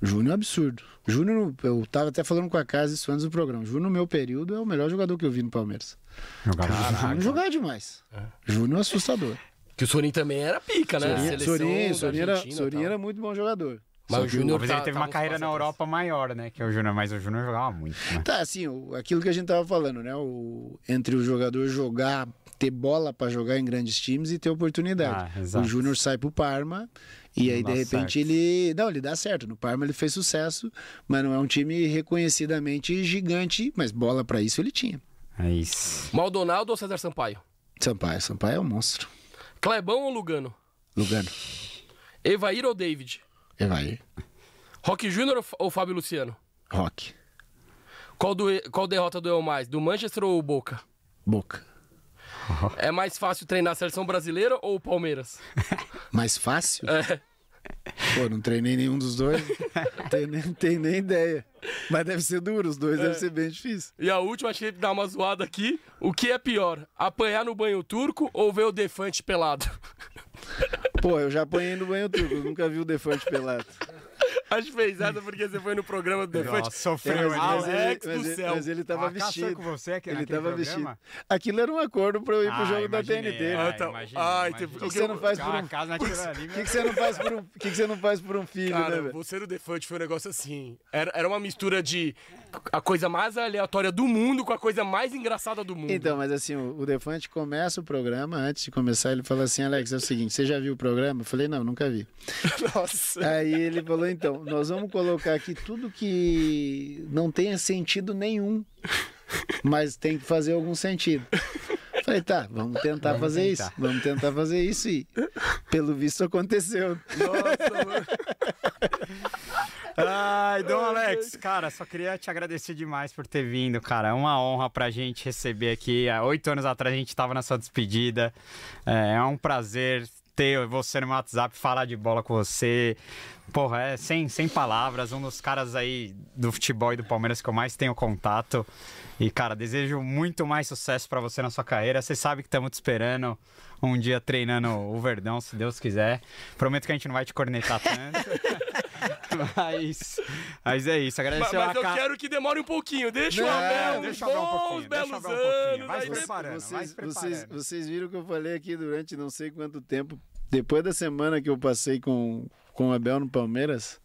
Júnior é absurdo. Júnior, eu tava até falando com a casa isso antes do programa. Júnior, no meu período, é o melhor jogador que eu vi no Palmeiras. Jogava Júnior jogava demais. Júnior é assustador. Que o Sorinho também era pica, né? Sorinho, da Sorinho era, tal. era muito bom jogador. Mas Só o Júnior ele tá- teve tava uma carreira na atrás. Europa maior, né? Que o Júnior, mas o Júnior jogava muito, né? Tá, assim, o- aquilo que a gente tava falando, né? O, entre o jogador jogar, ter bola pra jogar em grandes times e ter oportunidade. Ah, o Júnior sai pro Parma e Não aí, de repente, certo. ele. Não, ele dá certo. No Parma ele fez sucesso, mas não é um time reconhecidamente gigante, mas bola pra isso ele tinha. É isso. Maldonado ou César Sampaio? Sampaio, Sampaio é um monstro. Clebão ou Lugano? Lugano, Evair ou David? Evair, Rock Júnior ou Fábio Luciano? Rock, Qual, doe- qual derrota doeu mais? Do Manchester ou Boca? Boca. É mais fácil treinar a seleção brasileira ou o Palmeiras? Mais fácil? É. Pô, não treinei nenhum dos dois. tenho, nem, tenho nem ideia. Mas deve ser duro, os dois É. deve ser bem difícil. E a última, achei que dá uma zoada aqui. O que é pior? Apanhar no banho turco ou ver o Defante pelado? Pô, eu já apanhei no banho turco, nunca vi o Defante pelado. Acho essa porque você foi no programa do Defante. Nossa, sofreu, mas, ele, Alex mas do ele- céu. mas ele tava vestido. com você aqui ele tava programa? vestido. Aquilo era um acordo pra eu ir pro Ah, jogo da imaginei, TNT. é, né? Ah, imaginei, Ai, imaginei. O que, você não faz por um... casa que, que você não faz por um... O que, que você não faz por um filho, né, Cara, velho? você no Defante foi um negócio assim. Era, era uma mistura de a coisa mais aleatória do mundo com a coisa mais engraçada do mundo. Então, mas assim, o o Defante começa o programa, antes de começar, ele falou assim, Alex, é o seguinte, você já viu o programa? Eu falei, não, nunca vi. Nossa. Aí ele falou, então, nós vamos colocar aqui tudo que não tenha sentido nenhum, mas tem que fazer algum sentido. Falei, tá, vamos tentar Vamos fazer tentar. isso. Vamos tentar fazer isso e, pelo visto, aconteceu. Nossa, mano. Ai, Dom Alex, cara, só queria te agradecer demais por ter vindo, cara. É uma honra pra gente receber aqui. Há oito anos atrás a gente tava na sua despedida. É, é um prazer ter você no WhatsApp, falar de bola com você. Porra, é sem, sem palavras, um dos caras aí do futebol e do Palmeiras que eu mais tenho contato. E, cara, desejo muito mais sucesso pra você na sua carreira. Você sabe que estamos te esperando um dia treinando o Verdão, se Deus quiser. Prometo que a gente não vai te cornetar tanto. mas, mas é isso. Mas, Agradecer mas a eu ca- quero que demore um pouquinho. Deixa o Não, Abel, deixa o Abel um bons, pouquinho, deixa o belos Abel um pouquinho. anos. Vai aí preparando, vai Vocês, se vocês, vocês viram o que eu falei aqui durante não sei quanto tempo. Depois da semana que eu passei com, com o Abel no Palmeiras,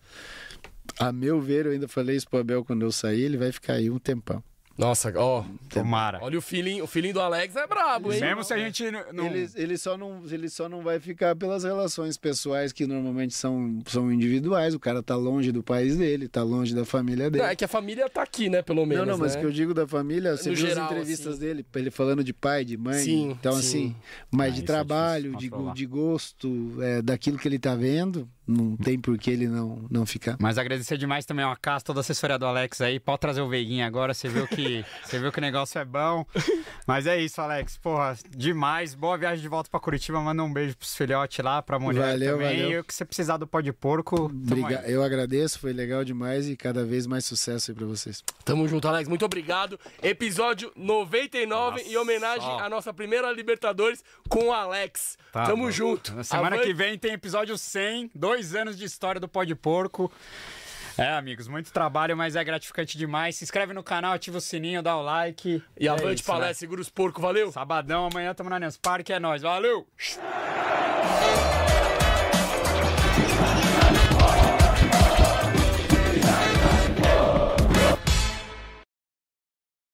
a meu ver, eu ainda falei isso pro Abel quando eu saí, ele vai ficar aí um tempão. Nossa, ó. Tomara. Olha o filhinho, o filhinho do Alex é brabo, hein? Mesmo se a gente não. Ele, ele, só não, ele só não vai ficar pelas relações pessoais que normalmente são, são individuais. O cara tá longe do país dele, tá longe da família dele. Não, é que a família tá aqui, né, pelo menos. Não, não, mas o né? que eu digo da família, você No viu geral, as entrevistas assim. dele, ele falando de pai, de mãe. Sim, então, sim. assim, mas Ah, de é trabalho, difícil de, de gosto, é, daquilo que ele tá vendo, não tem por que ele não, não ficar. Mas agradecer demais também ao Acas, toda a assessoria do Alex aí. Pode trazer o Veiguinho agora, você viu que você viu que o negócio é bom. Mas é isso, Alex. Porra, demais. Boa viagem de volta pra Curitiba. Manda um beijo pros filhotes lá, pra mulher Valeu, também. valeu. E o que você precisar do pó de porco. Eu agradeço, foi legal demais e cada vez mais sucesso aí pra vocês. Tamo junto, Alex. Muito obrigado. Episódio 99 em Nossa, homenagem ó. à nossa primeira Libertadores com o Alex. Tá Tamo bom. junto. Na semana Avante- que vem tem episódio 100, dois anos de história do pó de porco. É, amigos, muito trabalho, mas é gratificante demais. Se inscreve no canal, ativa o sininho, dá o like. E É avante isso, palestra, né? segura os porcos, valeu! Sabadão, amanhã tamo na Nens Park, é nóis. Valeu!